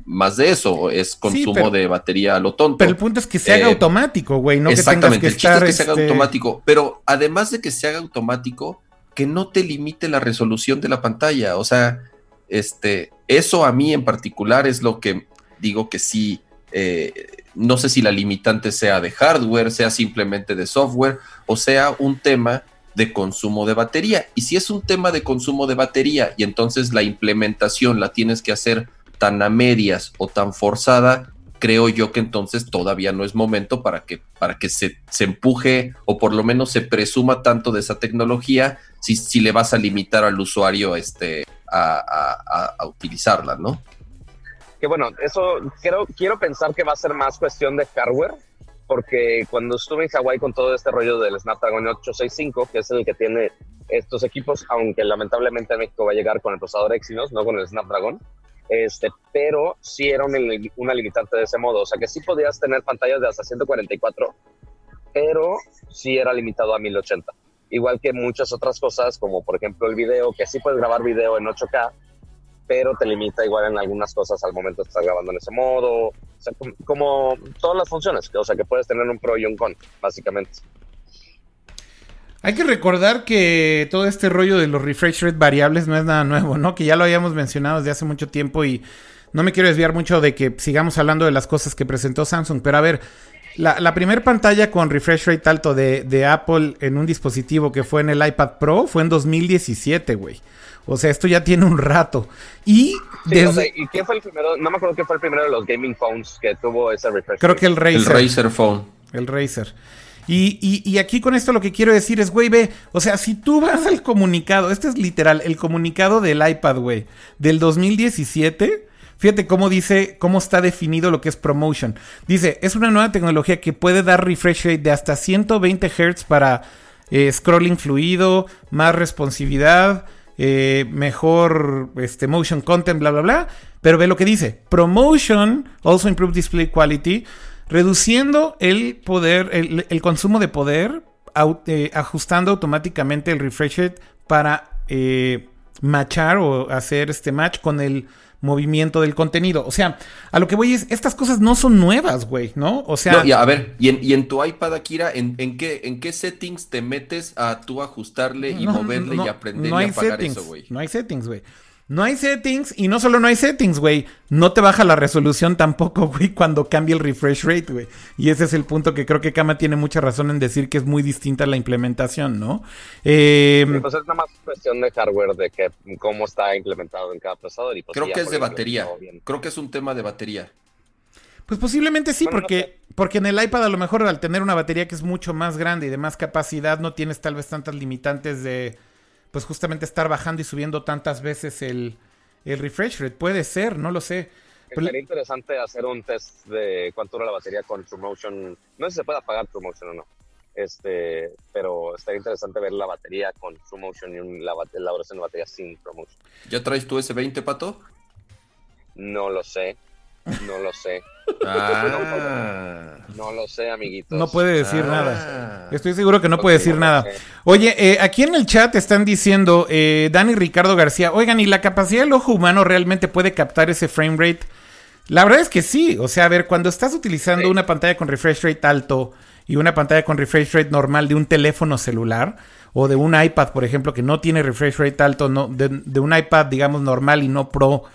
más de eso? Es consumo de batería a lo tonto. Pero el punto es que se haga eh, automático, güey. No exactamente, que tengas que el chiste es que se haga este automático. Pero además de que se haga automático, que no te limite la resolución de la pantalla. O sea, este, eso a mí en particular es lo que digo que sí, eh, no sé si la limitante sea de hardware, sea simplemente de software o sea un tema de consumo de batería. Y si es un tema de consumo de batería y entonces la implementación la tienes que hacer tan a medias o tan forzada, creo yo que entonces todavía no es momento para que, para que se, se empuje o por lo menos se presuma tanto de esa tecnología si, si le vas a limitar al usuario este, a, utilizarla, ¿no? Que bueno, eso quiero, quiero pensar que va a ser más cuestión de hardware, porque cuando estuve en Hawái con todo este rollo del Snapdragon 865, que es el que tiene estos equipos, aunque lamentablemente en México va a llegar con el procesador Exynos, no con el Snapdragon, este, pero sí era una, limitante de ese modo, o sea que sí podías tener pantallas de hasta 144, pero sí era limitado a 1080 igual que muchas otras cosas, como por ejemplo el video, que sí puedes grabar video en 8K, pero te limita igual en algunas cosas al momento de estar grabando en ese modo, o sea, como, todas las funciones, o sea, que puedes tener un pro y un con, básicamente. Hay que recordar que todo este rollo de los refresh rate variables no es nada nuevo, ¿no? Que ya lo habíamos mencionado desde hace mucho tiempo y no me quiero desviar mucho de que sigamos hablando de las cosas que presentó Samsung, pero a ver, la, la primera pantalla con refresh rate alto de, Apple en un dispositivo que fue en el iPad Pro fue en 2017, güey. O sea, esto ya tiene un rato. Y, ¿y qué fue el primero? No me acuerdo qué fue el primero de los gaming phones que tuvo ese refresh. Creo que el Razer. El Razer Phone. El Razer. Y, y, y, aquí con esto lo que quiero decir es, güey, ve, o sea, si tú vas al comunicado, este es literal, el comunicado del iPad, güey, del 2017, Fíjate cómo dice, cómo está definido lo que es promotion. Dice, es una nueva tecnología que puede dar refresh rate de hasta 120 Hz para eh, scrolling fluido, más responsividad, eh, mejor este, motion content, bla, bla, bla. Pero ve lo que dice. Promotion also improve display quality, reduciendo el poder, el, consumo de poder, eh, ajustando automáticamente el refresh rate para matchar o hacer este match con el movimiento del contenido. O sea, a lo que voy es, estas cosas no son nuevas, güey, ¿no? O sea... a ver, y en, y en, tu iPad, Akira, ¿en, en, qué, ¿en qué settings te metes a tú ajustarle y moverle y aprender a apagar eso, güey? No hay settings, güey. No hay settings y no solo no hay settings, güey. No te baja la resolución tampoco, güey, cuando cambia el refresh rate, güey. Y ese es el punto que creo que Kama tiene mucha razón en decir que es muy distinta la implementación, ¿no? Eh, pues es nada más cuestión de hardware, de que cómo está implementado en cada procesador. Y pues creo que es de batería. Creo que es un tema de batería. Pues posiblemente sí, porque, porque en el iPad a lo mejor al tener una batería que es mucho más grande y de más capacidad no tienes tal vez tantas limitantes de pues justamente estar bajando y subiendo tantas veces el, refresh rate. Puede ser, no lo sé. Sería interesante hacer un test de cuánto dura la batería con TrueMotion. No sé si se puede apagar TrueMotion o no. Este, pero estaría interesante ver la batería con TrueMotion y la, la duración de batería sin TrueMotion. ¿Ya traes tu S20, Pato? No lo sé. No lo sé. Ah. No, lo sé, amiguitos. No puede decir ah. nada. Estoy seguro que no puede decir nada. Oye, eh, aquí en el chat están diciendo eh, Dani Ricardo García, oigan, ¿y la capacidad del ojo humano realmente puede captar ese frame rate? La verdad es que sí. O sea, a ver, cuando estás utilizando una pantalla con refresh rate alto y una pantalla con refresh rate normal de un teléfono celular o de un iPad, por ejemplo, que no tiene refresh rate alto, no, de, de un iPad, digamos, normal y no pro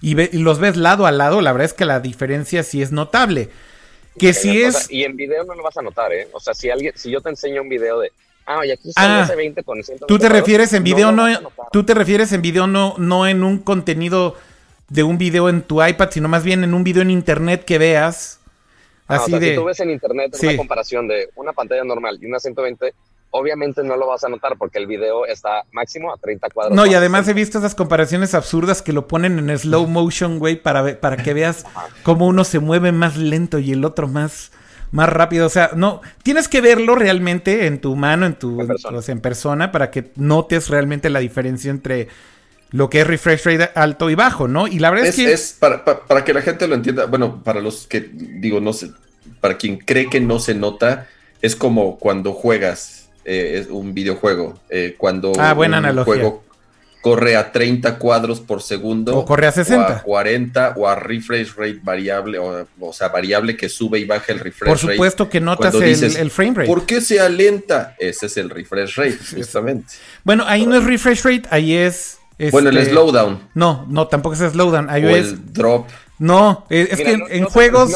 y, los ves lado a lado, la verdad es que la diferencia sí es notable. Que si es... y en video no lo vas a notar, ¿eh? O sea, si alguien, si yo te enseño un video de, ah, y aquí está ah, 20 con Tú te refieres en video, no, tú te refieres en video no, no en un contenido de un video en tu iPad, sino más bien en un video en internet que veas. Ah, así de... Si tú ves en internet una comparación de una pantalla normal y una 120, obviamente no lo vas a notar porque el video está máximo a 30 cuadros. No, y además he visto esas comparaciones absurdas que lo ponen en slow motion, güey, para, para que veas cómo uno se mueve más lento y el otro más, más rápido. O sea, no, tienes que verlo realmente en tu mano, en tu, en persona, para que notes realmente la diferencia entre lo que es refresh rate alto y bajo, ¿no? Y la verdad es, que... Es para, para, que la gente lo entienda, bueno, para los que, digo, no sé, para quien cree que no se nota, es como cuando juegas eh, es un videojuego. Eh, cuando ah, buena un juego corre a 30 cuadros por segundo. O corre a 60. O a 40 o a refresh rate variable, o, sea, variable que sube y baja el refresh rate. Por supuesto que notas el, frame rate. ¿Por qué se alenta? Ese es el refresh rate, justamente. Bueno, ahí no es refresh rate, ahí es... bueno, el este, slowdown. No, no, tampoco es slowdown. Ahí o es el drop. No, es, que en, juegos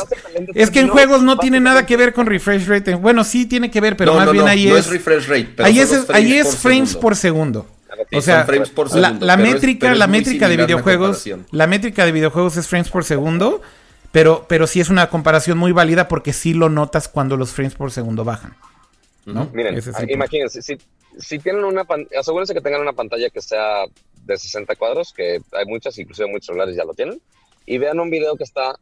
es que en juegos no tiene nada que ver con refresh rate. Bueno, sí tiene que ver, pero más bien ahí es, refresh rate, ahí es ahí es frames por segundo. O sea, la, métrica, la métrica de videojuegos, la métrica de videojuegos es frames por segundo, pero pero sí es una comparación muy válida porque sí lo notas cuando los frames por segundo bajan. ¿no? Miren, imagínense, si, si tienen una asegúrense que tengan una pantalla que sea de 60 cuadros, que hay muchas, inclusive muchos celulares ya lo tienen y vean un video que está,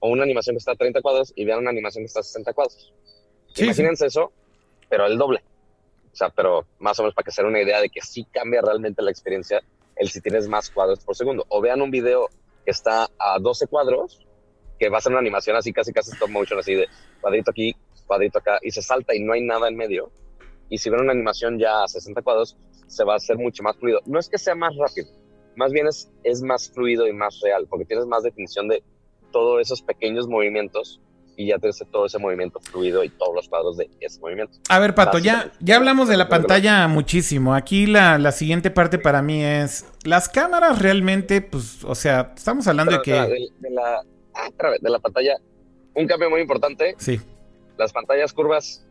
o una animación que está a 30 cuadros y vean una animación que está a 60 cuadros. Imagínense eso, pero el doble. O sea, pero más o menos para que se den una idea de que sí cambia realmente la experiencia el si tienes más cuadros por segundo. O vean un video que está a 12 cuadros, que va a ser una animación así, casi casi stop motion, así de cuadrito aquí, cuadrito acá, y se salta y no hay nada en medio. Y si ven una animación ya a 60 cuadros, se va a hacer mucho más fluido. No es que sea más rápido, más bien es, es más fluido y más real, porque tienes más definición de todos esos pequeños movimientos y ya tienes todo ese movimiento fluido y todos los cuadros de ese movimiento. A ver, Pato, ya, ya hablamos de la pantalla muchísimo. Aquí la, la siguiente parte para mí es, las cámaras realmente, pues, o sea, estamos hablando de que... De, la, ah, de la pantalla, un cambio muy importante. Sí. Las pantallas curvas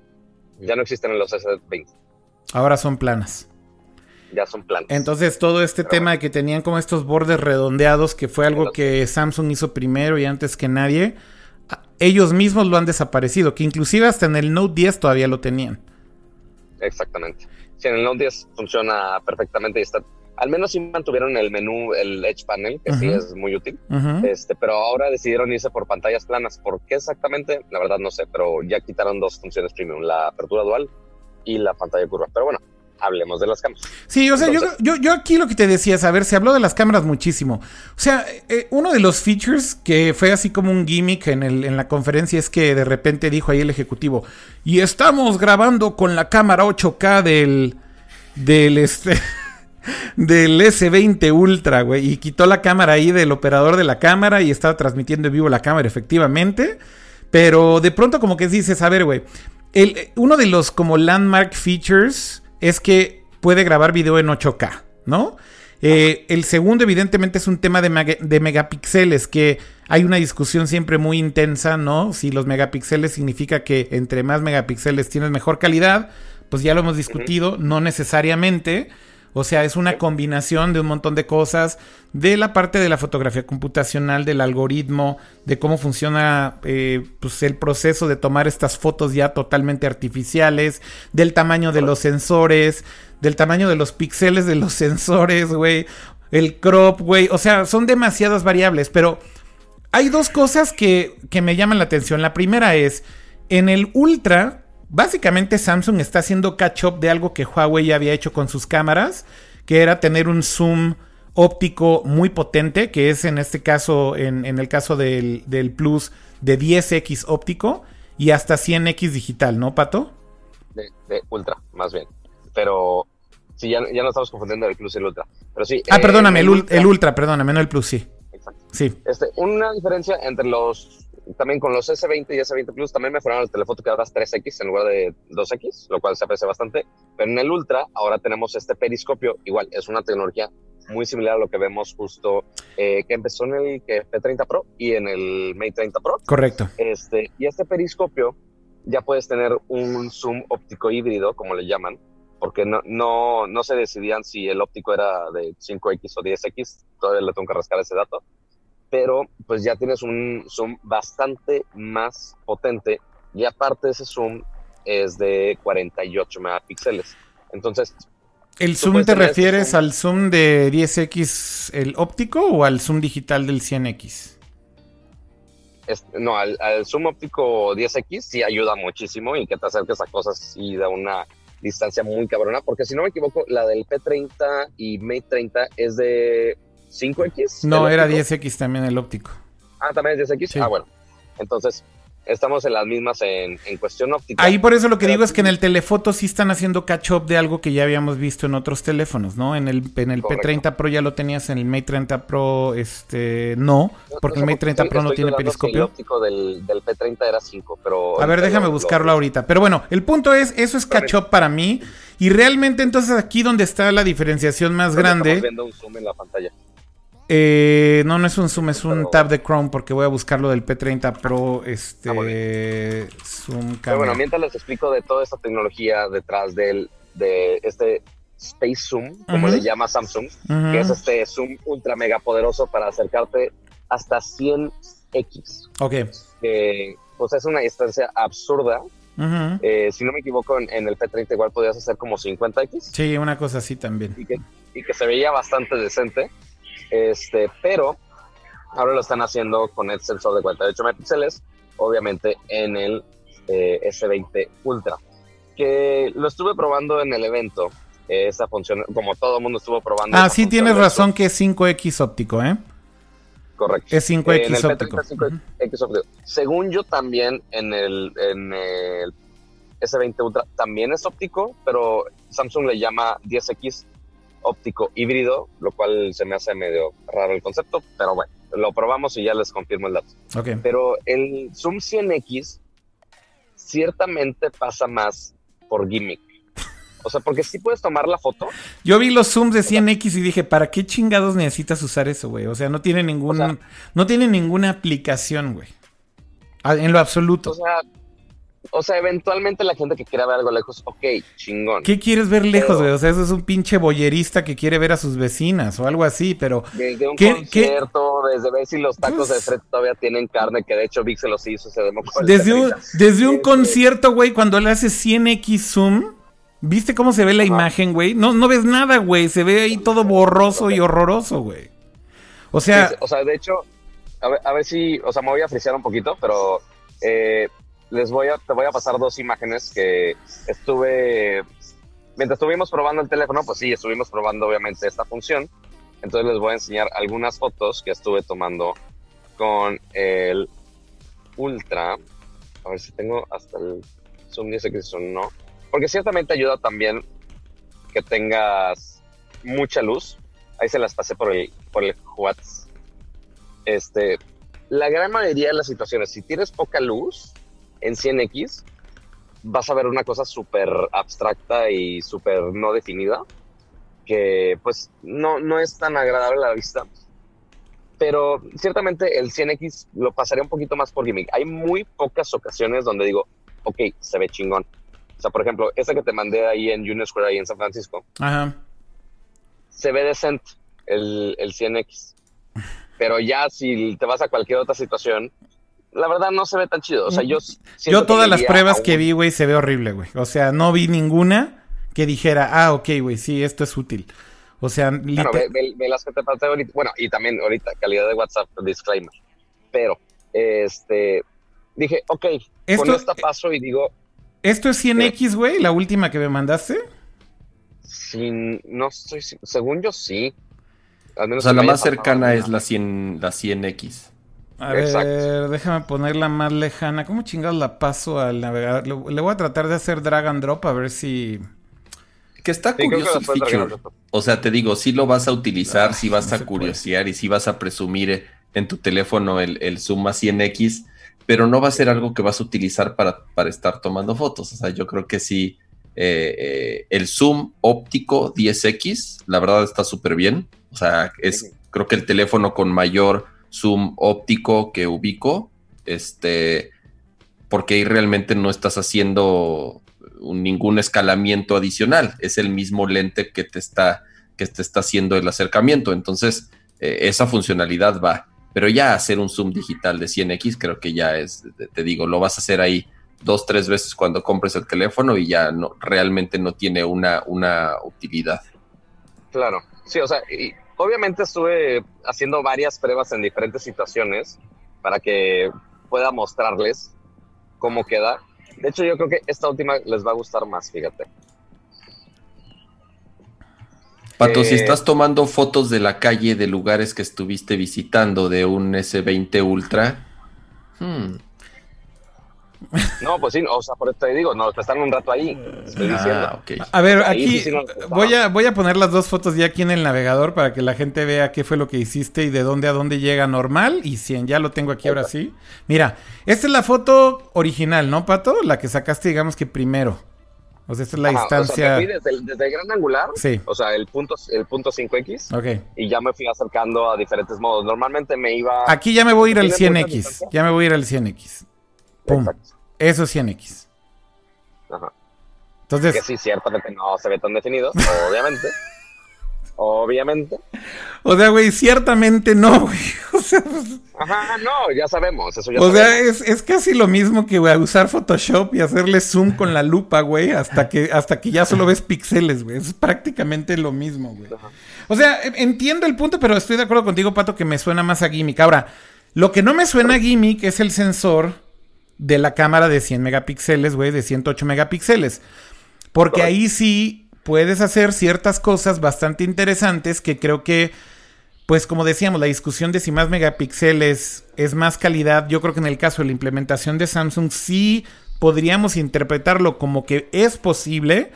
ya no existen en los S20. Ahora son planas ya son planos. Entonces todo este tema de que tenían como estos bordes redondeados, que fue algo que Samsung hizo primero y antes que nadie, ellos mismos lo han desaparecido, que inclusive hasta en el Note 10 todavía lo tenían. Exactamente. Sí, en el Note 10 funciona perfectamente y está... Al menos sí mantuvieron el menú, el Edge Panel, que sí es muy útil. este, pero ahora decidieron irse por pantallas planas. ¿Por qué exactamente? La verdad no sé, pero ya quitaron dos funciones premium, la apertura dual y la pantalla curva. Pero bueno, hablemos de las cámaras. Sí, o sea, yo, yo, aquí lo que te decía es, a ver, se habló de las cámaras muchísimo. O sea, eh, uno de los features que fue así como un gimmick en, el, en la conferencia es que de repente dijo ahí el ejecutivo, y estamos grabando con la cámara 8K del, del este... del S20 Ultra, güey. Y quitó la cámara ahí del operador de la cámara y estaba transmitiendo en vivo la cámara, efectivamente. Pero de pronto como que dices, a ver, güey. uno de los como landmark features es que puede grabar video en 8K, ¿no? Eh, el segundo, evidentemente, es un tema de, de, megapíxeles, que hay una discusión siempre muy intensa, ¿no? Si los megapíxeles significa que entre más megapíxeles tienes mejor calidad, pues ya lo hemos discutido, no necesariamente. O sea, es una combinación de un montón de cosas, de la parte de la fotografía computacional, del algoritmo, de cómo funciona eh, pues el proceso de tomar estas fotos ya totalmente artificiales, del tamaño de los sensores, del tamaño de los píxeles de los sensores, güey, el crop, güey. O sea, son demasiadas variables, pero hay dos cosas que, que me llaman la atención. La primera es, en el Ultra Básicamente Samsung está haciendo catch up de algo que Huawei ya había hecho con sus cámaras, que era tener un zoom óptico muy potente, que es en este caso, en, el caso del, Plus, de 10x óptico y hasta 100x digital, ¿no, Pato? De, ultra, más bien. Pero sí, ya, ya no estamos confundiendo el Plus y el Ultra. Pero sí, ah, perdóname, el, ultra, el, Ultra, perdóname, no el Plus, sí. Exacto. Sí. Este, una diferencia entre los también con los S20 y S20 Plus también mejoraron el telefoto que ahora es 3X en lugar de 2X, lo cual se aprecia bastante. Pero en el Ultra ahora tenemos este periscopio, igual es una tecnología muy similar a lo que vemos justo eh, que empezó en el que P30 Pro y en el Mate 30 Pro. Correcto. Este, y este periscopio ya puedes tener un zoom óptico híbrido, como le llaman, porque no, no, no se decidían si el óptico era de 5X o 10X, todavía le tengo que rascar ese dato pero pues ya tienes un zoom bastante más potente y aparte ese zoom es de 48 megapíxeles. Entonces... ¿El zoom te refieres al zoom de 10X el óptico o al zoom digital del 100X? no, al, zoom óptico 10X sí ayuda muchísimo y que te acerques a cosas y de una distancia muy cabrona, porque si no me equivoco, la del P30 y Mate 30 es de 5X. No, era 10X también el óptico. Ah, también es 10X. Ah, bueno. Entonces, estamos en las mismas en, cuestión óptica. Ahí por eso lo que digo es que en el telefoto sí están haciendo catch up de algo que ya habíamos visto en otros teléfonos, ¿no? En el, en el P30 Pro ya lo tenías, en el Mate 30 Pro, este, no, porque el Mate 30 Pro no tiene periscopio. el óptico del, del, P30 era 5, pero... A ver, déjame buscarlo ahorita. Pero bueno, el punto es, eso es catch up para mí. Y realmente entonces aquí donde está la diferenciación más grande... Estamos viendo un zoom en la pantalla. Eh, no, no es un zoom, es un tab de Chrome porque voy a buscarlo del P30 Pro. Este. Ah, zoom Pero bueno, mientras les explico de toda esta tecnología detrás del, de este Space Zoom, como le llama Samsung, que es este zoom ultra mega poderoso para acercarte hasta 100x. Ok. pues es una distancia absurda. Eh, si no me equivoco, en, el P30 igual podías hacer como 50x. Sí, una cosa así también. Y que, y que se veía bastante decente. Este, pero ahora lo están haciendo con el sensor de 48 megapíxeles, obviamente en el eh, S20 Ultra, que lo estuve probando en el evento. esa función, como todo el mundo estuvo probando. Ah, sí, tienes razón que es 5X óptico, ¿eh? Correcto. Es 5X óptico. Según yo también en el, en el S20 Ultra también es óptico, pero Samsung le llama 10X óptico híbrido, lo cual se me hace medio raro el concepto, pero bueno, lo probamos y ya les confirmo el dato. Pero el Zoom 100X ciertamente pasa más por gimmick. O sea, porque si puedes tomar la foto. Yo vi los zooms de 100X y dije, ¿para qué chingados necesitas usar eso, güey? O sea, no tiene ningún, no tiene ninguna aplicación, güey. En lo absoluto. O sea, o sea, eventualmente la gente que quiera ver algo lejos, ok, chingón. ¿Qué quieres ver lejos, güey? O sea, eso es un pinche boyerista que quiere ver a sus vecinas o algo así, pero. Desde un concierto, desde ver si los tacos de frente todavía tienen carne, que de hecho Vic se los hizo, se Desde un, desde un concierto, güey, cuando le hace 100x zoom. ¿Viste cómo se ve la imagen, güey? No, no ves nada, güey. Se ve ahí todo borroso y horroroso, güey. O sea. o sea, de hecho, a ver, a ver si. O sea, me voy a frisear un poquito, pero. Eh, les voy a, te voy a pasar dos imágenes que estuve, mientras estuvimos probando el teléfono, pues sí, estuvimos probando obviamente esta función. Entonces les voy a enseñar algunas fotos que estuve tomando con el Ultra. A ver si tengo hasta el zoom, dice que son no. Porque ciertamente ayuda también que tengas mucha luz. Ahí se las pasé por el, por el WhatsApp. Este, la gran mayoría de las situaciones, si tienes poca luz, en 100X vas a ver una cosa súper abstracta y súper no definida, que pues no, no es tan agradable a la vista. Pero ciertamente el 100X lo pasaría un poquito más por gimmick. Hay muy pocas ocasiones donde digo, ok, se ve chingón. O sea, por ejemplo, esa que te mandé ahí en Union Square, ahí en San Francisco. Ajá. Se ve decente el, el 100X. Pero ya si te vas a cualquier otra situación, la verdad no se ve tan chido. O sea, yo. Yo todas las pruebas que vi, güey, se ve horrible, güey. O sea, no vi ninguna que dijera, ah, ok, güey, sí, esto es útil. O sea, bueno, ve, las que te pasé ahorita. Bueno, y también ahorita, calidad de WhatsApp, disclaimer. Pero, este. Dije, ok, esto, con esta paso y digo. ¿Esto es 100X, güey? ¿La última que me mandaste? Sí, no estoy. Según yo, sí. o sea, la más cercana es la 100, la 100X. A ver, déjame ponerla más lejana. ¿Cómo chingados la paso al navegador? Le, voy a tratar de hacer drag and drop a ver si. Que está curioso el feature. O sea, te digo, si lo vas a utilizar, si vas a curiosear y si vas a presumir en tu teléfono el, el Zoom a 100X, pero no va a ser algo que vas a utilizar para, para estar tomando fotos. O sea, yo creo que sí. Eh, eh, el zoom óptico 10X, la verdad está súper bien. O sea, es creo que el teléfono con mayor zoom óptico que ubico, este, porque ahí realmente no estás haciendo ningún escalamiento adicional, es el mismo lente que te está, que te está haciendo el acercamiento, entonces eh, esa funcionalidad va. pero ya hacer un zoom digital de 100x creo que ya es, te digo, lo vas a hacer ahí dos, tres veces cuando compres el teléfono y ya no, realmente no tiene una, una utilidad. Claro, sí, o sea, y obviamente estuve haciendo varias pruebas en diferentes situaciones para que pueda mostrarles cómo queda. De hecho, yo creo que esta última les va a gustar más, fíjate. Pato, si eh, estás tomando fotos de la calle de lugares que estuviste visitando de un S20 Ultra, hmm, no, pues sí, o sea, por eso te digo, no, están un rato ahí. Estoy ah, A ver, aquí voy, a, voy a poner las dos fotos ya aquí en el navegador para que la gente vea qué fue lo que hiciste y de dónde a dónde llega normal. Y 100, ya lo tengo aquí ahora sí. Mira, esta es la foto original, ¿no, Pato? La que sacaste, digamos que primero. O sea, esta es la distancia. desde, el, desde, el, gran angular, sí. o sea, el punto, el punto 5X. Ok. Y ya me fui acercando a diferentes modos. Normalmente me iba. Aquí ya me voy a ir al 100X. Ya me voy a ir al 100X. Pum. Eso es 100X. Ajá. Entonces. Que sí, ciertamente no se ve tan definido, obviamente. obviamente. O sea, güey, ciertamente no, güey. O sea, pues, Ajá, no, ya sabemos, eso ya O sea, es, es, casi lo mismo que, güey, usar Photoshop y hacerle zoom con la lupa, güey, hasta que, hasta que ya solo ves píxeles, güey. Es prácticamente lo mismo, güey. O sea, entiendo el punto, pero estoy de acuerdo contigo, Pato, que me suena más a gimmick. Ahora, lo que no me suena a gimmick es el sensor de la cámara de 100 megapíxeles, güey, de 108 megapíxeles. Porque ahí sí puedes hacer ciertas cosas bastante interesantes que creo que, pues como decíamos, la discusión de si más megapíxeles es más calidad, yo creo que en el caso de la implementación de Samsung sí podríamos interpretarlo como que es posible.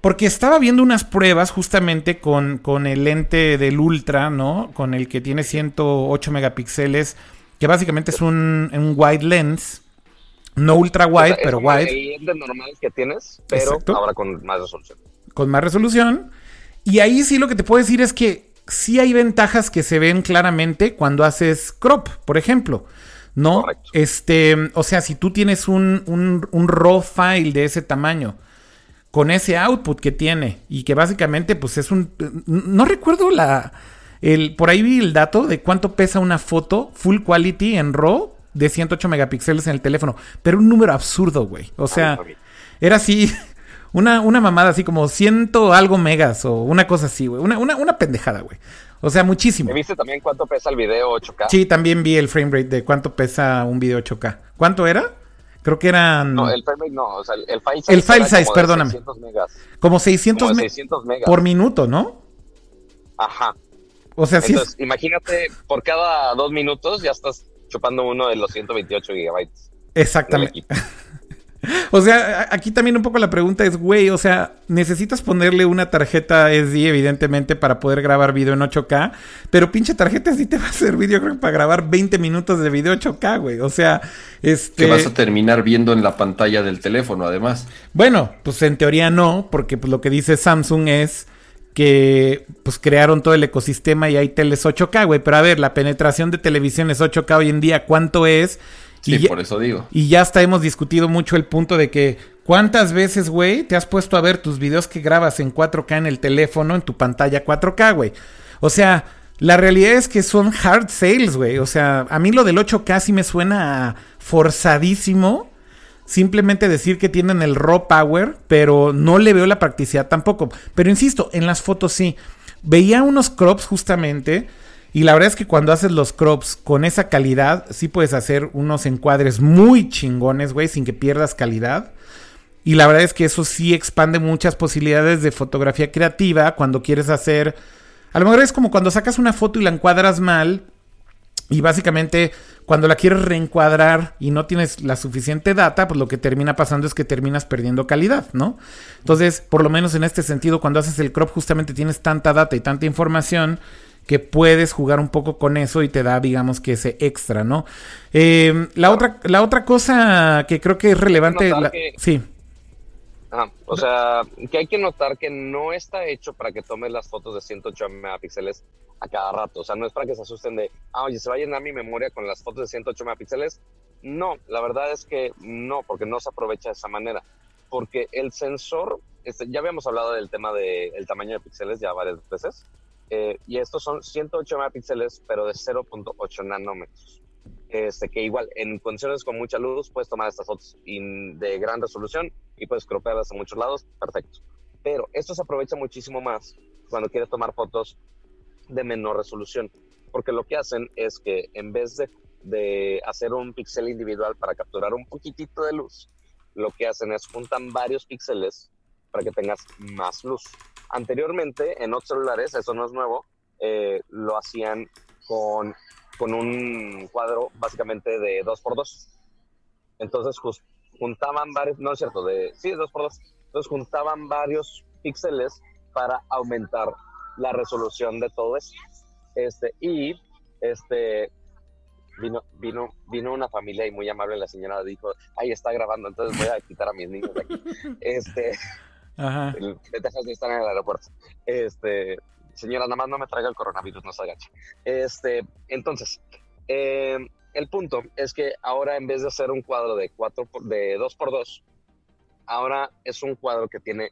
Porque estaba viendo unas pruebas justamente con, con el lente del Ultra, ¿no? Con el que tiene 108 megapíxeles, que básicamente es un, un wide lens. No ultra wide, pero wide. De normal que tienes, pero ahora con más resolución. Con más resolución. Y ahí sí lo que te puedo decir es que sí hay ventajas que se ven claramente cuando haces crop, por ejemplo. ¿No? Correcto. Este, o sea, si tú tienes un, un, raw file de ese tamaño, con ese output que tiene, y que básicamente, pues es un. No recuerdo la. El, por ahí vi el dato de cuánto pesa una foto full quality en RAW de 108 megapíxeles en el teléfono, pero un número absurdo, güey. O sea, era así, una, una mamada así como ciento algo megas o una cosa así, güey. Una, una, una pendejada, güey. O sea, muchísimo. ¿Viste también cuánto pesa el video 8K? Sí, también vi el frame rate de cuánto pesa un video 8K. ¿Cuánto era? Creo que eran. No, el frame rate no. O sea, el file size. El file size, perdóname. 600 megas. Como 600, como 600 megas. Por minuto, ¿no? Ajá. O sea, Entonces, imagínate, por cada dos minutos ya estás chupando uno de los 128 gigabytes. Exactamente. o sea, aquí también un poco la pregunta es, güey, o sea, necesitas ponerle una tarjeta SD, evidentemente, para poder grabar video en 8K, pero pinche tarjeta sí te va a servir, yo creo, para grabar 20 minutos de video 8K, güey. O sea, este... Que vas a terminar viendo en la pantalla del teléfono, además. Bueno, pues en teoría no, porque pues, lo que dice Samsung es que pues crearon todo el ecosistema y hay teles 8K, güey. Pero a ver, la penetración de televisiones 8K hoy en día, ¿cuánto es? Sí, por eso digo. Y ya hasta hemos discutido mucho el punto de que cuántas veces, güey, te has puesto a ver tus videos que grabas en 4K en el teléfono, en tu pantalla 4K, güey. O sea, la realidad es que son hard sales, güey. O sea, a mí lo del 8K sí me suena forzadísimo simplemente decir que tienen el raw power, pero no le veo la practicidad tampoco. Pero insisto, en las fotos sí. Veía unos crops justamente. Y la verdad es que cuando haces los crops con esa calidad, sí puedes hacer unos encuadres muy chingones, güey, sin que pierdas calidad. Y la verdad es que eso sí expande muchas posibilidades de fotografía creativa cuando quieres hacer... A lo mejor es como cuando sacas una foto y la encuadras mal y básicamente cuando la quieres reencuadrar y no tienes la suficiente data, pues lo que termina pasando es que terminas perdiendo calidad, ¿no? Entonces, por lo menos en este sentido, cuando haces el crop justamente tienes tanta data y tanta información que puedes jugar un poco con eso y te da, digamos, que ese extra, ¿no? Eh, la, otra, la otra cosa que creo que es relevante... Sí. O sea, que hay que notar que no está hecho para que tomes las fotos de 108 megapíxeles a cada rato. O sea, no es para que se asusten de, ah, oye, se va a llenar mi memoria con las fotos de 108 megapíxeles. No, la verdad es que no, porque no se aprovecha de esa manera. Porque el sensor, este, ya habíamos hablado del tema del tamaño de píxeles ya varias veces. Eh, y estos son 108 megapíxeles, pero de 0.8 nanómetros. Este, que igual en condiciones con mucha luz puedes tomar estas fotos de gran resolución y puedes cropearlas a muchos lados, perfecto. Pero esto se aprovecha muchísimo más cuando quieres tomar fotos de menor resolución, porque lo que hacen es que en vez de, hacer un píxel individual para capturar un poquitito de luz, lo que hacen es juntan varios píxeles para que tengas más luz. Anteriormente, en otros celulares, eso no es nuevo, eh, lo hacían con con un cuadro básicamente de 2x2. Entonces juntaban varios, no es cierto, de, sí, 2x2. Entonces juntaban varios píxeles para aumentar la resolución de todo eso. Este, y este, vino, vino, vino una familia y muy amable la señora dijo, ahí está grabando, entonces voy a quitar a mis niños de aquí. Este, Ajá. de estar en el aeropuerto. Este, señora, nada más no me traiga el coronavirus, no se agache. Este, entonces, eh, el punto es que ahora en vez de hacer un cuadro de, cuatro de 2 por 2 ahora es un cuadro que tiene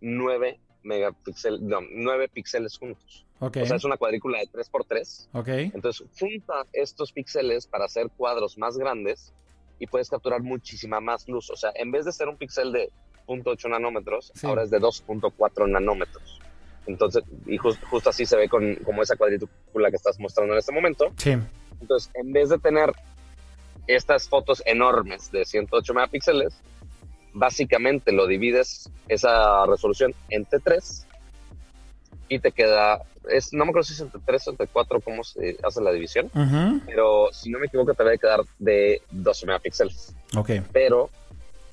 9 megapíxeles, no, 9 píxeles juntos. Okay. O sea, es una cuadrícula de 3 por 3 Okay. Entonces, junta estos píxeles para hacer cuadros más grandes y puedes capturar muchísima más luz. O sea, en vez de ser un píxel de 0.8 nanómetros, ahora es de 2.4 nanómetros. Entonces, y justo así se ve con como esa cuadrícula que estás mostrando en este momento. Sí. Entonces, en vez de tener estas fotos enormes de 108 megapíxeles, básicamente lo divides esa resolución entre 3 y te queda, es, no me acuerdo si es entre 3 o entre 4 cómo se hace la división, pero si no me equivoco te va a quedar de 12 megapíxeles. Ok. Pero,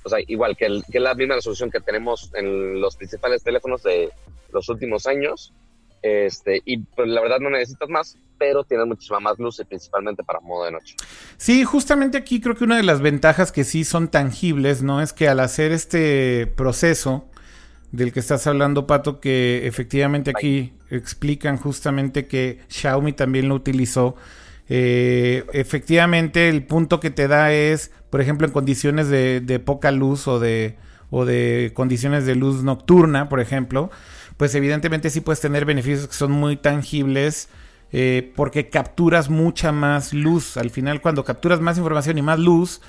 o sea, igual que, el, que la misma resolución que tenemos en los principales teléfonos de los últimos años. Este, y pues la verdad no necesitas más, pero tienes muchísima más luz y principalmente para modo de noche. Sí, justamente aquí creo que una de las ventajas que sí son tangibles, ¿no? Es que al hacer este proceso del que estás hablando, Pato, que efectivamente aquí explican justamente que Xiaomi también lo utilizó. Eh, efectivamente, el punto que te da es, por ejemplo, en condiciones de, poca luz o de, o de condiciones de luz nocturna, por ejemplo, pues evidentemente sí puedes tener beneficios que son muy tangibles. Eh, porque capturas mucha más luz. Al final, cuando capturas más información y más luz,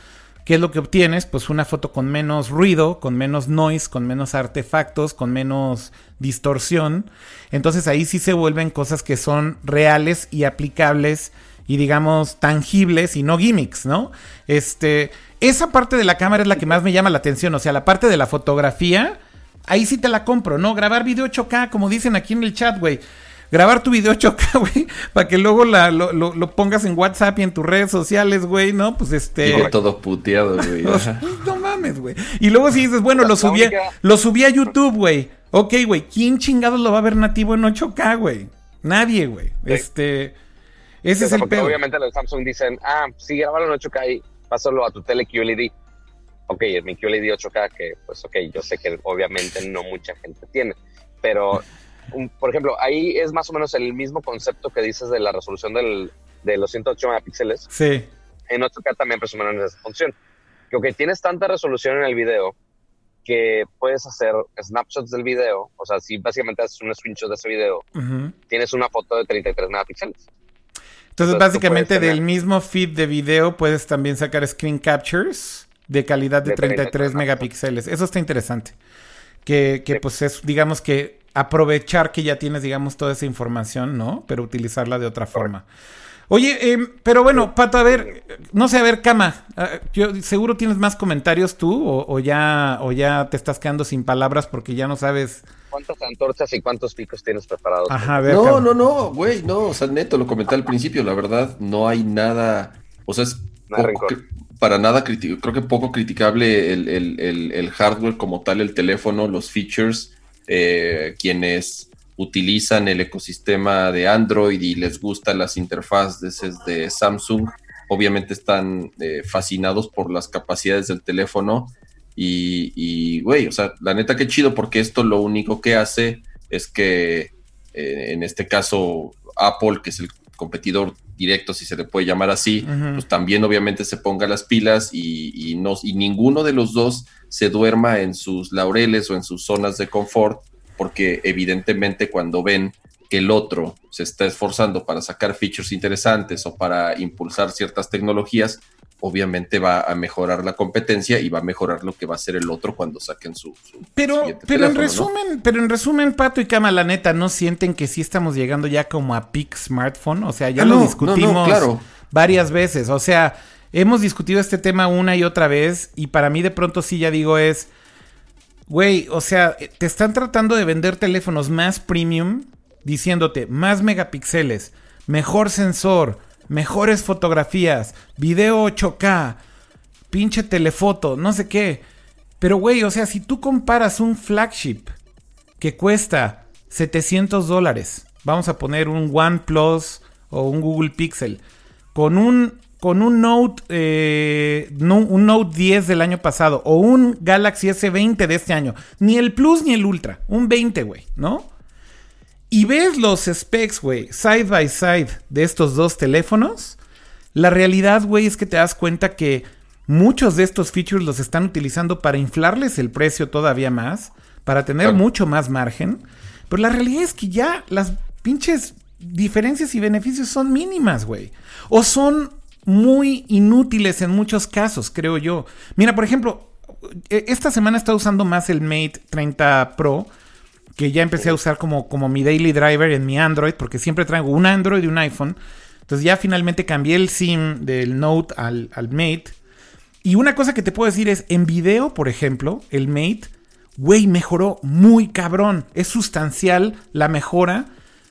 ¿qué es lo que obtienes? Pues una foto con menos ruido, con menos noise, con menos artefactos, con menos distorsión. Entonces ahí sí se vuelven cosas que son reales y aplicables y digamos tangibles y no gimmicks, ¿no? Este, esa parte de la cámara es la que más me llama la atención, o sea, la parte de la fotografía Ahí sí te la compro, ¿no? Grabar video 8K, como dicen aquí en el chat, güey. Grabar tu video 8K, güey, para que luego lo, pongas en WhatsApp y en tus redes sociales, güey, ¿no? Pues este. todo puteado, güey. no mames, güey. Y luego si dices, bueno, lo subí, lo subí a YouTube, güey. Ok, güey, ¿quién chingados lo va a ver nativo en 8K, güey? Nadie, güey. Este. Ese es el peor. Obviamente los Samsung dicen, ah, sí, grabalo en 8K y pásalo a tu tele QLED ok, mi QLED 8K, que pues ok, yo sé que obviamente no mucha gente tiene, pero por ejemplo, ahí es más o menos el mismo concepto que dices de la resolución del, de los 108 megapíxeles. Sí. En 8K también presumen esa función. Que ok, tienes tanta resolución en el video que puedes hacer snapshots del video, o sea, si básicamente haces un screenshot de ese video, tienes una foto de 33 megapíxeles. Entonces, básicamente del mismo feed de video puedes también sacar screen captures de calidad de, 33, megapíxeles. Eso está interesante. Que, que pues es, digamos que aprovechar que ya tienes, digamos, toda esa información, ¿no? Pero utilizarla de otra forma. Oye, em, pero bueno, Pato, a ver, no sé, a ver, Cama, ah, yo seguro tienes más comentarios tú o, ya, o ya te estás quedando sin palabras porque ya no sabes... ¿Cuántas antorchas y cuántos picos tienes preparados? Ajá, a ver, no, no, no, güey, no, o sea, neto, lo comenté al principio, la verdad, no hay nada, o sea, es para nada crítico, creo que poco criticable el, hardware como tal, el teléfono, los features, eh, quienes utilizan el ecosistema de Android y les gustan las interfaces de Samsung, obviamente están eh, fascinados por las capacidades del teléfono y, güey, o sea, la neta que chido porque esto lo único que hace es que eh, en este caso Apple, que es el competidor directo, si se le puede llamar así, pues también obviamente se ponga las pilas y, no, y ninguno de los dos se duerma en sus laureles o en sus zonas de confort, porque evidentemente cuando ven que el otro se está esforzando para sacar features interesantes o para impulsar ciertas tecnologías, obviamente va a mejorar la competencia y va a mejorar lo que va a hacer el otro cuando saquen su. pero, pero en resumen, pero en resumen, Pato y Cama, la neta, ¿no sienten que sí estamos llegando ya como a peak smartphone? O sea, ya ah, lo discutimos varias veces. O sea, hemos discutido este tema una y otra vez. Y para mí, de pronto, sí ya digo, es. Güey, o sea, te están tratando de vender teléfonos más premium, diciéndote más megapíxeles, mejor sensor, mejores fotografías, video 8K, pinche telefoto, no sé qué. Pero, güey, o sea, si tú comparas un flagship que cuesta 700 dólares, vamos a poner un OnePlus o un Google Pixel, con un, con un Note, eh, un Note 10 del año pasado o un Galaxy S20 de este año, ni el Plus ni el Ultra, un 20, güey, ¿no? y ves los specs, güey, side by side de estos dos teléfonos, la realidad, güey, es que te das cuenta que muchos de estos features los están utilizando para inflarles el precio todavía más, para tener mucho más margen. Pero la realidad es que ya las pinches diferencias y beneficios son mínimas, güey. O son muy inútiles en muchos casos, creo yo. Mira, por ejemplo, e-, esta semana he estado usando más el Mate 30 Pro que ya empecé a usar como, como mi daily driver en mi Android, porque siempre traigo un Android y un iPhone. Entonces ya finalmente cambié el SIM del Note al, al Mate. Y una cosa que te puedo decir es, en video, por ejemplo, el Mate, güey, mejoró muy cabrón. Es sustancial la mejora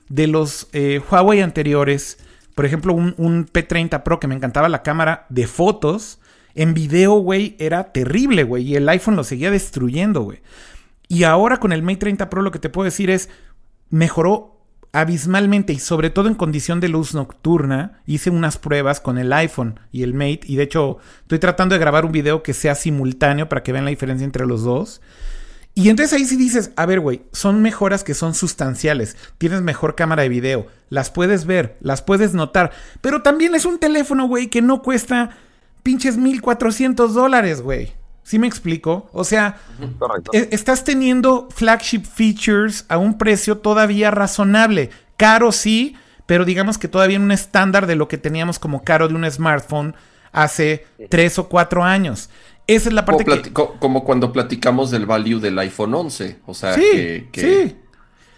de los eh, Huawei anteriores. Por ejemplo, un, un, P30 Pro que me encantaba la cámara de fotos. En video, güey, era terrible, güey. Y el iPhone lo seguía destruyendo, güey. Y ahora con el Mate 30 Pro lo que te puedo decir es, mejoró abismalmente y sobre todo en condición de luz nocturna. Hice unas pruebas con el iPhone y el Mate y de hecho estoy tratando de grabar un video que sea simultáneo para que vean la diferencia entre los dos. Y entonces ahí sí dices, a ver, güey, son mejoras que son sustanciales. Tienes mejor cámara de video, las puedes ver, las puedes notar. Pero también es un teléfono, güey, que no cuesta pinches 1400 dólares, güey. ¿Sí me explico? O sea, e, estás teniendo flagship features a un precio todavía razonable. Caro sí, pero digamos que todavía en un estándar de lo que teníamos como caro de un smartphone hace tres o cuatro años. Esa es la parte como, que... como cuando platicamos del value del iPhone 11. O sea, que, sí.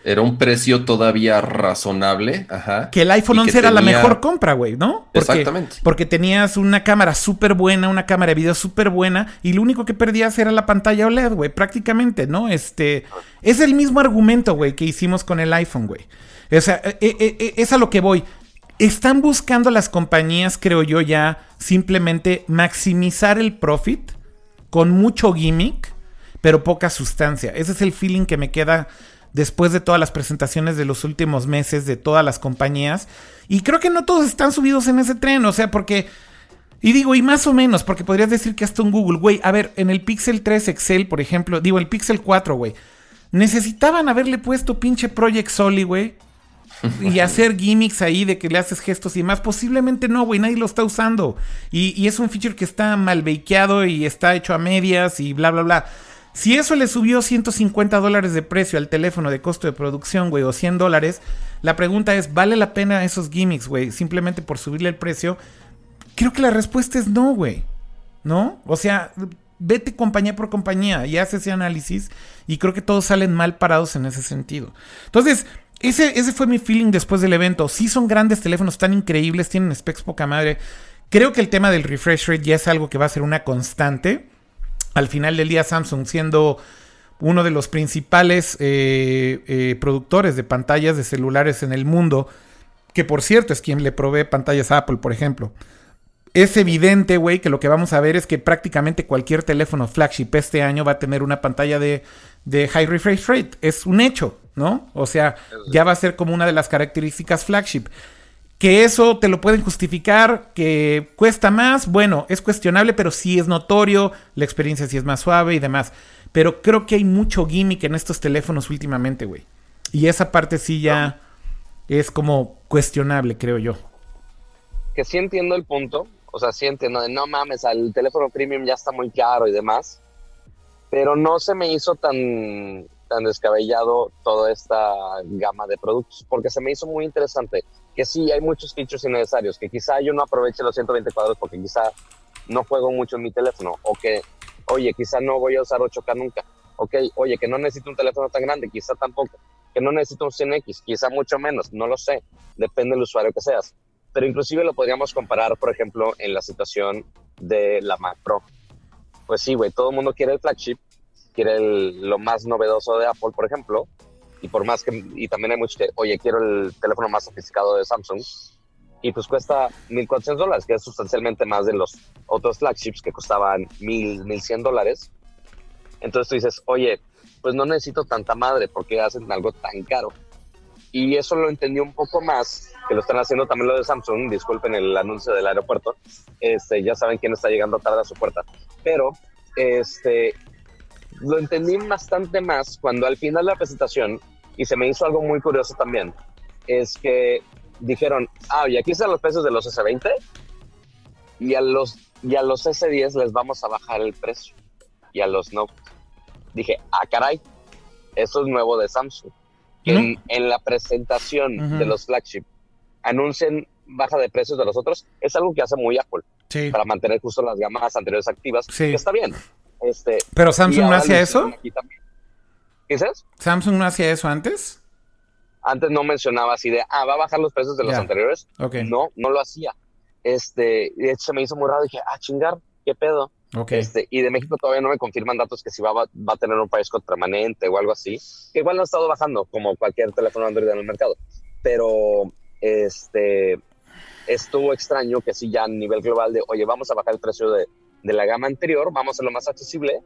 Era un precio todavía razonable. Ajá, que el iPhone 11 era la mejor compra, güey, ¿no? Exactamente. Porque tenías una cámara súper buena, una cámara de video súper buena, y lo único que perdías era la pantalla OLED, güey, prácticamente, ¿no? Este. Es el mismo argumento, güey, que hicimos con el iPhone, güey. O sea, eh, eh, eh, es a lo que voy. Están buscando las compañías, creo yo, ya simplemente maximizar el profit con mucho gimmick, pero poca sustancia. Ese es el feeling que me queda después de todas las presentaciones de los últimos meses de todas las compañías. Y creo que no todos están subidos en ese tren, o sea, porque... Y digo, y más o menos, porque podrías decir que hasta un Google, güey, a ver, en el Pixel 3 Excel, por ejemplo, digo, el Pixel 4, güey, necesitaban haberle puesto pinche Project Soli, güey, y hacer gimmicks ahí de que le haces gestos y más. Posiblemente no, güey, nadie lo está usando. Y, y, es un feature que está mal bakeado y está hecho a medias y bla, bla, bla. Si eso le subió 150 dólares de precio al teléfono de costo de producción, güey, o 100 dólares, la pregunta es, ¿vale la pena esos gimmicks, güey, simplemente por subirle el precio? Creo que la respuesta es no, güey. ¿No? O sea, vete compañía por compañía y haz ese análisis y creo que todos salen mal parados en ese sentido. Entonces, ese, ese fue mi feeling después del evento. Sí son grandes teléfonos tan increíbles, tienen specs poca madre. Creo que el tema del refresh rate ya es algo que va a ser una constante al final del día Samsung siendo uno de los principales eh, eh, productores de pantallas de celulares en el mundo, que por cierto es quien le provee pantallas a Apple, por ejemplo. Es evidente, güey, que lo que vamos a ver es que prácticamente cualquier teléfono flagship este año va a tener una pantalla de, de high refresh rate. Es un hecho, ¿no? O sea, ya va a ser como una de las características flagship. Que eso te lo pueden justificar, que cuesta más, bueno, es cuestionable, pero sí es notorio, la experiencia sí es más suave y demás. Pero creo que hay mucho gimmick en estos teléfonos últimamente, güey. Y esa parte sí ya es como cuestionable, creo yo. Que sí entiendo el punto, o sea, sí entiendo de no mames, el teléfono premium ya está muy caro y demás, pero no se me hizo tan tan descabellado toda esta gama de productos, porque se me hizo muy interesante que sí hay muchos features innecesarios, que quizá yo no aproveche los 120 cuadros porque quizá no juego mucho en mi teléfono, o que, oye, quizá no voy a usar 8K nunca, ok, oye, que no necesito un teléfono tan grande, quizá tampoco, que no necesito un 100X, quizá mucho menos, no lo sé, depende del usuario que seas. Pero inclusive lo podríamos comparar, por ejemplo, en la situación de la Mac Pro. Pues sí, güey, todo el mundo quiere el flagship, quiere lo más novedoso de Apple, por ejemplo, y por más que, y también hay muchos que, oye, quiero el teléfono más sofisticado de Samsung, y pues cuesta 1.400 dólares, que es sustancialmente más de los otros flagships que costaban 1.000, 1.100 dólares. Entonces tú dices, oye, pues no necesito tanta madre, porque hacen algo tan caro? Y eso lo entendí un poco más, que lo están haciendo también lo de Samsung, disculpen el anuncio del aeropuerto, este, ya saben quién está llegando tarde a su puerta, pero este, lo entendí bastante más cuando al final de la presentación, y se me hizo algo muy curioso también, es que dijeron, ah, y aquí están los precios de los S20 y a los, y a los S10 les vamos a bajar el precio y a los Note. Dije, ah, caray, eso es nuevo de Samsung. En, en, la presentación de los flagship anuncien baja de precios de los otros, es algo que hace muy Apple. Para mantener justo las gamas anteriores activas. Que está bien. Este, Pero Samsung no hacía eso. ¿Qué dices? ¿Samsung no hacía eso antes? Antes no mencionaba así de, ah, va a bajar los precios de los anteriores. No, no lo hacía. Este, de hecho, se me hizo muy raro. Dije, ah, chingar, ¿qué pedo? Este, y de México todavía no me confirman datos que si va, va, a tener un país permanente o algo así. Que igual no ha estado bajando, como cualquier teléfono Android en el mercado. Pero, este, estuvo extraño que sí ya a nivel global de, oye, vamos a bajar el precio de, de la gama anterior, vamos a hacerlo más accesible.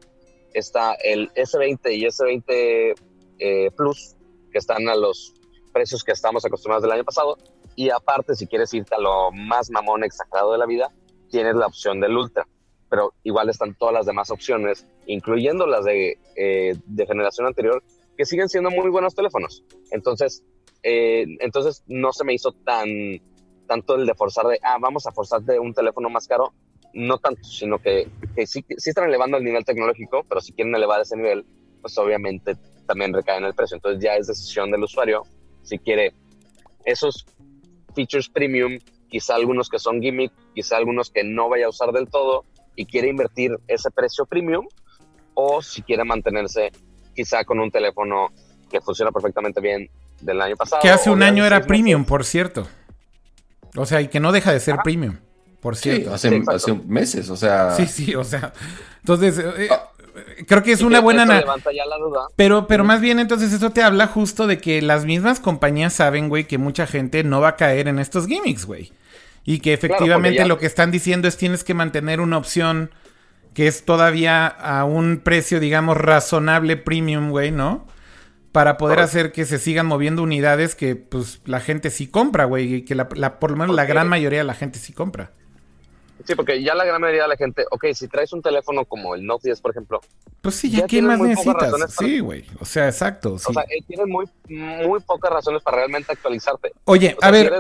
Está el S20 y S20 eh, Plus, que están a los precios que estamos acostumbrados del año pasado. Y aparte, si quieres irte a lo más mamón exagerado de la vida, tienes la opción del Ultra. Pero igual están todas las demás opciones, incluyendo las de, eh, de generación anterior, que siguen siendo muy buenos teléfonos. Entonces, eh, entonces no se me hizo tan tanto el de forzar de, ah, vamos a forzar de un teléfono más caro, no tanto, sino que, que sí, sí están elevando el nivel tecnológico, pero si quieren elevar ese nivel, pues obviamente también recae en el precio. Entonces ya es decisión del usuario si quiere esos features premium, quizá algunos que son gimmick, quizá algunos que no vaya a usar del todo y quiere invertir ese precio premium, o si quiere mantenerse quizá con un teléfono que funciona perfectamente bien del año pasado. Que hace un año era premium, por cierto. O sea, y que no deja de ser premium, por cierto. hace, meses, o sea. Sí, sí, o sea. Entonces, eh, ah, creo que es una buena... Pero, pero más bien entonces eso te habla justo de que las mismas compañías saben, güey, que mucha gente no va a caer en estos gimmicks, güey. Y que efectivamente lo que están diciendo es tienes que mantener una opción que es todavía a un precio, digamos, razonable premium, güey, ¿no? Para poder hacer que se sigan moviendo unidades que, pues, la gente sí compra, güey. Y que la, por lo menos la gran mayoría de la gente sí compra. Sí, porque ya la gran mayoría de la gente, ok, si traes un teléfono como el Note 10, por ejemplo. Pues sí, ya, ¿qué más necesitas? Sí, güey. O sea, exacto. O sea, eh, tienes muy, muy pocas razones para realmente actualizarte. Oye, a ver.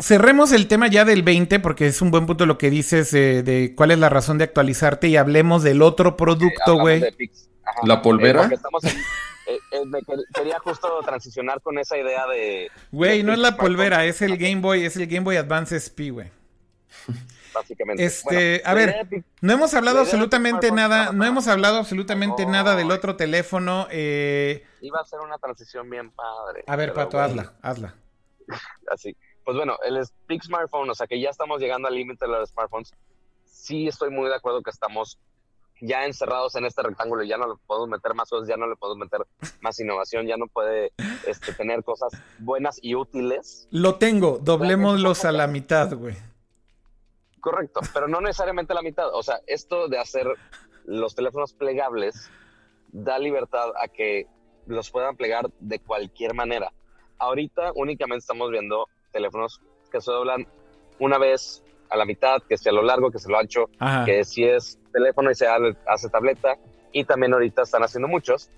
Cerremos el tema ya del 20 porque es un buen punto lo que dices de cuál es la razón de actualizarte y hablemos del otro producto, güey. la polvera. Eh, eh, me quería justo transicionar con esa idea de... Güey, no es la polvera, es el Game Boy, es el Game Boy Advance SP, güey. Básicamente. Este, a ver, no hemos hablado absolutamente nada, no hemos hablado absolutamente nada del otro teléfono. Eh... Iba a ser una transición bien padre. A ver, Pato, hazla, hazla. Así. Pues bueno, el Big Smartphone, o sea que ya estamos llegando al límite de los smartphones. Sí estoy muy de acuerdo que estamos ya encerrados en este rectángulo ya no le podemos meter más cosas, ya no le podemos meter más innovación, ya no puede este, tener cosas buenas y útiles. Lo tengo, doblémoslos a la mitad, güey. Correcto, pero no necesariamente la mitad. O sea, esto de hacer los teléfonos plegables da libertad a que los puedan plegar de cualquier manera. Haorita únicamente estamos viendo teléfonos que se doblan una vez a la mitad, que sea a lo largo, que sea a lo ancho, que si es teléfono y se hace tableta. Y también ahorita están haciendo muchos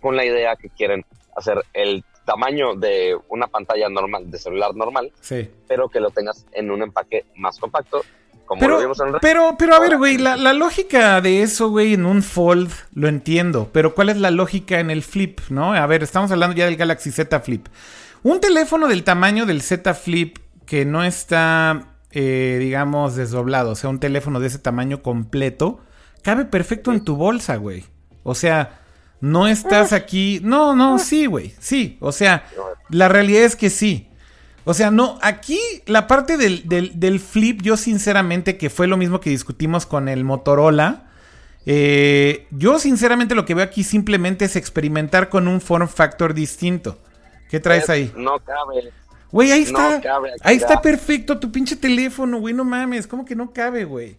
con la idea que quieren hacer el tamaño de una pantalla normal, de celular normal, sí. pero que lo tengas en un empaque más compacto, Como pero, lo vimos en pero, pero, a ver, güey, la, la, lógica de eso, güey, en un Fold, lo entiendo. Pero ¿cuál es la lógica en el Flip, no? A ver, estamos hablando ya del Galaxy Z Flip. Un teléfono del tamaño del Z Flip que no está, eh, digamos, desdoblado, o sea, un teléfono de ese tamaño completo, cabe perfecto en tu bolsa, güey. O sea, no estás aquí. No, no, sí, güey. Sí. O sea, la realidad es que sí. O sea, no, aquí la parte del, del, flip, yo sinceramente, que fue lo mismo que discutimos con el Motorola. Eh, yo sinceramente lo que veo aquí simplemente es experimentar con un form factor distinto. ¿Qué traes ahí? No cabe. Güey, ahí está. ahí está perfecto tu pinche teléfono, güey, no mames. ¿Cómo que no cabe, güey?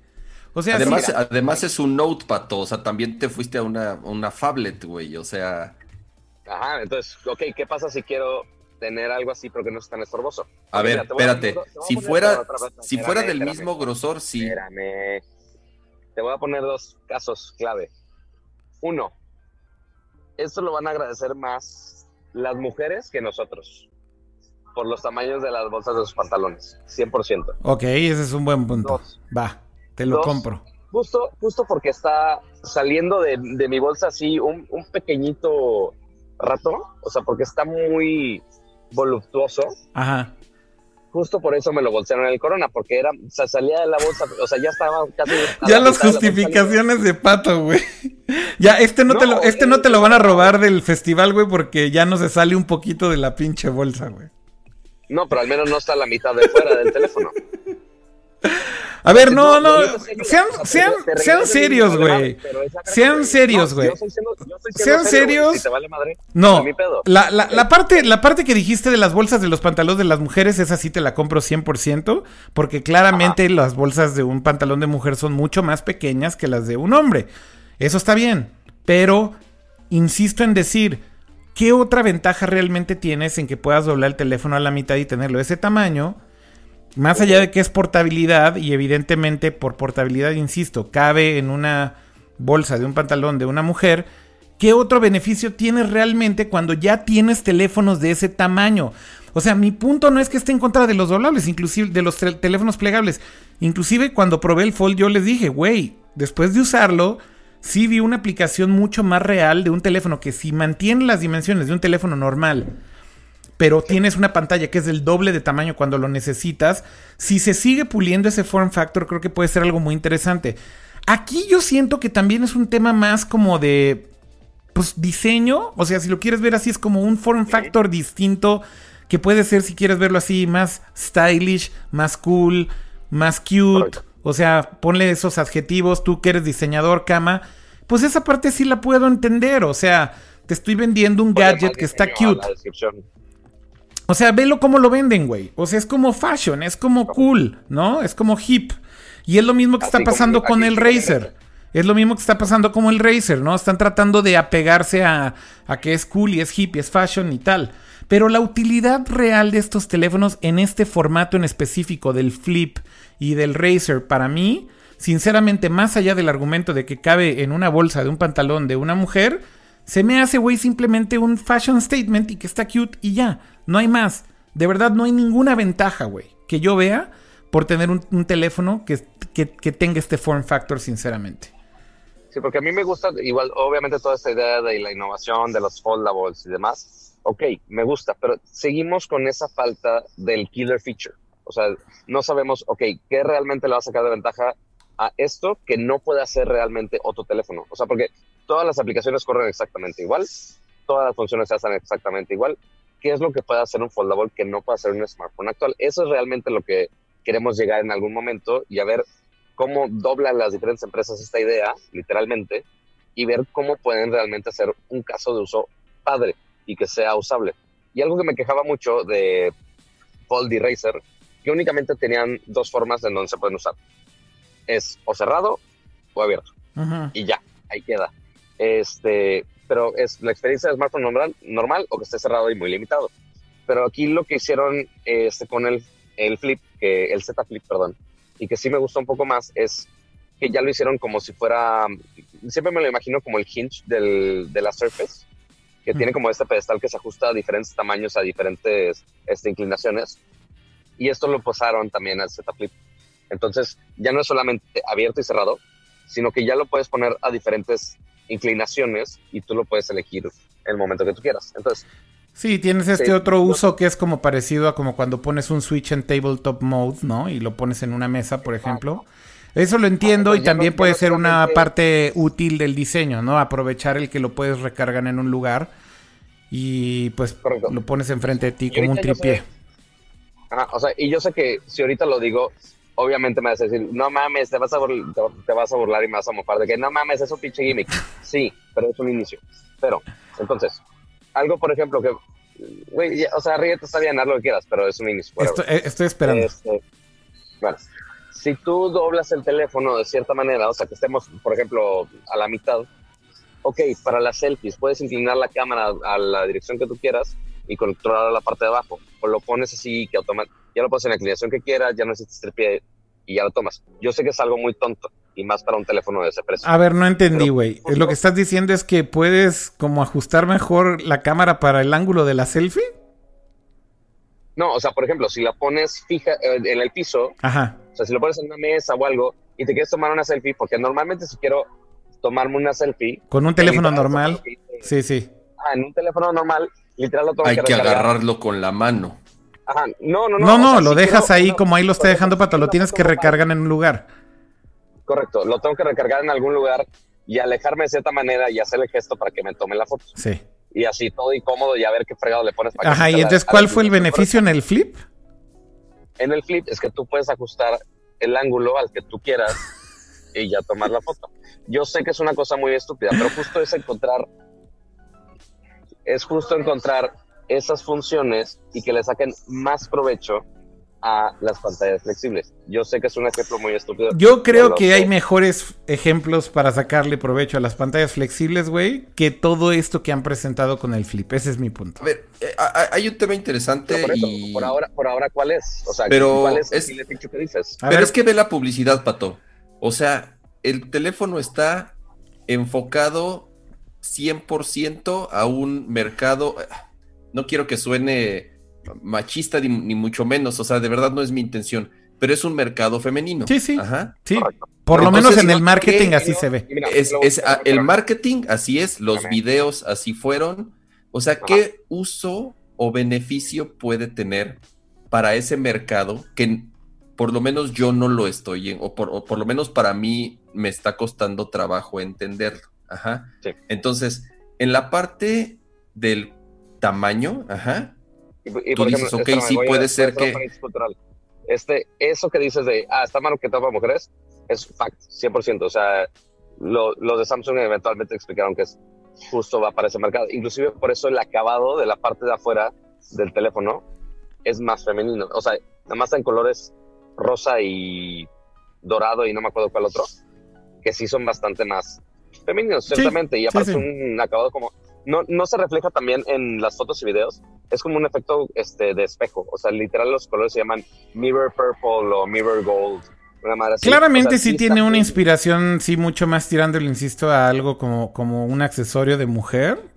O sea, además, además es un Note, pato. O sea, también te fuiste a una, una Fablet, güey. O sea. Ajá, entonces, ok, ¿qué pasa si quiero tener algo así pero que no es tan estorboso? A ver, espérate. si fuera, si fuera del mismo grosor, sí. Espérame. Te voy a poner dos casos clave. Uno, esto lo van a agradecer más las mujeres que nosotros por los tamaños de las bolsas de sus pantalones, 100%. Ok, ese es un buen punto. Va. Te lo compro. Justo, justo porque está saliendo de, mi bolsa así un, pequeñito rato, o sea, porque está muy voluptuoso. Ajá. Justo por eso me lo bolsearon en el corona, porque era, o sea, salía de la bolsa, o sea, ya estaba casi. Ya las justificaciones de, pato, güey. Ya, este no, te lo, este no te lo van a robar del festival, güey, porque ya no se sale un poquito de la pinche bolsa, güey. No, pero al menos no está la mitad de fuera del teléfono. A ver, no, no, sean, sean, sean serios, güey. Sean serios, güey. Sean serios. No, la, la, la, parte, la parte que dijiste de las bolsas de los pantalones de las mujeres, esa sí te la compro 100%, porque claramente las bolsas de un pantalón de mujer son mucho más pequeñas que las de un hombre. Eso está bien, pero insisto en decir, ¿qué otra ventaja realmente tienes en que puedas doblar el teléfono a la mitad y tenerlo de ese tamaño? Más allá de que es portabilidad, y evidentemente por portabilidad, insisto, cabe en una bolsa de un pantalón de una mujer, ¿qué otro beneficio tienes realmente cuando ya tienes teléfonos de ese tamaño? O sea, mi punto no es que esté en contra de los doblables, inclusive de los teléfonos plegables. Inclusive cuando probé el Fold yo les dije, güey, después de usarlo, sí vi una aplicación mucho más real de un teléfono que si mantiene las dimensiones de un teléfono normal pero tienes una pantalla que es del doble de tamaño cuando lo necesitas, si se sigue puliendo ese form factor, creo que puede ser algo muy interesante. Aquí yo siento que también es un tema más como de pues diseño, o sea, si lo quieres ver así es como un form factor distinto que puede ser si quieres verlo así más stylish, más cool, más cute, o sea, ponle esos adjetivos, tú que eres diseñador, cama, pues esa parte sí la puedo entender, o sea, te estoy vendiendo un gadget que está cute. O sea, velo cómo lo venden, güey. O sea, es como fashion, es como cool, ¿no? Es como hip. Y es lo mismo que está pasando con el Razer. Es lo mismo que está pasando con el Razer, ¿no? Están tratando de apegarse a, a que es cool y es hip y es fashion y tal. Pero la utilidad real de estos teléfonos en este formato en específico del Flip y del Razer, para mí, sinceramente, más allá del argumento de que cabe en una bolsa de un pantalón de una mujer, se me hace, güey, simplemente un fashion statement y que está cute y ya. No hay más. De verdad, no hay ninguna ventaja, güey, que yo vea por tener un, teléfono que, que, tenga este form factor, sinceramente. Sí, porque a mí me gusta, igual, obviamente, toda esta idea de la innovación, de los foldables y demás. Ok, me gusta, pero seguimos con esa falta del killer feature. O sea, no sabemos, ok, ¿qué realmente le va a sacar de ventaja a esto que no puede hacer realmente otro teléfono? O sea, porque todas las aplicaciones corren exactamente igual, todas las funciones se hacen exactamente igual. ¿Qué es lo que puede hacer un foldable que no puede hacer un smartphone actual? Eso es realmente lo que queremos llegar en algún momento y a ver cómo doblan las diferentes empresas esta idea, literalmente, y ver cómo pueden realmente hacer un caso de uso padre y que sea usable. Y algo que me quejaba mucho de Fold y Razer, que únicamente tenían dos formas en donde se pueden usar. Es o cerrado o abierto. Y ya, ahí queda. Este, pero es la experiencia de smartphone normal, normal o que esté cerrado y muy limitado. Pero aquí lo que hicieron este, con el, el Flip, que, el Z Flip, perdón, y que sí me gustó un poco más, es que ya lo hicieron como si fuera, siempre me lo imagino como el hinge del, de la Surface, que tiene como este pedestal que se ajusta a diferentes tamaños, a diferentes este, inclinaciones. Y esto lo pasaron también al Z Flip. Entonces, ya no es solamente abierto y cerrado, sino que ya lo puedes poner a diferentes inclinaciones y tú lo puedes elegir el momento que tú quieras. Entonces, Sí, tienes este otro uso que es como parecido a como cuando pones un switch en tabletop mode, ¿no? Y lo pones en una mesa, por ejemplo. Eso lo entiendo y también puede ser una parte útil del diseño, ¿no? Aprovechar el que lo puedes recargar en un lugar y pues lo pones enfrente de ti como un tripié. o sea, y yo sé que si ahorita lo digo, obviamente me vas a decir, no mames, te vas a, te vas a burlar y me vas a mofar de que no mames, es un pinche gimmick. Sí, pero es un inicio. Pero, entonces, algo, por ejemplo, que, güey, o sea, ríete, está bien, haz lo que quieras, pero es un inicio. Eh, estoy, esperando. Este, bueno, si tú doblas el teléfono de cierta manera, o sea, que estemos, por ejemplo, a la mitad, ok, para las selfies puedes inclinar la cámara a la dirección que tú quieras y controlar la parte de abajo. O lo pones así, que ya lo pones en la inclinación que quieras, ya no necesitas el pie y ya lo tomas. Yo sé que es algo muy tonto y más para un teléfono de ese precio. A ver, no entendí, güey. Lo que estás diciendo es que puedes como ajustar mejor la cámara para el ángulo de la selfie. No, o sea, por ejemplo, si la pones fija eh, en el piso, Ajá. o sea, si lo pones en una mesa o algo y te quieres tomar una selfie, porque normalmente si quiero tomarme una selfie... Con un teléfono normal. sí, sí. Ah, en un teléfono normal, literal lo tengo Hay que, agarrarlo con la mano. Ajá, no, no, no. No, no, lo dejas ahí como ahí lo está dejando Pato, lo tienes que recargar en un lugar. Correcto, lo tengo que recargar en algún lugar y alejarme de cierta manera y hacer el gesto para que me tome la foto. Sí. Y así todo incómodo y a ver qué fregado le pones para Ajá, y entonces, ¿cuál fue el beneficio en el flip? En el flip es que tú puedes ajustar el ángulo al que tú quieras y ya tomar la foto. Yo sé que es una cosa muy estúpida, pero justo es encontrar, es justo encontrar esas funciones y que le saquen más provecho a las pantallas flexibles. Yo sé que es un ejemplo muy estúpido. Yo creo que hay mejores ejemplos para sacarle provecho a las pantallas flexibles, güey, que todo esto que han presentado con el flip. Ese es mi punto. A ver, eh, hay un tema interesante por, y... por, ahora, por ahora, ¿cuál es? O sea, Pero ¿cuál es, el que dices? Pero es que ve la publicidad, Pato. O sea, el teléfono está enfocado 100% a un mercado... No quiero que suene machista ni, mucho menos, o sea, de verdad no es mi intención, pero es un mercado femenino. Sí, sí. Sí. Por lo menos en el marketing así se ve. Es, ah, el marketing así es, los videos así fueron. O sea, ¿qué uso o beneficio puede tener para ese mercado que por lo menos yo no lo estoy, o por, o por lo menos para mí me está costando trabajo entenderlo? Ajá. Entonces, en la parte del tamaño, ajá, y, Tú dices, ok, sí puede ser que... Este, eso que dices de, ah, está malo que tapa mujeres, es fact, 100%. O sea, los de Samsung eventualmente explicaron que es justo va para ese mercado. Inclusive por eso el acabado de la parte de afuera del teléfono es más femenino. O sea, nada más en colores rosa y dorado y no me acuerdo cuál otro, que sí son bastante más femeninos, ciertamente. y aparte un acabado como no, no se refleja también en las fotos y videos. Es como un efecto este, de espejo. O sea, literal los colores se llaman mirror purple o mirror gold. Claramente sí, tiene una inspiración, sí, mucho más tirándolo, insisto, a algo como, como un accesorio de mujer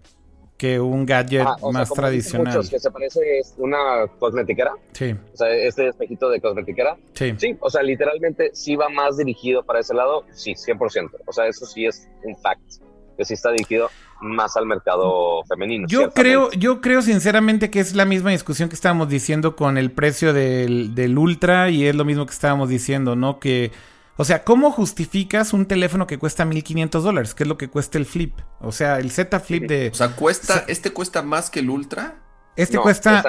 que un gadget más tradicional. Muchos, que se parece una cosmetiquera. Sí. O sea, este espejito de cosmetiquera. Sí. Sí, o sea, literalmente sí va más dirigido para ese lado, sí, 100%. O sea, eso sí es un fact, que sí está dirigido más al mercado femenino. Yo creo, yo creo sinceramente que es la misma discusión que estábamos diciendo con el precio del, del Ultra y es lo mismo que estábamos diciendo, ¿no? Que, o sea, ¿cómo justificas un teléfono que cuesta 1500 dólares? Que es lo que cuesta el Flip. O sea, el Z Flip de... O sea, cuesta, ¿este cuesta más que el Ultra? Este cuesta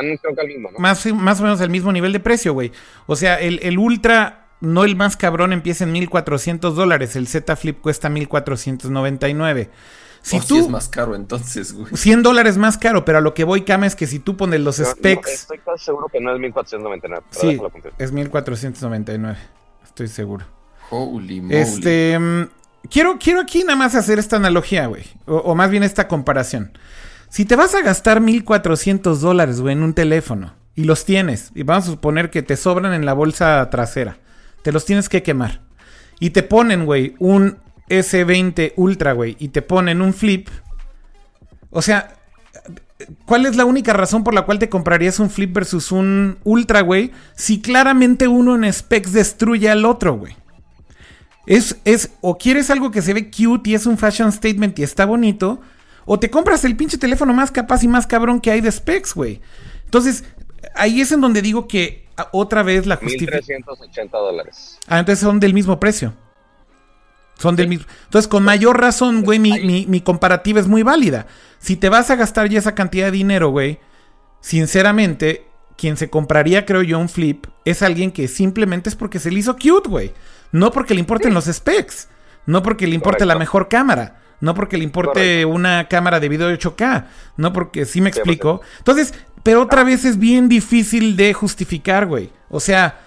más, más o menos el mismo nivel de precio, güey. O sea, el, el Ultra, no el más cabrón, empieza en 1400 dólares. El Z Flip cuesta 1499. Si tú, es más caro entonces, güey. 100 dólares más caro, pero a lo que voy, Cam, es que si tú pones los specs... estoy casi seguro que no es 1499. sí, es 1499, estoy seguro. Holy moly. Este, mm, quiero, quiero aquí nada más hacer esta analogía, güey. O, más bien esta comparación. Si te vas a gastar 1400 dólares, güey, en un teléfono y los tienes, y vamos a suponer que te sobran en la bolsa trasera, te los tienes que quemar. Y te ponen, güey, un S20 Ultra, güey, y te ponen un flip. O sea, ¿cuál es la única razón por la cual te comprarías un flip versus un ultra, güey? Si claramente uno en specs destruye al otro, güey. Es, es, o quieres algo que se ve cute y es un fashion statement y está bonito, o te compras el pinche teléfono más capaz y más cabrón que hay de specs, güey. Entonces, ahí es en donde digo que otra vez la justificación. 1.380 dólares. Ah, entonces son del mismo precio. Son del mismo. Entonces, con mayor razón, güey, mi, mi, comparativa es muy válida. Si te vas a gastar ya esa cantidad de dinero, güey, sinceramente, quien se compraría, creo yo, un flip es alguien que simplemente es porque se le hizo cute, güey. No porque le importen los specs. No porque le importe la mejor cámara. No porque le importe una cámara de video de 8K. No porque sí me explico. Entonces, pero otra vez es bien difícil de justificar, güey. O sea,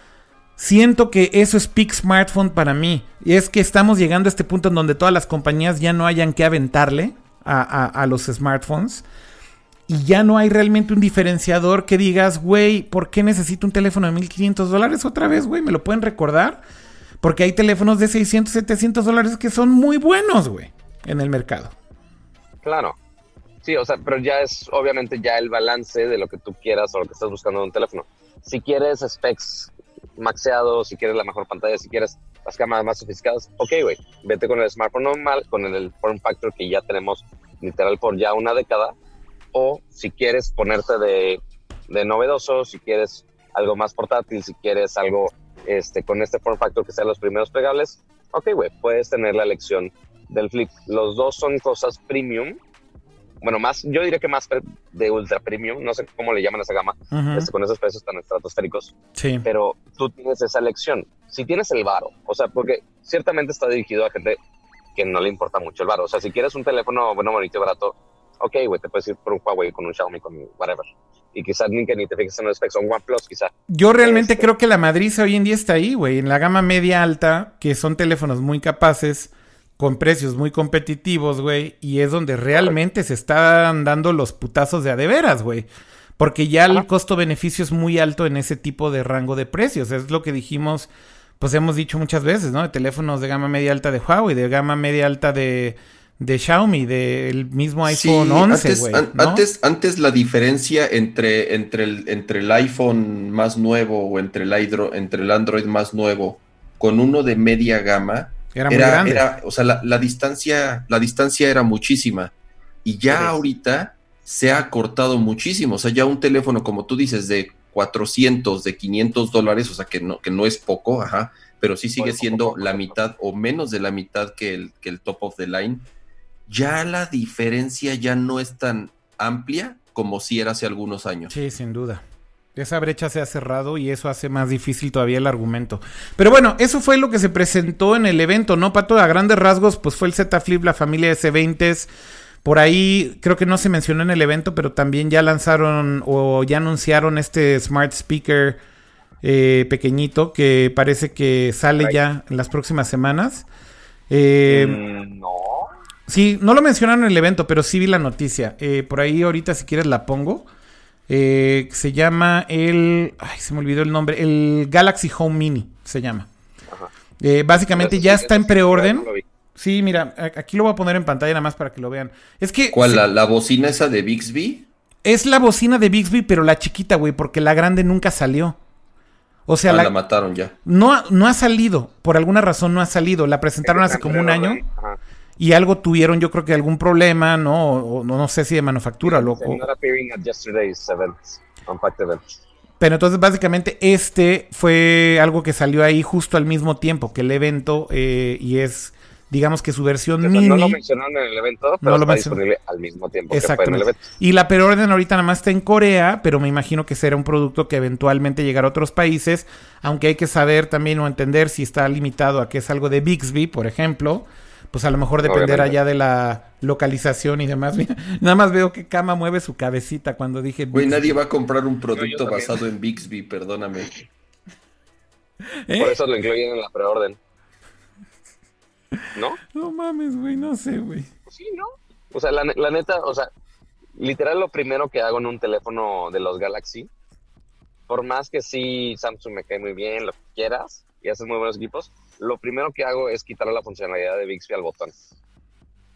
siento que eso es peak smartphone para mí. Y es que estamos llegando a este punto en donde todas las compañías ya no hayan que aventarle a, a los smartphones. Y ya no hay realmente un diferenciador que digas, güey, ¿por qué necesito un teléfono de 1500 dólares otra vez, güey? ¿Me lo pueden recordar? Porque hay teléfonos de 600, 700 dólares que son muy buenos, güey, en el mercado. Claro. Sí, o sea, pero ya es obviamente ya el balance de lo que tú quieras o lo que estás buscando en un teléfono. Si quieres specs maxeados, si quieres la mejor pantalla, si quieres las cámaras más sofisticadas, ok, güey, vete con el smartphone normal, con el form factor que ya tenemos literal por ya una década, o si quieres ponerte de, de novedoso, si quieres algo más portátil, si quieres algo este, con este form factor que sean los primeros plegables, ok, güey, puedes tener la elección del flip. Los dos son cosas premium. Bueno, más, yo diría que más de ultra premium, no sé cómo le llaman a esa gama, este, con esos precios tan estratosféricos. Sí. Pero tú tienes esa elección. Si tienes el varo, o sea, porque ciertamente está dirigido a gente que no le importa mucho el varo. O sea, si quieres un teléfono bueno, bonito y barato, ok, güey, te puedes ir por un Huawei, con un Xiaomi, con whatever y quizás ni que ni te fijes en los specs, son OnePlus quizá. Yo realmente este, creo que la madriza hoy en día está ahí, güey, en la gama media alta, que son teléfonos muy capaces, con precios muy competitivos, güey, y es donde realmente se están dando los putazos de adeveras, güey. Porque ya el costo-beneficio es muy alto en ese tipo de rango de precios. Es lo que dijimos, pues hemos dicho muchas veces, ¿no? De teléfonos de gama media alta de Huawei, de gama media alta de, de Xiaomi, del mismo iPhone 11, güey. Antes, antes, la diferencia entre, entre, el, entre el iPhone más nuevo o entre el, entre el Android más nuevo con uno de media gama era, muy grande. o sea, la, distancia, la distancia era muchísima. Y ya ahorita se ha cortado muchísimo. O sea, ya un teléfono, como tú dices, de 400, de 500 dólares, o sea, que no, que no es poco, ajá, pero sí sigue siendo la mitad o menos de la mitad que el, que el top of the line ya la diferencia ya no es tan amplia como si era hace algunos años. Sí, sin duda. Esa brecha se ha cerrado y eso hace más difícil todavía el argumento. Pero bueno, eso fue lo que se presentó en el evento, ¿no, Pato? A grandes rasgos, pues fue el Z Flip, la familia S20s. Por ahí creo que no se mencionó en el evento, pero también ya lanzaron o ya anunciaron este Smart Speaker eh, pequeñito que parece que sale ya en las próximas semanas. Eh, mm, no. Sí, no lo mencionaron en el evento, pero sí vi la noticia. Eh, por ahí ahorita si quieres la pongo. Eh, se llama el... Ay, se me olvidó el nombre. El Galaxy Home Mini se llama. Eh, básicamente ya está en preorden. Sí, mira, aquí lo voy a poner en pantalla nada más para que lo vean. Es que... ¿Cuál? La, bocina esa de Bixby? Es la bocina de Bixby, pero la chiquita, güey, porque la grande nunca salió. O sea, ah, la, mataron ya. No, no ha salido. Por alguna razón no ha salido. La presentaron hace como un año. Ajá y algo tuvieron, yo creo que algún problema, ¿no? O, no, sé si de manufactura, loco. Pero entonces básicamente este fue algo que salió ahí justo al mismo tiempo que el evento eh, y es digamos que su versión mini. No lo mencionaron en el evento, pero no está disponible al mismo tiempo que fue en el evento. Y la preorden ahorita nada más está en Corea, pero me imagino que será un producto que eventualmente llegará a otros países, aunque hay que saber también o entender si está limitado a que es algo de Bixby, por ejemplo, pues a lo mejor dependerá ya de la localización y demás. nada más veo que Kama mueve su cabecita cuando dije... Güey, nadie va a comprar un producto basado en Bixby, perdóname. ¿Eh? Por eso lo incluyen en la preorden. ¿No? No mames, güey, no sé, güey. Pues sí, ¿no? O sea, la, la neta, o sea, literal lo primero que hago en un teléfono de los Galaxy, por más que sí Samsung me cae muy bien, lo que quieras, y haces muy buenos equipos, lo primero que hago es quitarle la funcionalidad de Bixby al botón.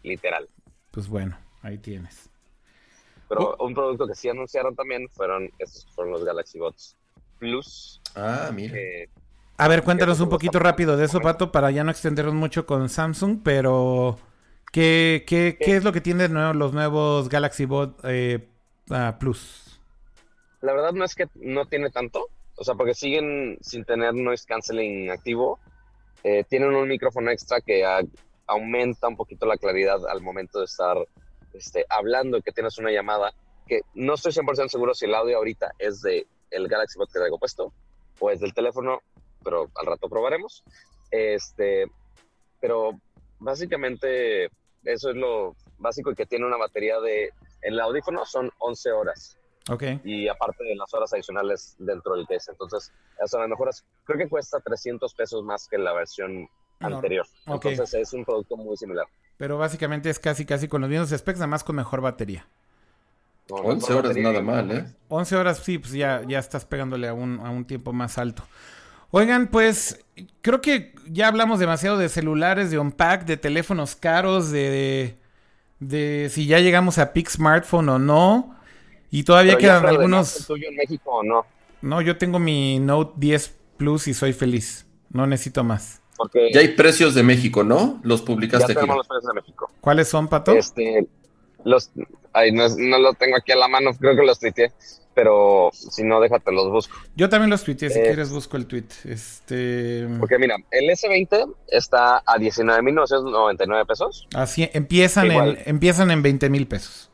Literal. Pues bueno, ahí tienes. Pero oh. un producto que sí anunciaron también fueron estos fueron los Galaxy Bots Plus. Ah, mira. a ver, cuéntanos un poquito rápido de eso, Pato, para ya no extendernos mucho con Samsung, pero ¿qué, qué, qué es lo que tienen los nuevos Galaxy Bot eh, ah, Plus? La verdad no es que no tiene tanto, o sea, porque siguen sin tener noise canceling activo. Eh, tienen un micrófono extra que aumenta un poquito la claridad al momento de estar este, hablando y que tienes una llamada. Que no estoy 100% seguro si el audio ahorita es de el Galaxy Bot que traigo puesto o es del teléfono, pero al rato probaremos. Este, pero básicamente eso es lo básico y que tiene una batería de, en el audífono son 11 horas. Okay. Y aparte de las horas adicionales dentro del case. Entonces, son las mejoras. Creo que cuesta 300 pesos más que la versión anterior. Entonces, es un producto muy similar. Pero básicamente es casi, casi con los mismos specs, nada más con mejor batería. 11 horas nada mal, ¿eh? 11 horas, sí, pues ya, ya estás pegándole a un, a un tiempo más alto. Oigan, pues creo que ya hablamos demasiado de celulares, de unpack, de teléfonos caros, de, de, si ya llegamos a Peak Smartphone o no. Y todavía quedan algunos. tuyo en México o no? No, yo tengo mi Note 10 Plus y soy feliz. No necesito más. Porque ya hay precios de México, ¿no? Los publicaste ya aquí. los precios de México. ¿Cuáles son, Pato? Este, los, ay, no, no, lo tengo aquí a la mano, creo que los tuiteé, pero si no, déjate, los busco. Yo también los tuiteé, si eh, quieres busco el tweet. Este... Porque mira, el S20 está a 19.999 pesos. Así, empiezan, en, empiezan en 20 mil pesos.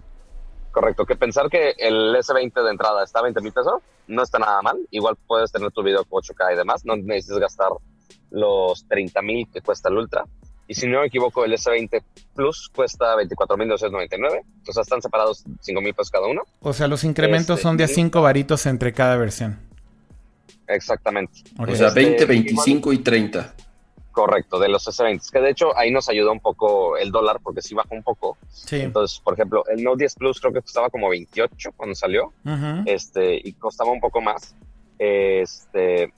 Correcto, que pensar que el S20 de entrada está a 20 mil pesos no está nada mal. Igual puedes tener tu video 8K y demás, no necesitas gastar los 30 mil que cuesta el Ultra. Y si no me equivoco, el S20 Plus cuesta 24.299. O sea, están separados 5 mil pesos cada uno. O sea, los incrementos este, son de a 5 varitos entre cada versión. Exactamente. O sea, 20, este, 25 y 30. Correcto, de los S20. Que de hecho ahí nos ayudó un poco el dólar porque sí bajó un poco. Sí. Entonces, por ejemplo, el Note 10 Plus creo que costaba como 28 cuando salió. Este, y costaba un poco más. Este,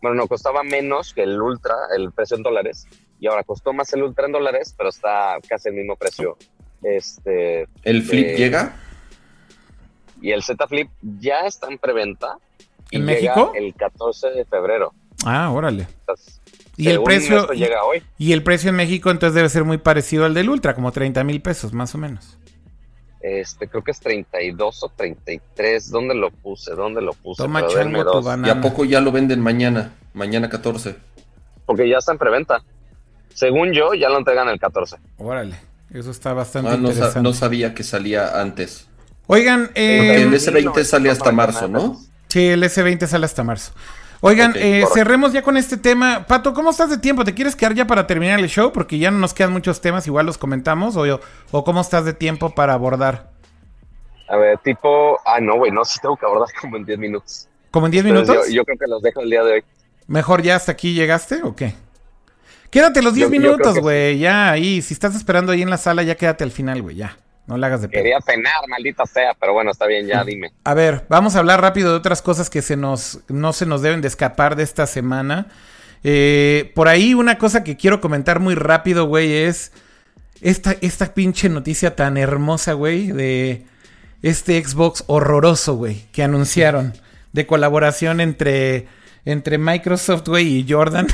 bueno, no, costaba menos que el Ultra, el precio en dólares. Y ahora costó más el Ultra en dólares, pero está casi el mismo precio. Este, ¿El Flip llega? Y el Z Flip ya está en preventa. ¿En México? El 14 de febrero. Ah, órale. y el precio llega hoy. Y el precio en México entonces debe ser muy parecido al del Ultra, como 30 mil pesos más o menos. Este, creo que es 32 o 33. ¿Dónde lo puse? ¿Dónde lo puse? Toma chango tu banana. ¿Y a poco ya lo venden mañana? Mañana 14. Porque ya está en preventa. Según yo, ya lo entregan el 14. Órale, eso está bastante ah, no, interesante. no sabía que salía antes. Oigan, eh, el S20 sale hasta marzo, ¿no? Sí, el S20 sale hasta marzo. Oigan, eh, cerremos ya con este tema. Pato, ¿cómo estás de tiempo? ¿Te quieres quedar ya para terminar el show? Porque ya no nos quedan muchos temas, igual los comentamos. ¿O, o cómo estás de tiempo para abordar? A ver, tipo... Ah, no, güey, no, sí tengo que abordar como en 10 minutos. ¿Como en 10 minutos? Yo, creo que los dejo el día de hoy. ¿Mejor ya hasta aquí llegaste o qué? Quédate los 10 minutos, güey, ya ahí. Si estás esperando ahí en la sala, ya quédate al final, güey, ya. No le hagas de Quería cenar, maldita sea, pero bueno, está bien, ya dime. A ver, vamos a hablar rápido de otras cosas que se nos, no se nos deben de escapar de esta semana. Eh, por ahí una cosa que quiero comentar muy rápido, güey, es esta, esta pinche noticia tan hermosa, güey, de este Xbox horroroso, güey, que anunciaron de colaboración entre, entre Microsoft, güey, y Jordan.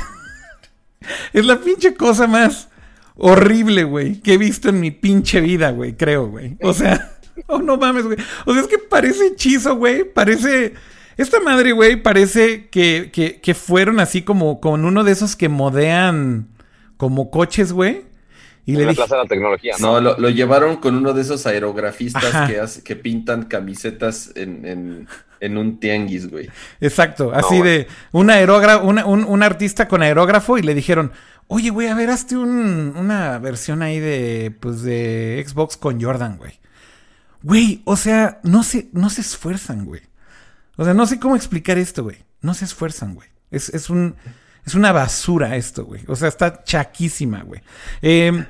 es la pinche cosa más horrible, güey, que he visto en mi pinche vida, güey, creo, güey. O sea, oh, no mames, güey. O sea, es que parece hechizo, güey. Parece... Esta madre, güey, parece que, que, que, fueron así como con uno de esos que modean como coches, güey. Y le dije, la tecnología, ¿no? No, lo, llevaron con uno de esos aerografistas que, que pintan camisetas en, en, un tianguis, güey. Exacto, así de un, aerógrafo, un, un, artista con aerógrafo y le dijeron, Oye, güey, a ver, hazte una versión ahí de, pues, de Xbox con Jordan, güey. Güey, o sea, no se, no se esfuerzan, güey. O sea, no sé cómo explicar esto, güey. No se esfuerzan, güey. Es, es, un, es una basura esto, güey. O sea, está chaquísima, güey. Em,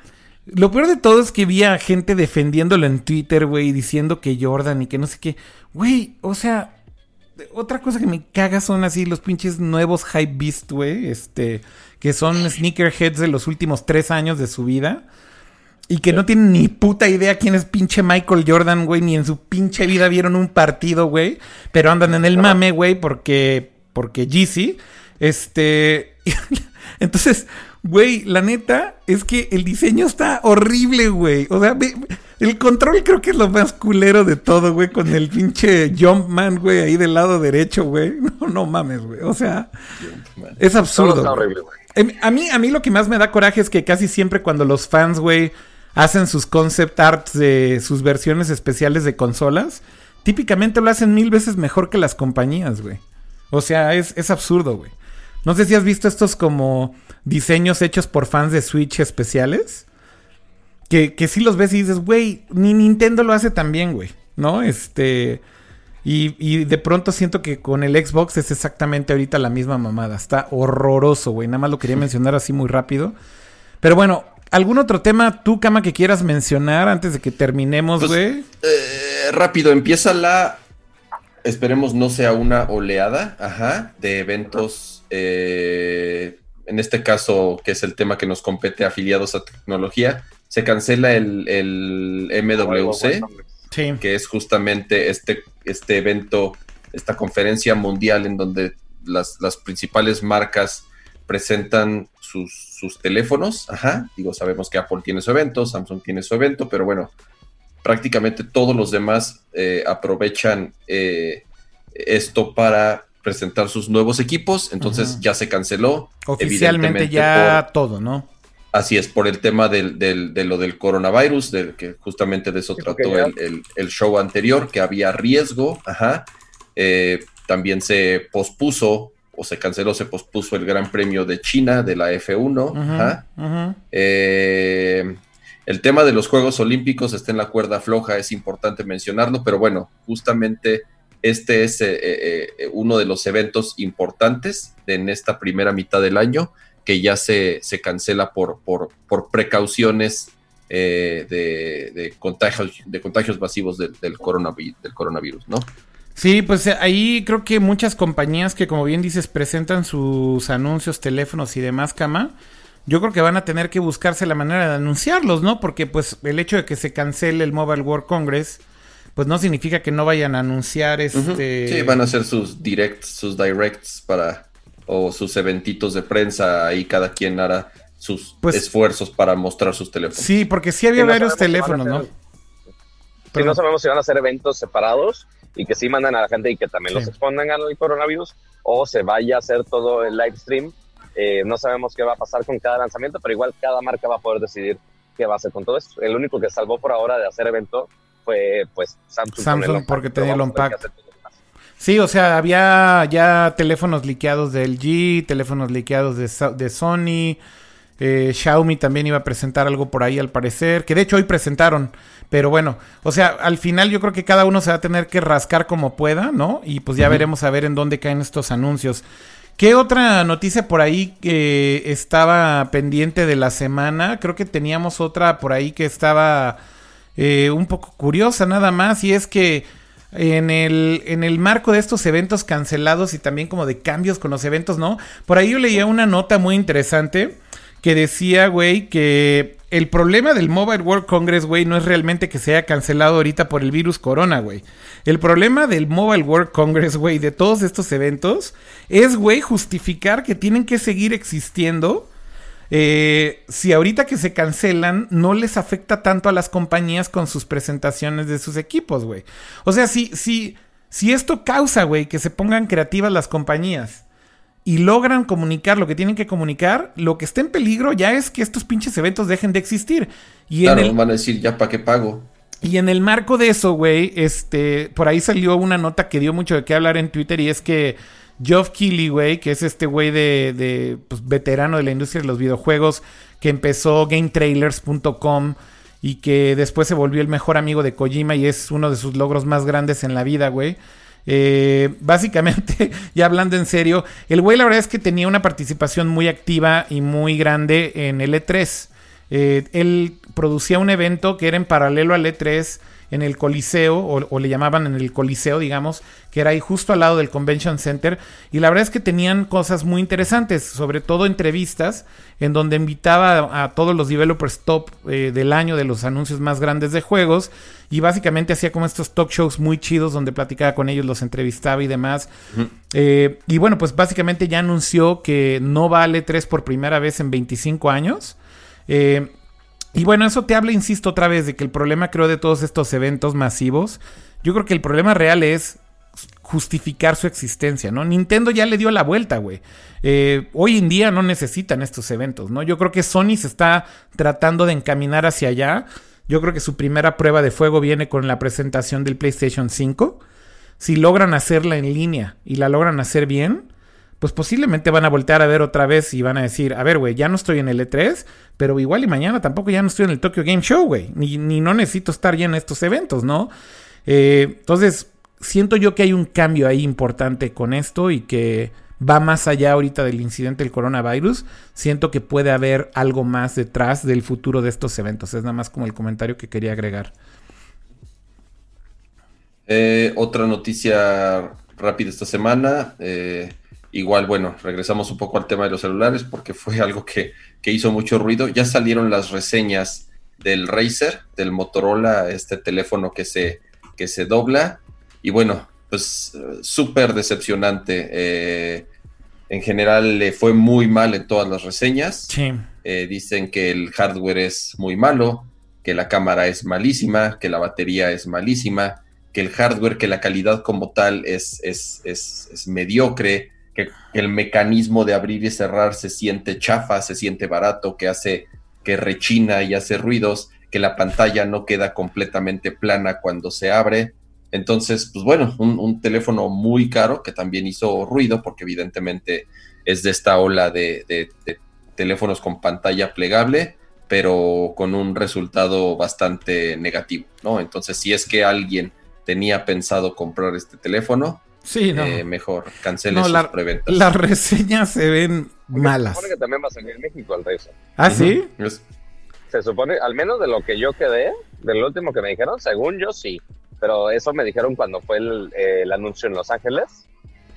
lo peor de todo es que vi a gente defendiéndolo en Twitter, güey, diciendo que Jordan y que no sé qué. Güey, o sea, otra cosa que me caga son así los pinches nuevos Hype Beast, güey. Este, que son sneakerheads de los últimos tres años de su vida. y que no tienen ni puta idea quién es pinche Michael Jordan, güey, ni en su pinche vida vieron un partido, güey, pero andan en el mame, güey, porque, porque Yeezy, este, entonces, güey, la neta es que el diseño está horrible, güey, o sea, el control creo que es lo más culero de todo, güey, con el pinche Jumpman, güey, ahí del lado derecho, güey, no, no mames, güey, o sea, es absurdo. Está horrible, güey. Em, a mí, a mí lo que más me da coraje es que casi siempre cuando los fans, güey, hacen sus concept arts de sus versiones especiales de consolas, típicamente lo hacen mil veces mejor que las compañías, güey. O sea, es, es absurdo, güey. No sé si has visto estos como diseños hechos por fans de Switch especiales. Que, que sí los ves y dices, güey, ni Nintendo lo hace tan bien, güey. ¿No? Este. Y, y, de pronto siento que con el Xbox es exactamente ahorita la misma mamada. Está horroroso, güey. Nada más lo quería mencionar así muy rápido. Pero bueno, ¿Algún otro tema tú, Cama, que quieras mencionar antes de que terminemos, pues, güey? eh, rápido, empieza la. Esperemos no sea una oleada, ajá, de eventos. Eh, en este caso, que es el tema que nos compete afiliados a tecnología, se cancela el, el MWC, que es justamente este, este evento, esta conferencia mundial en donde las, las principales marcas presentan sus, teléfonos. Ajá, digo, sabemos que Apple tiene su evento, Samsung tiene su evento, pero bueno, prácticamente todos los demás eh, aprovechan eh, esto para presentar sus nuevos equipos, entonces ya se canceló. Oficialmente ya todo, ¿no? Así es, por el tema del, de lo del coronavirus, del que justamente de eso trató el, show anterior, que había riesgo, ajá. Eh, también se pospuso o se canceló, se pospuso el Gran Premio de China de la F1. Eh, el tema de los Juegos Olímpicos está en la cuerda floja, es importante mencionarlo, pero bueno, justamente este es eh, eh, uno de los eventos importantes en esta primera mitad del año que ya se, se cancela por, por, por precauciones de, contagios, de contagios masivos del, del, coronavirus, del coronavirus, ¿no? Sí, pues eh, ahí creo que muchas compañías que, como bien dices, presentan sus anuncios, teléfonos y demás, cama. Yo creo que van a tener que buscarse la manera de anunciarlos, ¿no? Porque pues el hecho de que se cancele el Mobile World Congress, pues no significa que no vayan a anunciar este. Sí, van a hacer sus directs, sus directs para o sus eventitos de prensa. Ahí cada quien hará sus pues esfuerzos para mostrar sus teléfonos. Sí, porque sí había varios teléfonos, ¿no? Pero no sabemos si van a ser eventos separados y que sí mandan a la gente y que también los expongan al coronavirus o se vaya a hacer todo el live stream. Eh, no sabemos qué va a pasar con cada lanzamiento, pero igual cada marca va a poder decidir qué va a hacer con todo esto. El único que salvó por ahora de hacer evento fue pues Samsung. Samsung porque tenía el Unpacked. Sí, o sea, había ya teléfonos liqueados de LG, teléfonos liqueados de, de Sony, eh, Xiaomi también iba a presentar algo por ahí al parecer, que de hecho hoy presentaron pero bueno, o sea, al final yo creo que cada uno se va a tener que rascar como pueda, ¿no? Y pues ya veremos a ver en dónde caen estos anuncios. ¿Qué otra noticia por ahí que estaba pendiente de la semana? Creo que teníamos otra por ahí que estaba eh, un poco curiosa nada más y es que en el, en el marco de estos eventos cancelados y también como de cambios con los eventos, ¿no? Por ahí yo leía una nota muy interesante que decía, güey, que el problema del Mobile World Congress, güey, no es realmente que se haya cancelado ahorita por el virus corona, güey. El problema del Mobile World Congress, güey, de todos estos eventos, es, güey, justificar que tienen que seguir existiendo. Eh, si ahorita que se cancelan, no les afecta tanto a las compañías con sus presentaciones de sus equipos, güey. O sea, si, si, si esto causa, güey, que se pongan creativas las compañías y logran comunicar lo que tienen que comunicar, lo que está en peligro ya es que estos pinches eventos dejen de existir. Y claro, en el... van a decir, ya para qué pago. Y en el marco de eso, güey, este, por ahí salió una nota que dio mucho de qué hablar en Twitter y es que Geoff Keighley, güey, que es este güey de, de pues, veterano de la industria de los videojuegos, que empezó GameTrailers.com y que después se volvió el mejor amigo de Kojima y es uno de sus logros más grandes en la vida, güey. Eh, básicamente, ya hablando en serio, el güey la verdad es que tenía una participación muy activa y muy grande en el E3. Eh, él producía un evento que era en paralelo al E3 en el Coliseo, o, le llamaban en el Coliseo, digamos, que era ahí justo al lado del Convention Center. Y la verdad es que tenían cosas muy interesantes, sobre todo entrevistas, en donde invitaba a, todos los developers top eh, del año de los anuncios más grandes de juegos. Y básicamente hacía como estos talk shows muy chidos donde platicaba con ellos, los entrevistaba y demás. Eh, y bueno, pues básicamente ya anunció que no vale 3 por primera vez en 25 años. Eh, y bueno, eso te habla, insisto, otra vez de que el problema, creo, de todos estos eventos masivos, yo creo que el problema real es justificar su existencia, ¿no? Nintendo ya le dio la vuelta, güey. Eh, hoy en día no necesitan estos eventos, ¿no? Yo creo que Sony se está tratando de encaminar hacia allá. Yo creo que su primera prueba de fuego viene con la presentación del PlayStation 5. Si logran hacerla en línea y la logran hacer bien, pues posiblemente van a voltear a ver otra vez y van a decir, a ver, güey, ya no estoy en el E3, pero igual y mañana tampoco ya no estoy en el Tokyo Game Show, güey, ni, no necesito estar ya en estos eventos, ¿no? Eh, entonces, siento yo que hay un cambio ahí importante con esto y que va más allá ahorita del incidente del coronavirus. Siento que puede haber algo más detrás del futuro de estos eventos. Es nada más como el comentario que quería agregar. Eh, otra noticia rápida esta semana. Eh, Igual, bueno, regresamos un poco al tema de los celulares porque fue algo que, hizo mucho ruido. Ya salieron las reseñas del Razer, del Motorola, este teléfono que se, que se dobla. Y bueno, pues súper decepcionante. Eh, en general le fue muy mal en todas las reseñas. Sí. Eh, dicen que el hardware es muy malo, que la cámara es malísima, que la batería es malísima, que el hardware, que la calidad como tal es, es, es, es mediocre, que el mecanismo de abrir y cerrar se siente chafa, se siente barato, que hace que rechina y hace ruidos, que la pantalla no queda completamente plana cuando se abre. Entonces, pues bueno, un, teléfono muy caro que también hizo ruido porque evidentemente es de esta ola de, teléfonos con pantalla plegable, pero con un resultado bastante negativo, ¿no? Entonces, si es que alguien tenía pensado comprar este teléfono, Sí, no. Eh, mejor, cancele sus la, preventas. Las reseñas se ven malas. Se supone que también va a salir en México el Razer. ¿Ah, sí? Se supone, al menos de lo que yo quedé, del último que me dijeron, según yo sí. Pero eso me dijeron cuando fue el, el anuncio en Los Ángeles.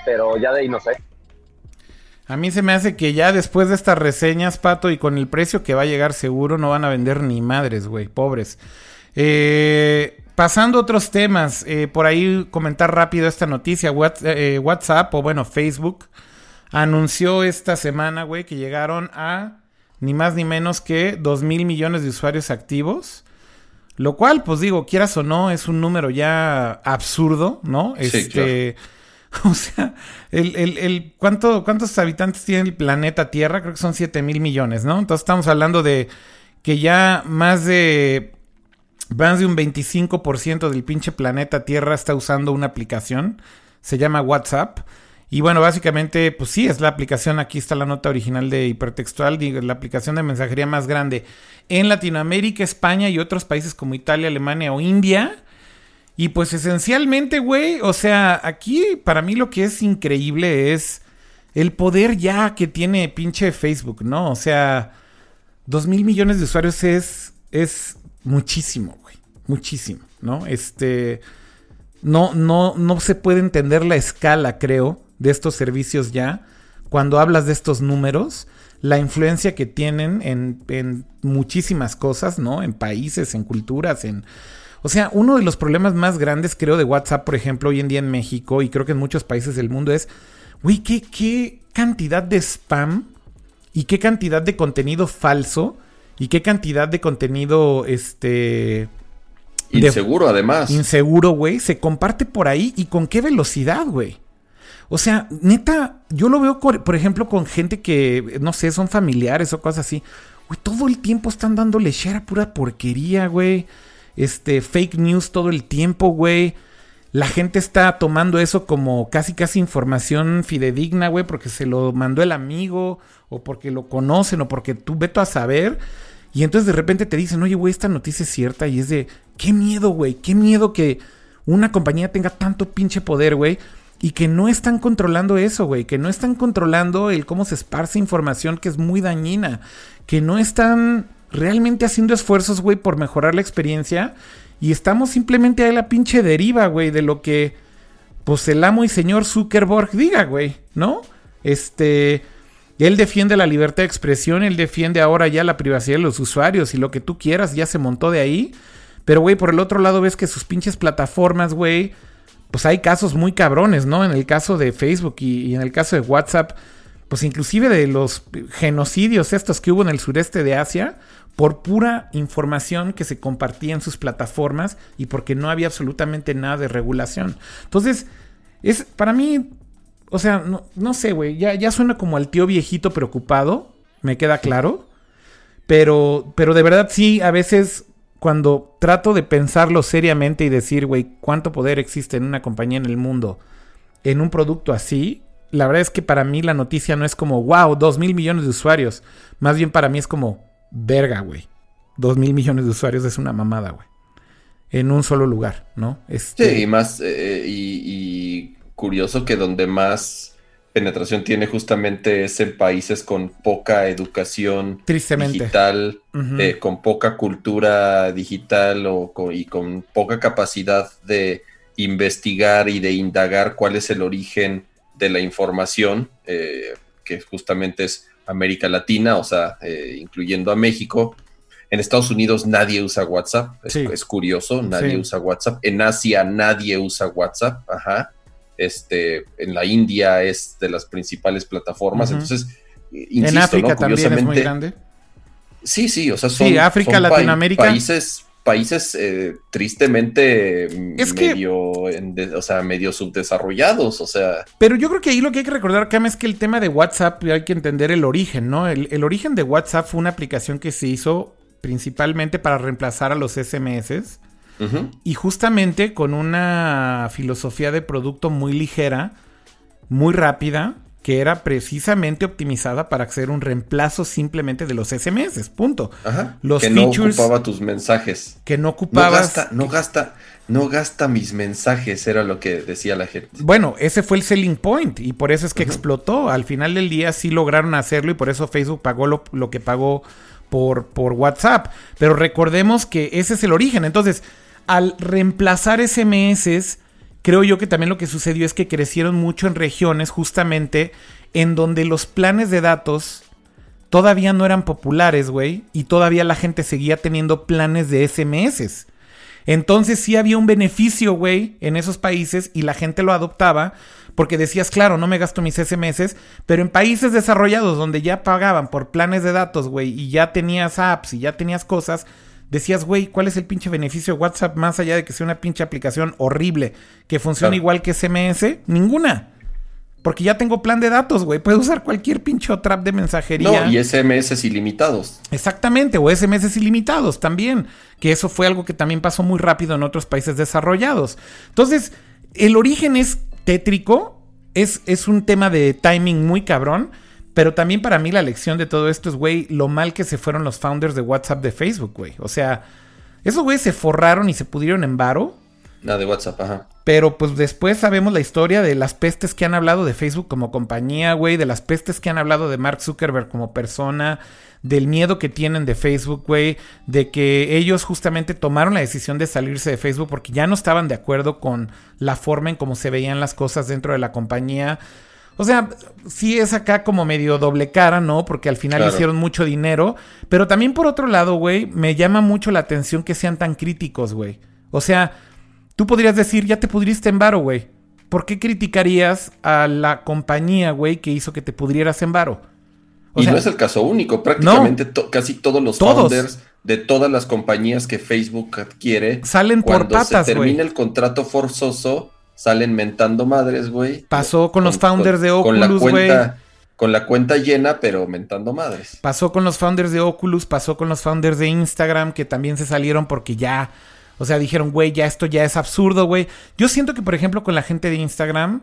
Pero ya de ahí no sé. A mí se me hace que ya después de estas reseñas, Pato, y con el precio que va a llegar seguro, no van a vender ni madres, güey, pobres. Eh, Pasando a otros temas, eh, por ahí comentar rápido esta noticia. Eh, WhatsApp, o bueno, Facebook, anunció esta semana, güey, que llegaron a ni más ni menos que 2 mil millones de usuarios activos. Lo cual, pues digo, quieras o no, es un número ya absurdo, ¿no? este, O sea, el, el, ¿cuánto, ¿cuántos habitantes tiene el planeta Tierra? Creo que son 7 mil millones, ¿no? Entonces estamos hablando de que ya más de más de un 25% del pinche planeta Tierra está usando una aplicación. Se llama WhatsApp. Y bueno, básicamente, pues sí, es la aplicación, aquí está la nota original de hipertextual, la aplicación de mensajería más grande en Latinoamérica, España y otros países como Italia, Alemania o India. Y pues esencialmente, güey, o sea, aquí para mí lo que es increíble es el poder ya que tiene pinche Facebook, ¿no? O sea, dos mil millones de usuarios es, es muchísimo, güey. Muchísimo, ¿no? Este. No, no, no se puede entender la escala, creo, de estos servicios ya. Cuando hablas de estos números, la influencia que tienen en, en muchísimas cosas, ¿no? En países, en culturas, en. O sea, uno de los problemas más grandes, creo, de WhatsApp, por ejemplo, hoy en día en México y creo que en muchos países del mundo es, güey, ¿qué, qué cantidad de spam y qué cantidad de contenido falso y qué cantidad de contenido, este... Inseguro, además. Inseguro, güey. Se comparte por ahí y con qué velocidad, güey. O sea, neta, yo lo veo, por ejemplo, con gente que, no sé, son familiares o cosas así. Güey, todo el tiempo están dándole share a pura porquería, güey. Este, fake news todo el tiempo, güey. La gente está tomando eso como casi casi información fidedigna, güey, porque se lo mandó el amigo, o porque lo conocen, o porque tú veto a saber. Y entonces de repente te dicen, oye, güey, esta noticia es cierta. Y es de, qué miedo, güey, qué miedo que una compañía tenga tanto pinche poder, güey. Y que no están controlando eso, güey. Que no están controlando el cómo se esparce información que es muy dañina. Que no están realmente haciendo esfuerzos, güey, por mejorar la experiencia. Y estamos simplemente a la pinche deriva, güey, de lo que, pues, el amo y señor Zuckerberg diga, güey, ¿no? Este, él defiende la libertad de expresión, él defiende ahora ya la privacidad de los usuarios y lo que tú quieras, ya se montó de ahí. Pero, güey, por el otro lado ves que sus pinches plataformas, güey, pues hay casos muy cabrones, ¿no? En el caso de Facebook y, en el caso de WhatsApp, pues inclusive de los genocidios estos que hubo en el sureste de Asia, por pura información que se compartía en sus plataformas y porque no había absolutamente nada de regulación. Entonces, es para mí, o sea, no, sé, güey, ya, ya suena como al tío viejito preocupado, me queda claro, pero, pero de verdad sí, a veces cuando trato de pensarlo seriamente y decir, güey, cuánto poder existe en una compañía en el mundo, en un producto así, la verdad es que para mí la noticia no es como, wow, dos mil millones de usuarios. Más bien para mí es como, verga, güey. Dos mil millones de usuarios es una mamada, güey. En un solo lugar, ¿no? Este... Sí, y más, eh, y curioso que donde más penetración tiene justamente es en países con poca educación digital, eh, con poca cultura digital o y con poca capacidad de investigar y de indagar cuál es el origen de la información, eh, que justamente es América Latina, o sea, eh, incluyendo a México. En Estados Unidos nadie usa WhatsApp, es, curioso, nadie usa WhatsApp. En Asia nadie usa WhatsApp, ajá este, en la India es de las principales plataformas, entonces, insisto, en África también es muy grande. Sí, sí, o sea, son, sí, África, Latinoamérica. países países eh, tristemente medio, o sea, medio subdesarrollados, o sea. Pero yo creo que ahí lo que hay que recordar, Cam, es que el tema de WhatsApp hay que entender el origen, ¿no? El, el, origen de WhatsApp fue una aplicación que se hizo principalmente para reemplazar a los SMS y justamente con una filosofía de producto muy ligera, muy rápida, que era precisamente optimizada para hacer un reemplazo simplemente de los SMS, punto. Los que no ocupaba tus mensajes. Que no ocupaba. No gasta, no gasta, mis mensajes, era lo que decía la gente. Bueno, ese fue el selling point y por eso es que explotó. Al final del día sí lograron hacerlo y por eso Facebook pagó lo, lo que pagó por, por WhatsApp. Pero recordemos que ese es el origen. Entonces, al reemplazar SMS, creo yo que también lo que sucedió es que crecieron mucho en regiones justamente en donde los planes de datos todavía no eran populares, güey, y todavía la gente seguía teniendo planes de SMS. Entonces sí había un beneficio, güey, en esos países y la gente lo adoptaba porque decías, claro, no me gasto mis SMS, pero en países desarrollados donde ya pagaban por planes de datos, güey, y ya tenías apps y ya tenías cosas, decías, güey, ¿cuál es el pinche beneficio de WhatsApp más allá de que sea una pinche aplicación horrible que funciona igual que SMS? Ninguna. Porque ya tengo plan de datos, güey. Puedo usar cualquier pinche trap de mensajería. No, y SMS ilimitados. Exactamente, o SMS ilimitados también. Que eso fue algo que también pasó muy rápido en otros países desarrollados. Entonces, el origen es tétrico. Es, es un tema de timing muy cabrón. Pero también para mí la lección de todo esto es, güey, lo mal que se fueron los founders de WhatsApp de Facebook, güey. O sea, esos güeyes se forraron y se pudieron en varo. La de WhatsApp, ajá. Pero pues después sabemos la historia de las pestes que han hablado de Facebook como compañía, güey, de las pestes que han hablado de Mark Zuckerberg como persona, del miedo que tienen de Facebook, güey, de que ellos justamente tomaron la decisión de salirse de Facebook porque ya no estaban de acuerdo con la forma en cómo se veían las cosas dentro de la compañía. O sea, sí es acá como medio doble cara, ¿no? Porque al final hicieron mucho dinero. Pero también por otro lado, güey, me llama mucho la atención que sean tan críticos, güey. O sea, tú podrías decir, ya te pudriste en varo, güey. ¿Por qué criticarías a la compañía, güey, que hizo que te pudrieras en varo? y no es el caso único. Prácticamente casi todos los founders de todas las compañías que Facebook adquiere salen por patas, Cuando se termina el contrato forzoso salen mentando madres, güey. Pasó con, los founders de Oculus, güey. Con la cuenta llena, pero mentando madres. Pasó con los founders de Oculus, pasó con los founders de Instagram, que también se salieron porque ya, o sea, dijeron, güey, ya esto ya es absurdo, güey. Yo siento que, por ejemplo, con la gente de Instagram,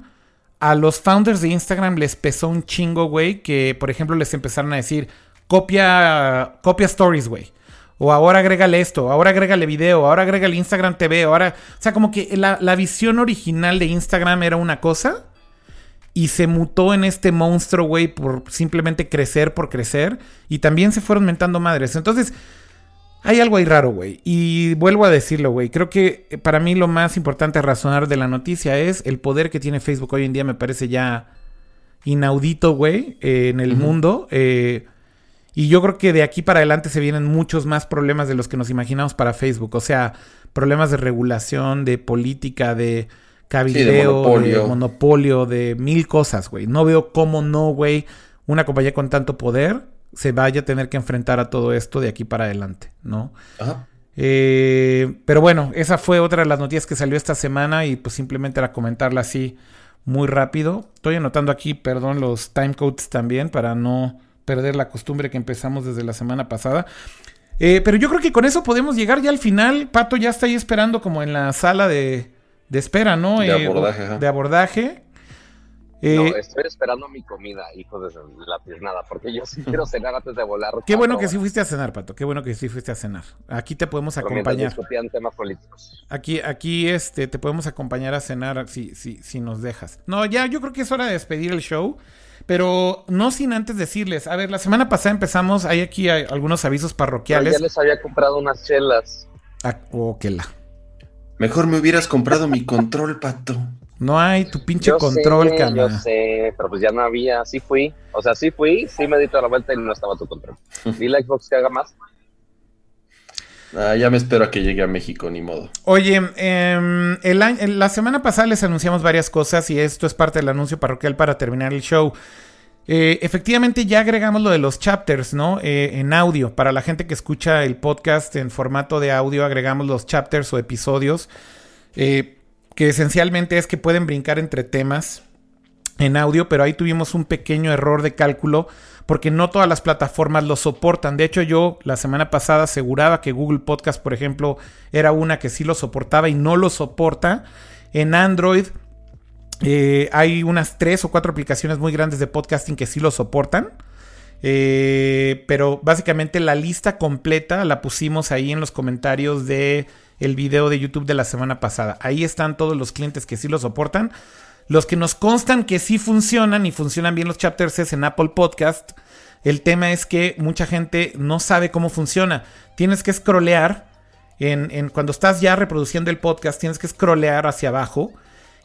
a los founders de Instagram les pesó un chingo, güey, que, por ejemplo, les empezaron a decir, copia, copia stories, güey. O ahora agrégale esto, ahora agrégale video, ahora agrégale Instagram TV, ahora... O sea, como que la, visión original de Instagram era una cosa y se mutó en este monstruo, güey, por simplemente crecer por crecer. Y también se fueron mentando madres. Entonces, hay algo ahí raro, güey. Y vuelvo a decirlo, güey. Creo que para mí lo más importante a razonar de la noticia es el poder que tiene Facebook hoy en día. Me parece ya inaudito, güey, eh, en el mundo. Eh, y yo creo que de aquí para adelante se vienen muchos más problemas de los que nos imaginamos para Facebook. O sea, problemas de regulación, de política, de cabildeo, de, monopolio. de mil cosas, güey. No veo cómo no, güey, una compañía con tanto poder se vaya a tener que enfrentar a todo esto de aquí para adelante, ¿no? Ajá. Eh, pero bueno, esa fue otra de las noticias que salió esta semana y pues simplemente era comentarla así muy rápido. Estoy anotando aquí, perdón, los timecodes también para no perder la costumbre que empezamos desde la semana pasada. Eh, pero yo creo que con eso podemos llegar ya al final. Pato ya está ahí esperando como en la sala de, de espera, ¿no? De eh, abordaje. De abordaje. Eh, no, estoy esperando mi comida, hijo de la piernada, porque yo sí quiero cenar antes de volar. Qué bueno que sí fuiste a cenar, Pato. Qué bueno que sí fuiste a cenar. Aquí te podemos acompañar. temas políticos. Aquí, aquí este, te podemos acompañar a cenar si, si, si nos dejas. No, ya, yo creo que es hora de despedir el show. Pero no sin antes decirles, a ver, la semana pasada empezamos, hay aquí algunos avisos parroquiales. ya les había comprado unas chelas. Ah, oh, que la. Mejor me hubieras comprado mi control, pato. No hay tu pinche control, sé, Yo sé, pero pues ya no había, sí fui. O sea, sí fui, sí me di toda la vuelta y no estaba tu control. Dile a Xbox que haga más. Ah, ya me espero a que llegue a México, ni modo. Oye, eh, el la semana pasada les anunciamos varias cosas y esto es parte del anuncio parroquial para terminar el show. Eh, efectivamente ya agregamos lo de los chapters, ¿no? Eh, en audio. Para la gente que escucha el podcast en formato de audio, agregamos los chapters o episodios. Eh, que esencialmente es que pueden brincar entre temas en audio, pero ahí tuvimos un pequeño error de cálculo porque no todas las plataformas lo soportan. De hecho, yo la semana pasada aseguraba que Google Podcast, por ejemplo, era una que sí lo soportaba y no lo soporta. En Android eh, hay unas tres o cuatro aplicaciones muy grandes de podcasting que sí lo soportan. Eh, pero básicamente la lista completa la pusimos ahí en los comentarios de el video de YouTube de la semana pasada. Ahí están todos los clientes que sí lo soportan. Los que nos constan que sí funcionan y funcionan bien los chapters es en Apple Podcast. El tema es que mucha gente no sabe cómo funciona. Tienes que scrollear. En, cuando estás ya reproduciendo el podcast, tienes que scrollear hacia abajo.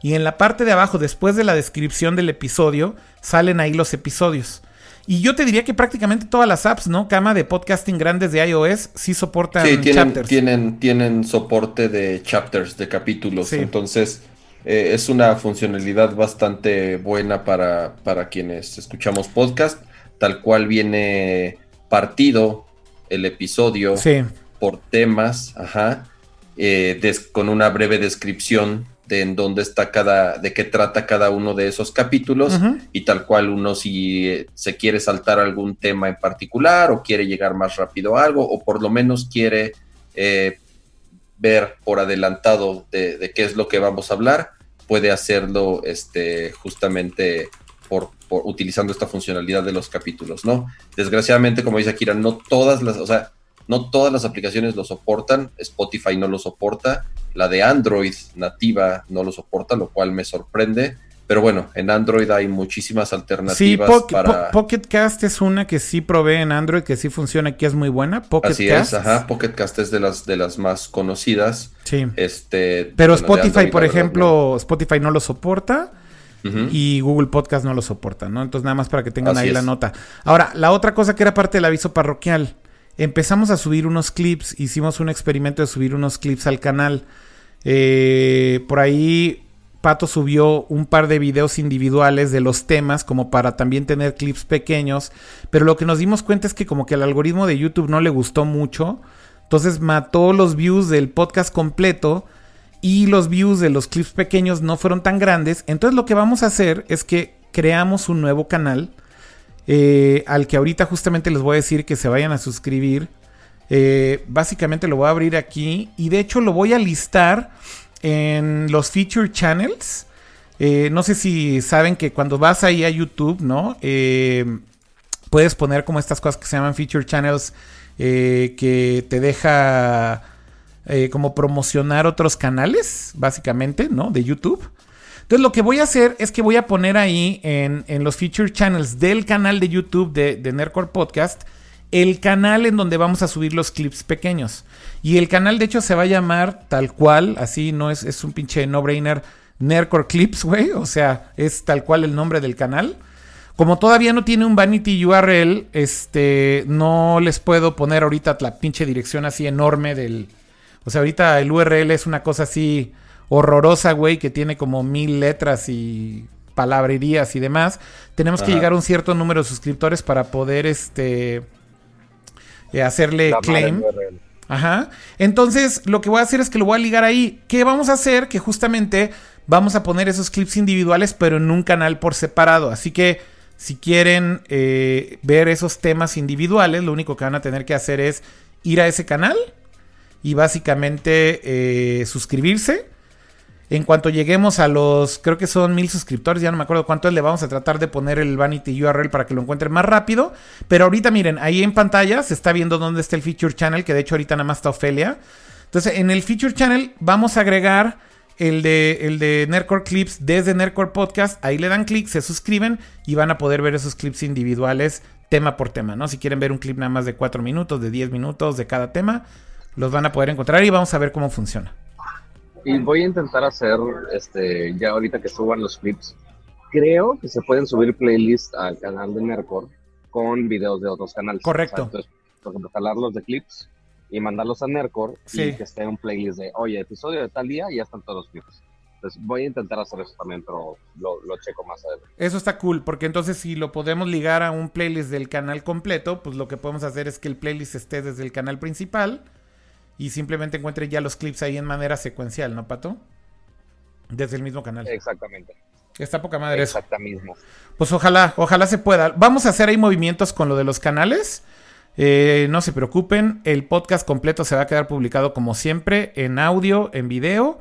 Y en la parte de abajo, después de la descripción del episodio, salen ahí los episodios. Y yo te diría que prácticamente todas las apps, ¿no? Cama de podcasting grandes de iOS sí soportan sí, tienen, chapters. Tienen, tienen soporte de chapters, de capítulos. Entonces, eh, es una funcionalidad bastante buena para, para quienes escuchamos podcast, tal cual viene partido el episodio por temas, ajá, eh, con una breve descripción de en dónde está cada, de qué trata cada uno de esos capítulos y tal cual uno si eh, se quiere saltar algún tema en particular o quiere llegar más rápido a algo o por lo menos quiere ver por adelantado de, qué es lo que vamos a hablar, puede hacerlo este, justamente por, utilizando esta funcionalidad de los capítulos, ¿no? Desgraciadamente, como dice Akira, no todas las, o sea, no todas las aplicaciones lo soportan, Spotify no lo soporta, la de Android nativa no lo soporta, lo cual me sorprende. Pero bueno, en Android hay muchísimas alternativas sí, para... Pocket Cast es una que sí provee en Android, que sí funciona, que es muy buena. Pocket Así es, ajá. Pocket Cast es de las, de las más conocidas. Sí. Este, Pero Spotify, por ejemplo, Spotify no lo soporta. Y Google Podcast no lo soporta, ¿no? Entonces nada más para que tengan ahí la nota. Ahora, la otra cosa que era parte del aviso parroquial. Empezamos a subir unos clips, hicimos un experimento de subir unos clips al canal. Eh, por ahí Pato subió un par de videos individuales de los temas como para también tener clips pequeños, pero lo que nos dimos cuenta es que como que el algoritmo de YouTube no le gustó mucho, entonces mató los views del podcast completo y los views de los clips pequeños no fueron tan grandes, entonces lo que vamos a hacer es que creamos un nuevo canal eh, al que ahorita justamente les voy a decir que se vayan a suscribir. Eh, básicamente lo voy a abrir aquí y de hecho lo voy a listar en los feature channels. Eh, no sé si saben que cuando vas ahí a YouTube, ¿no? Eh, puedes poner como estas cosas que se llaman feature channels eh, que te deja como promocionar otros canales, básicamente, ¿no? De YouTube. Entonces lo que voy a hacer es que voy a poner ahí en, los feature channels del canal de YouTube de, de Nerdcore Podcast el canal en donde vamos a subir los clips pequeños. Y el canal de hecho se va a llamar tal cual, así no es, es un pinche no-brainer, Nerdcore Clips, güey. O sea, es tal cual el nombre del canal. Como todavía no tiene un vanity URL, este, no les puedo poner ahorita la pinche dirección así enorme del... O sea, ahorita el URL es una cosa así horrorosa, güey, que tiene como mil letras y palabrerías y demás. Tenemos que llegar a un cierto número de suscriptores para poder, este, eh, hacerle claim. Ajá. Entonces, lo que voy a hacer es que lo voy a ligar ahí. ¿Qué vamos a hacer? Que justamente vamos a poner esos clips individuales, pero en un canal por separado. Así que si quieren eh, ver esos temas individuales, lo único que van a tener que hacer es ir a ese canal y básicamente eh, suscribirse. En cuanto lleguemos a los, creo que son mil suscriptores, ya no me acuerdo cuánto es, le vamos a tratar de poner el Vanity URL para que lo encuentren más rápido. Pero ahorita miren, ahí en pantalla se está viendo dónde está el Feature Channel, que de hecho ahorita nada más está Ofelia. Entonces en el Feature Channel vamos a agregar el de, el de Nerdcore Clips desde Nerdcore Podcast. Ahí le dan clic, se suscriben y van a poder ver esos clips individuales tema por tema, ¿no? Si quieren ver un clip nada más de 4 minutos, de 10 minutos de cada tema, los van a poder encontrar y vamos a ver cómo funciona. Y voy a intentar hacer, este, ya ahorita que suban los clips, creo que se pueden subir playlists al canal de Nerdcore con videos de otros canales. Correcto. entonces, por ejemplo, jalarlos de clips y mandarlos a Nercor y que esté un playlist de, oye, episodio de tal día y ya están todos los clips. Entonces voy a intentar hacer eso también, pero lo, lo, checo más adelante. Eso está cool, porque entonces si lo podemos ligar a un playlist del canal completo, pues lo que podemos hacer es que el playlist esté desde el canal principal y simplemente encuentre ya los clips ahí en manera secuencial, ¿no, Pato? Desde el mismo canal. Exactamente. Está poca madre Exactamente mismo. Pues ojalá, ojalá se pueda. Vamos a hacer ahí movimientos con lo de los canales. Eh, no se preocupen, el podcast completo se va a quedar publicado como siempre en audio, en video.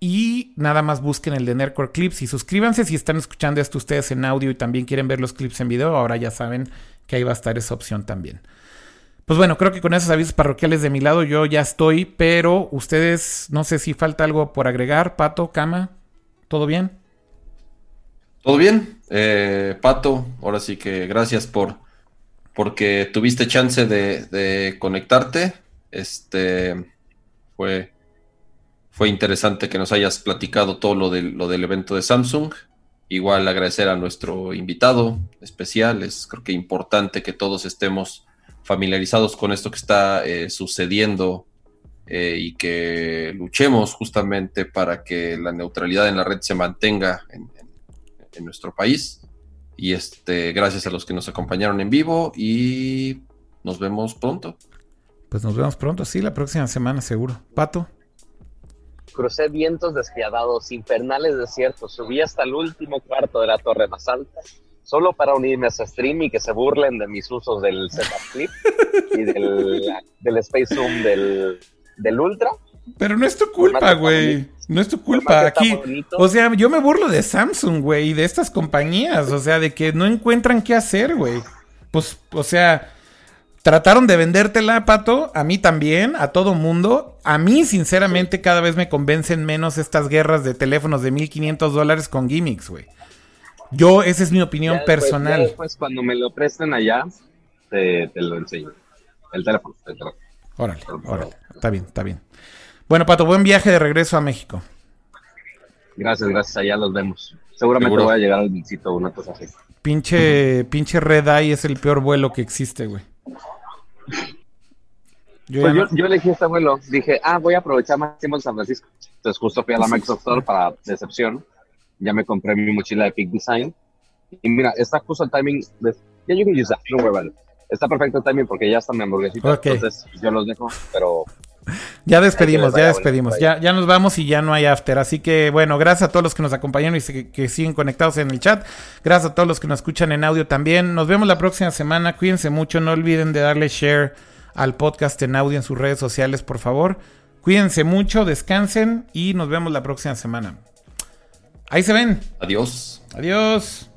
Y nada más busquen el de Nerdcore Clips y suscríbanse si están escuchando esto ustedes en audio y también quieren ver los clips en video. Ahora ya saben que ahí va a estar esa opción también. Pues bueno, creo que con esos avisos parroquiales de mi lado yo ya estoy, pero ustedes no sé si falta algo por agregar. Pato, Cama, ¿todo bien? Todo bien. Eh, Pato, ahora sí que gracias por porque tuviste chance de, conectarte. Este fue, fue interesante que nos hayas platicado todo lo, lo del evento de Samsung. Igual agradecer a nuestro invitado especial. Es creo que importante que todos estemos familiarizados con esto que está eh, sucediendo eh, y que luchemos justamente para que la neutralidad en la red se mantenga en nuestro país. Y este, gracias a los que nos acompañaron en vivo y nos vemos pronto. Pues nos vemos pronto, sí, la próxima semana seguro. Pato. Crucé vientos despiadados, infernales desiertos, subí hasta el último cuarto de la torre más alta, solo para unirme a ese stream y que se burlen de mis usos del setup clip y del, del Space Zoom del, del Ultra. Pero no es tu culpa, güey. No es tu culpa. Aquí, o sea, yo me burlo de Samsung, güey, y de estas compañías. O sea, de que no encuentran qué hacer, güey. Pues, o sea, trataron de vendértela, Pato. A mí también, a todo mundo. A mí, sinceramente, cada vez me convencen menos estas guerras de teléfonos de 1500 dólares con gimmicks, güey. Yo, esa es mi opinión personal. Después, cuando me lo presten allá, te, lo enseño. El teléfono, el teléfono. Órale, órale. Está bien, está bien. Bueno, Pato, buen viaje de regreso a México. Gracias, gracias. Allá los vemos. Seguramente voy a llegar al visito una cosa así. Pinche, pinche Red Eye es el peor vuelo que existe, güey. Yo, pues yo, elegí este vuelo. Dije, ah, voy a aprovechar máximo San Francisco. Entonces justo fui a la Microsoft Store para decepción. Ya me compré mi mochila de Peak Design. Y mira, está justo el timing. De, ya you can use that, no Está perfecto el timing porque ya está mi hamburguesita. Entonces yo los dejo, pero ya despedimos, ya despedimos. Ya, ya nos vamos y ya no hay after. Así que bueno, gracias a todos los que nos acompañaron y que, siguen conectados en el chat. Gracias a todos los que nos escuchan en audio también. Nos vemos la próxima semana. Cuídense mucho. No olviden de darle share al podcast en audio en sus redes sociales, por favor. Cuídense mucho, descansen y nos vemos la próxima semana. Ahí se ven. Adiós. Adiós.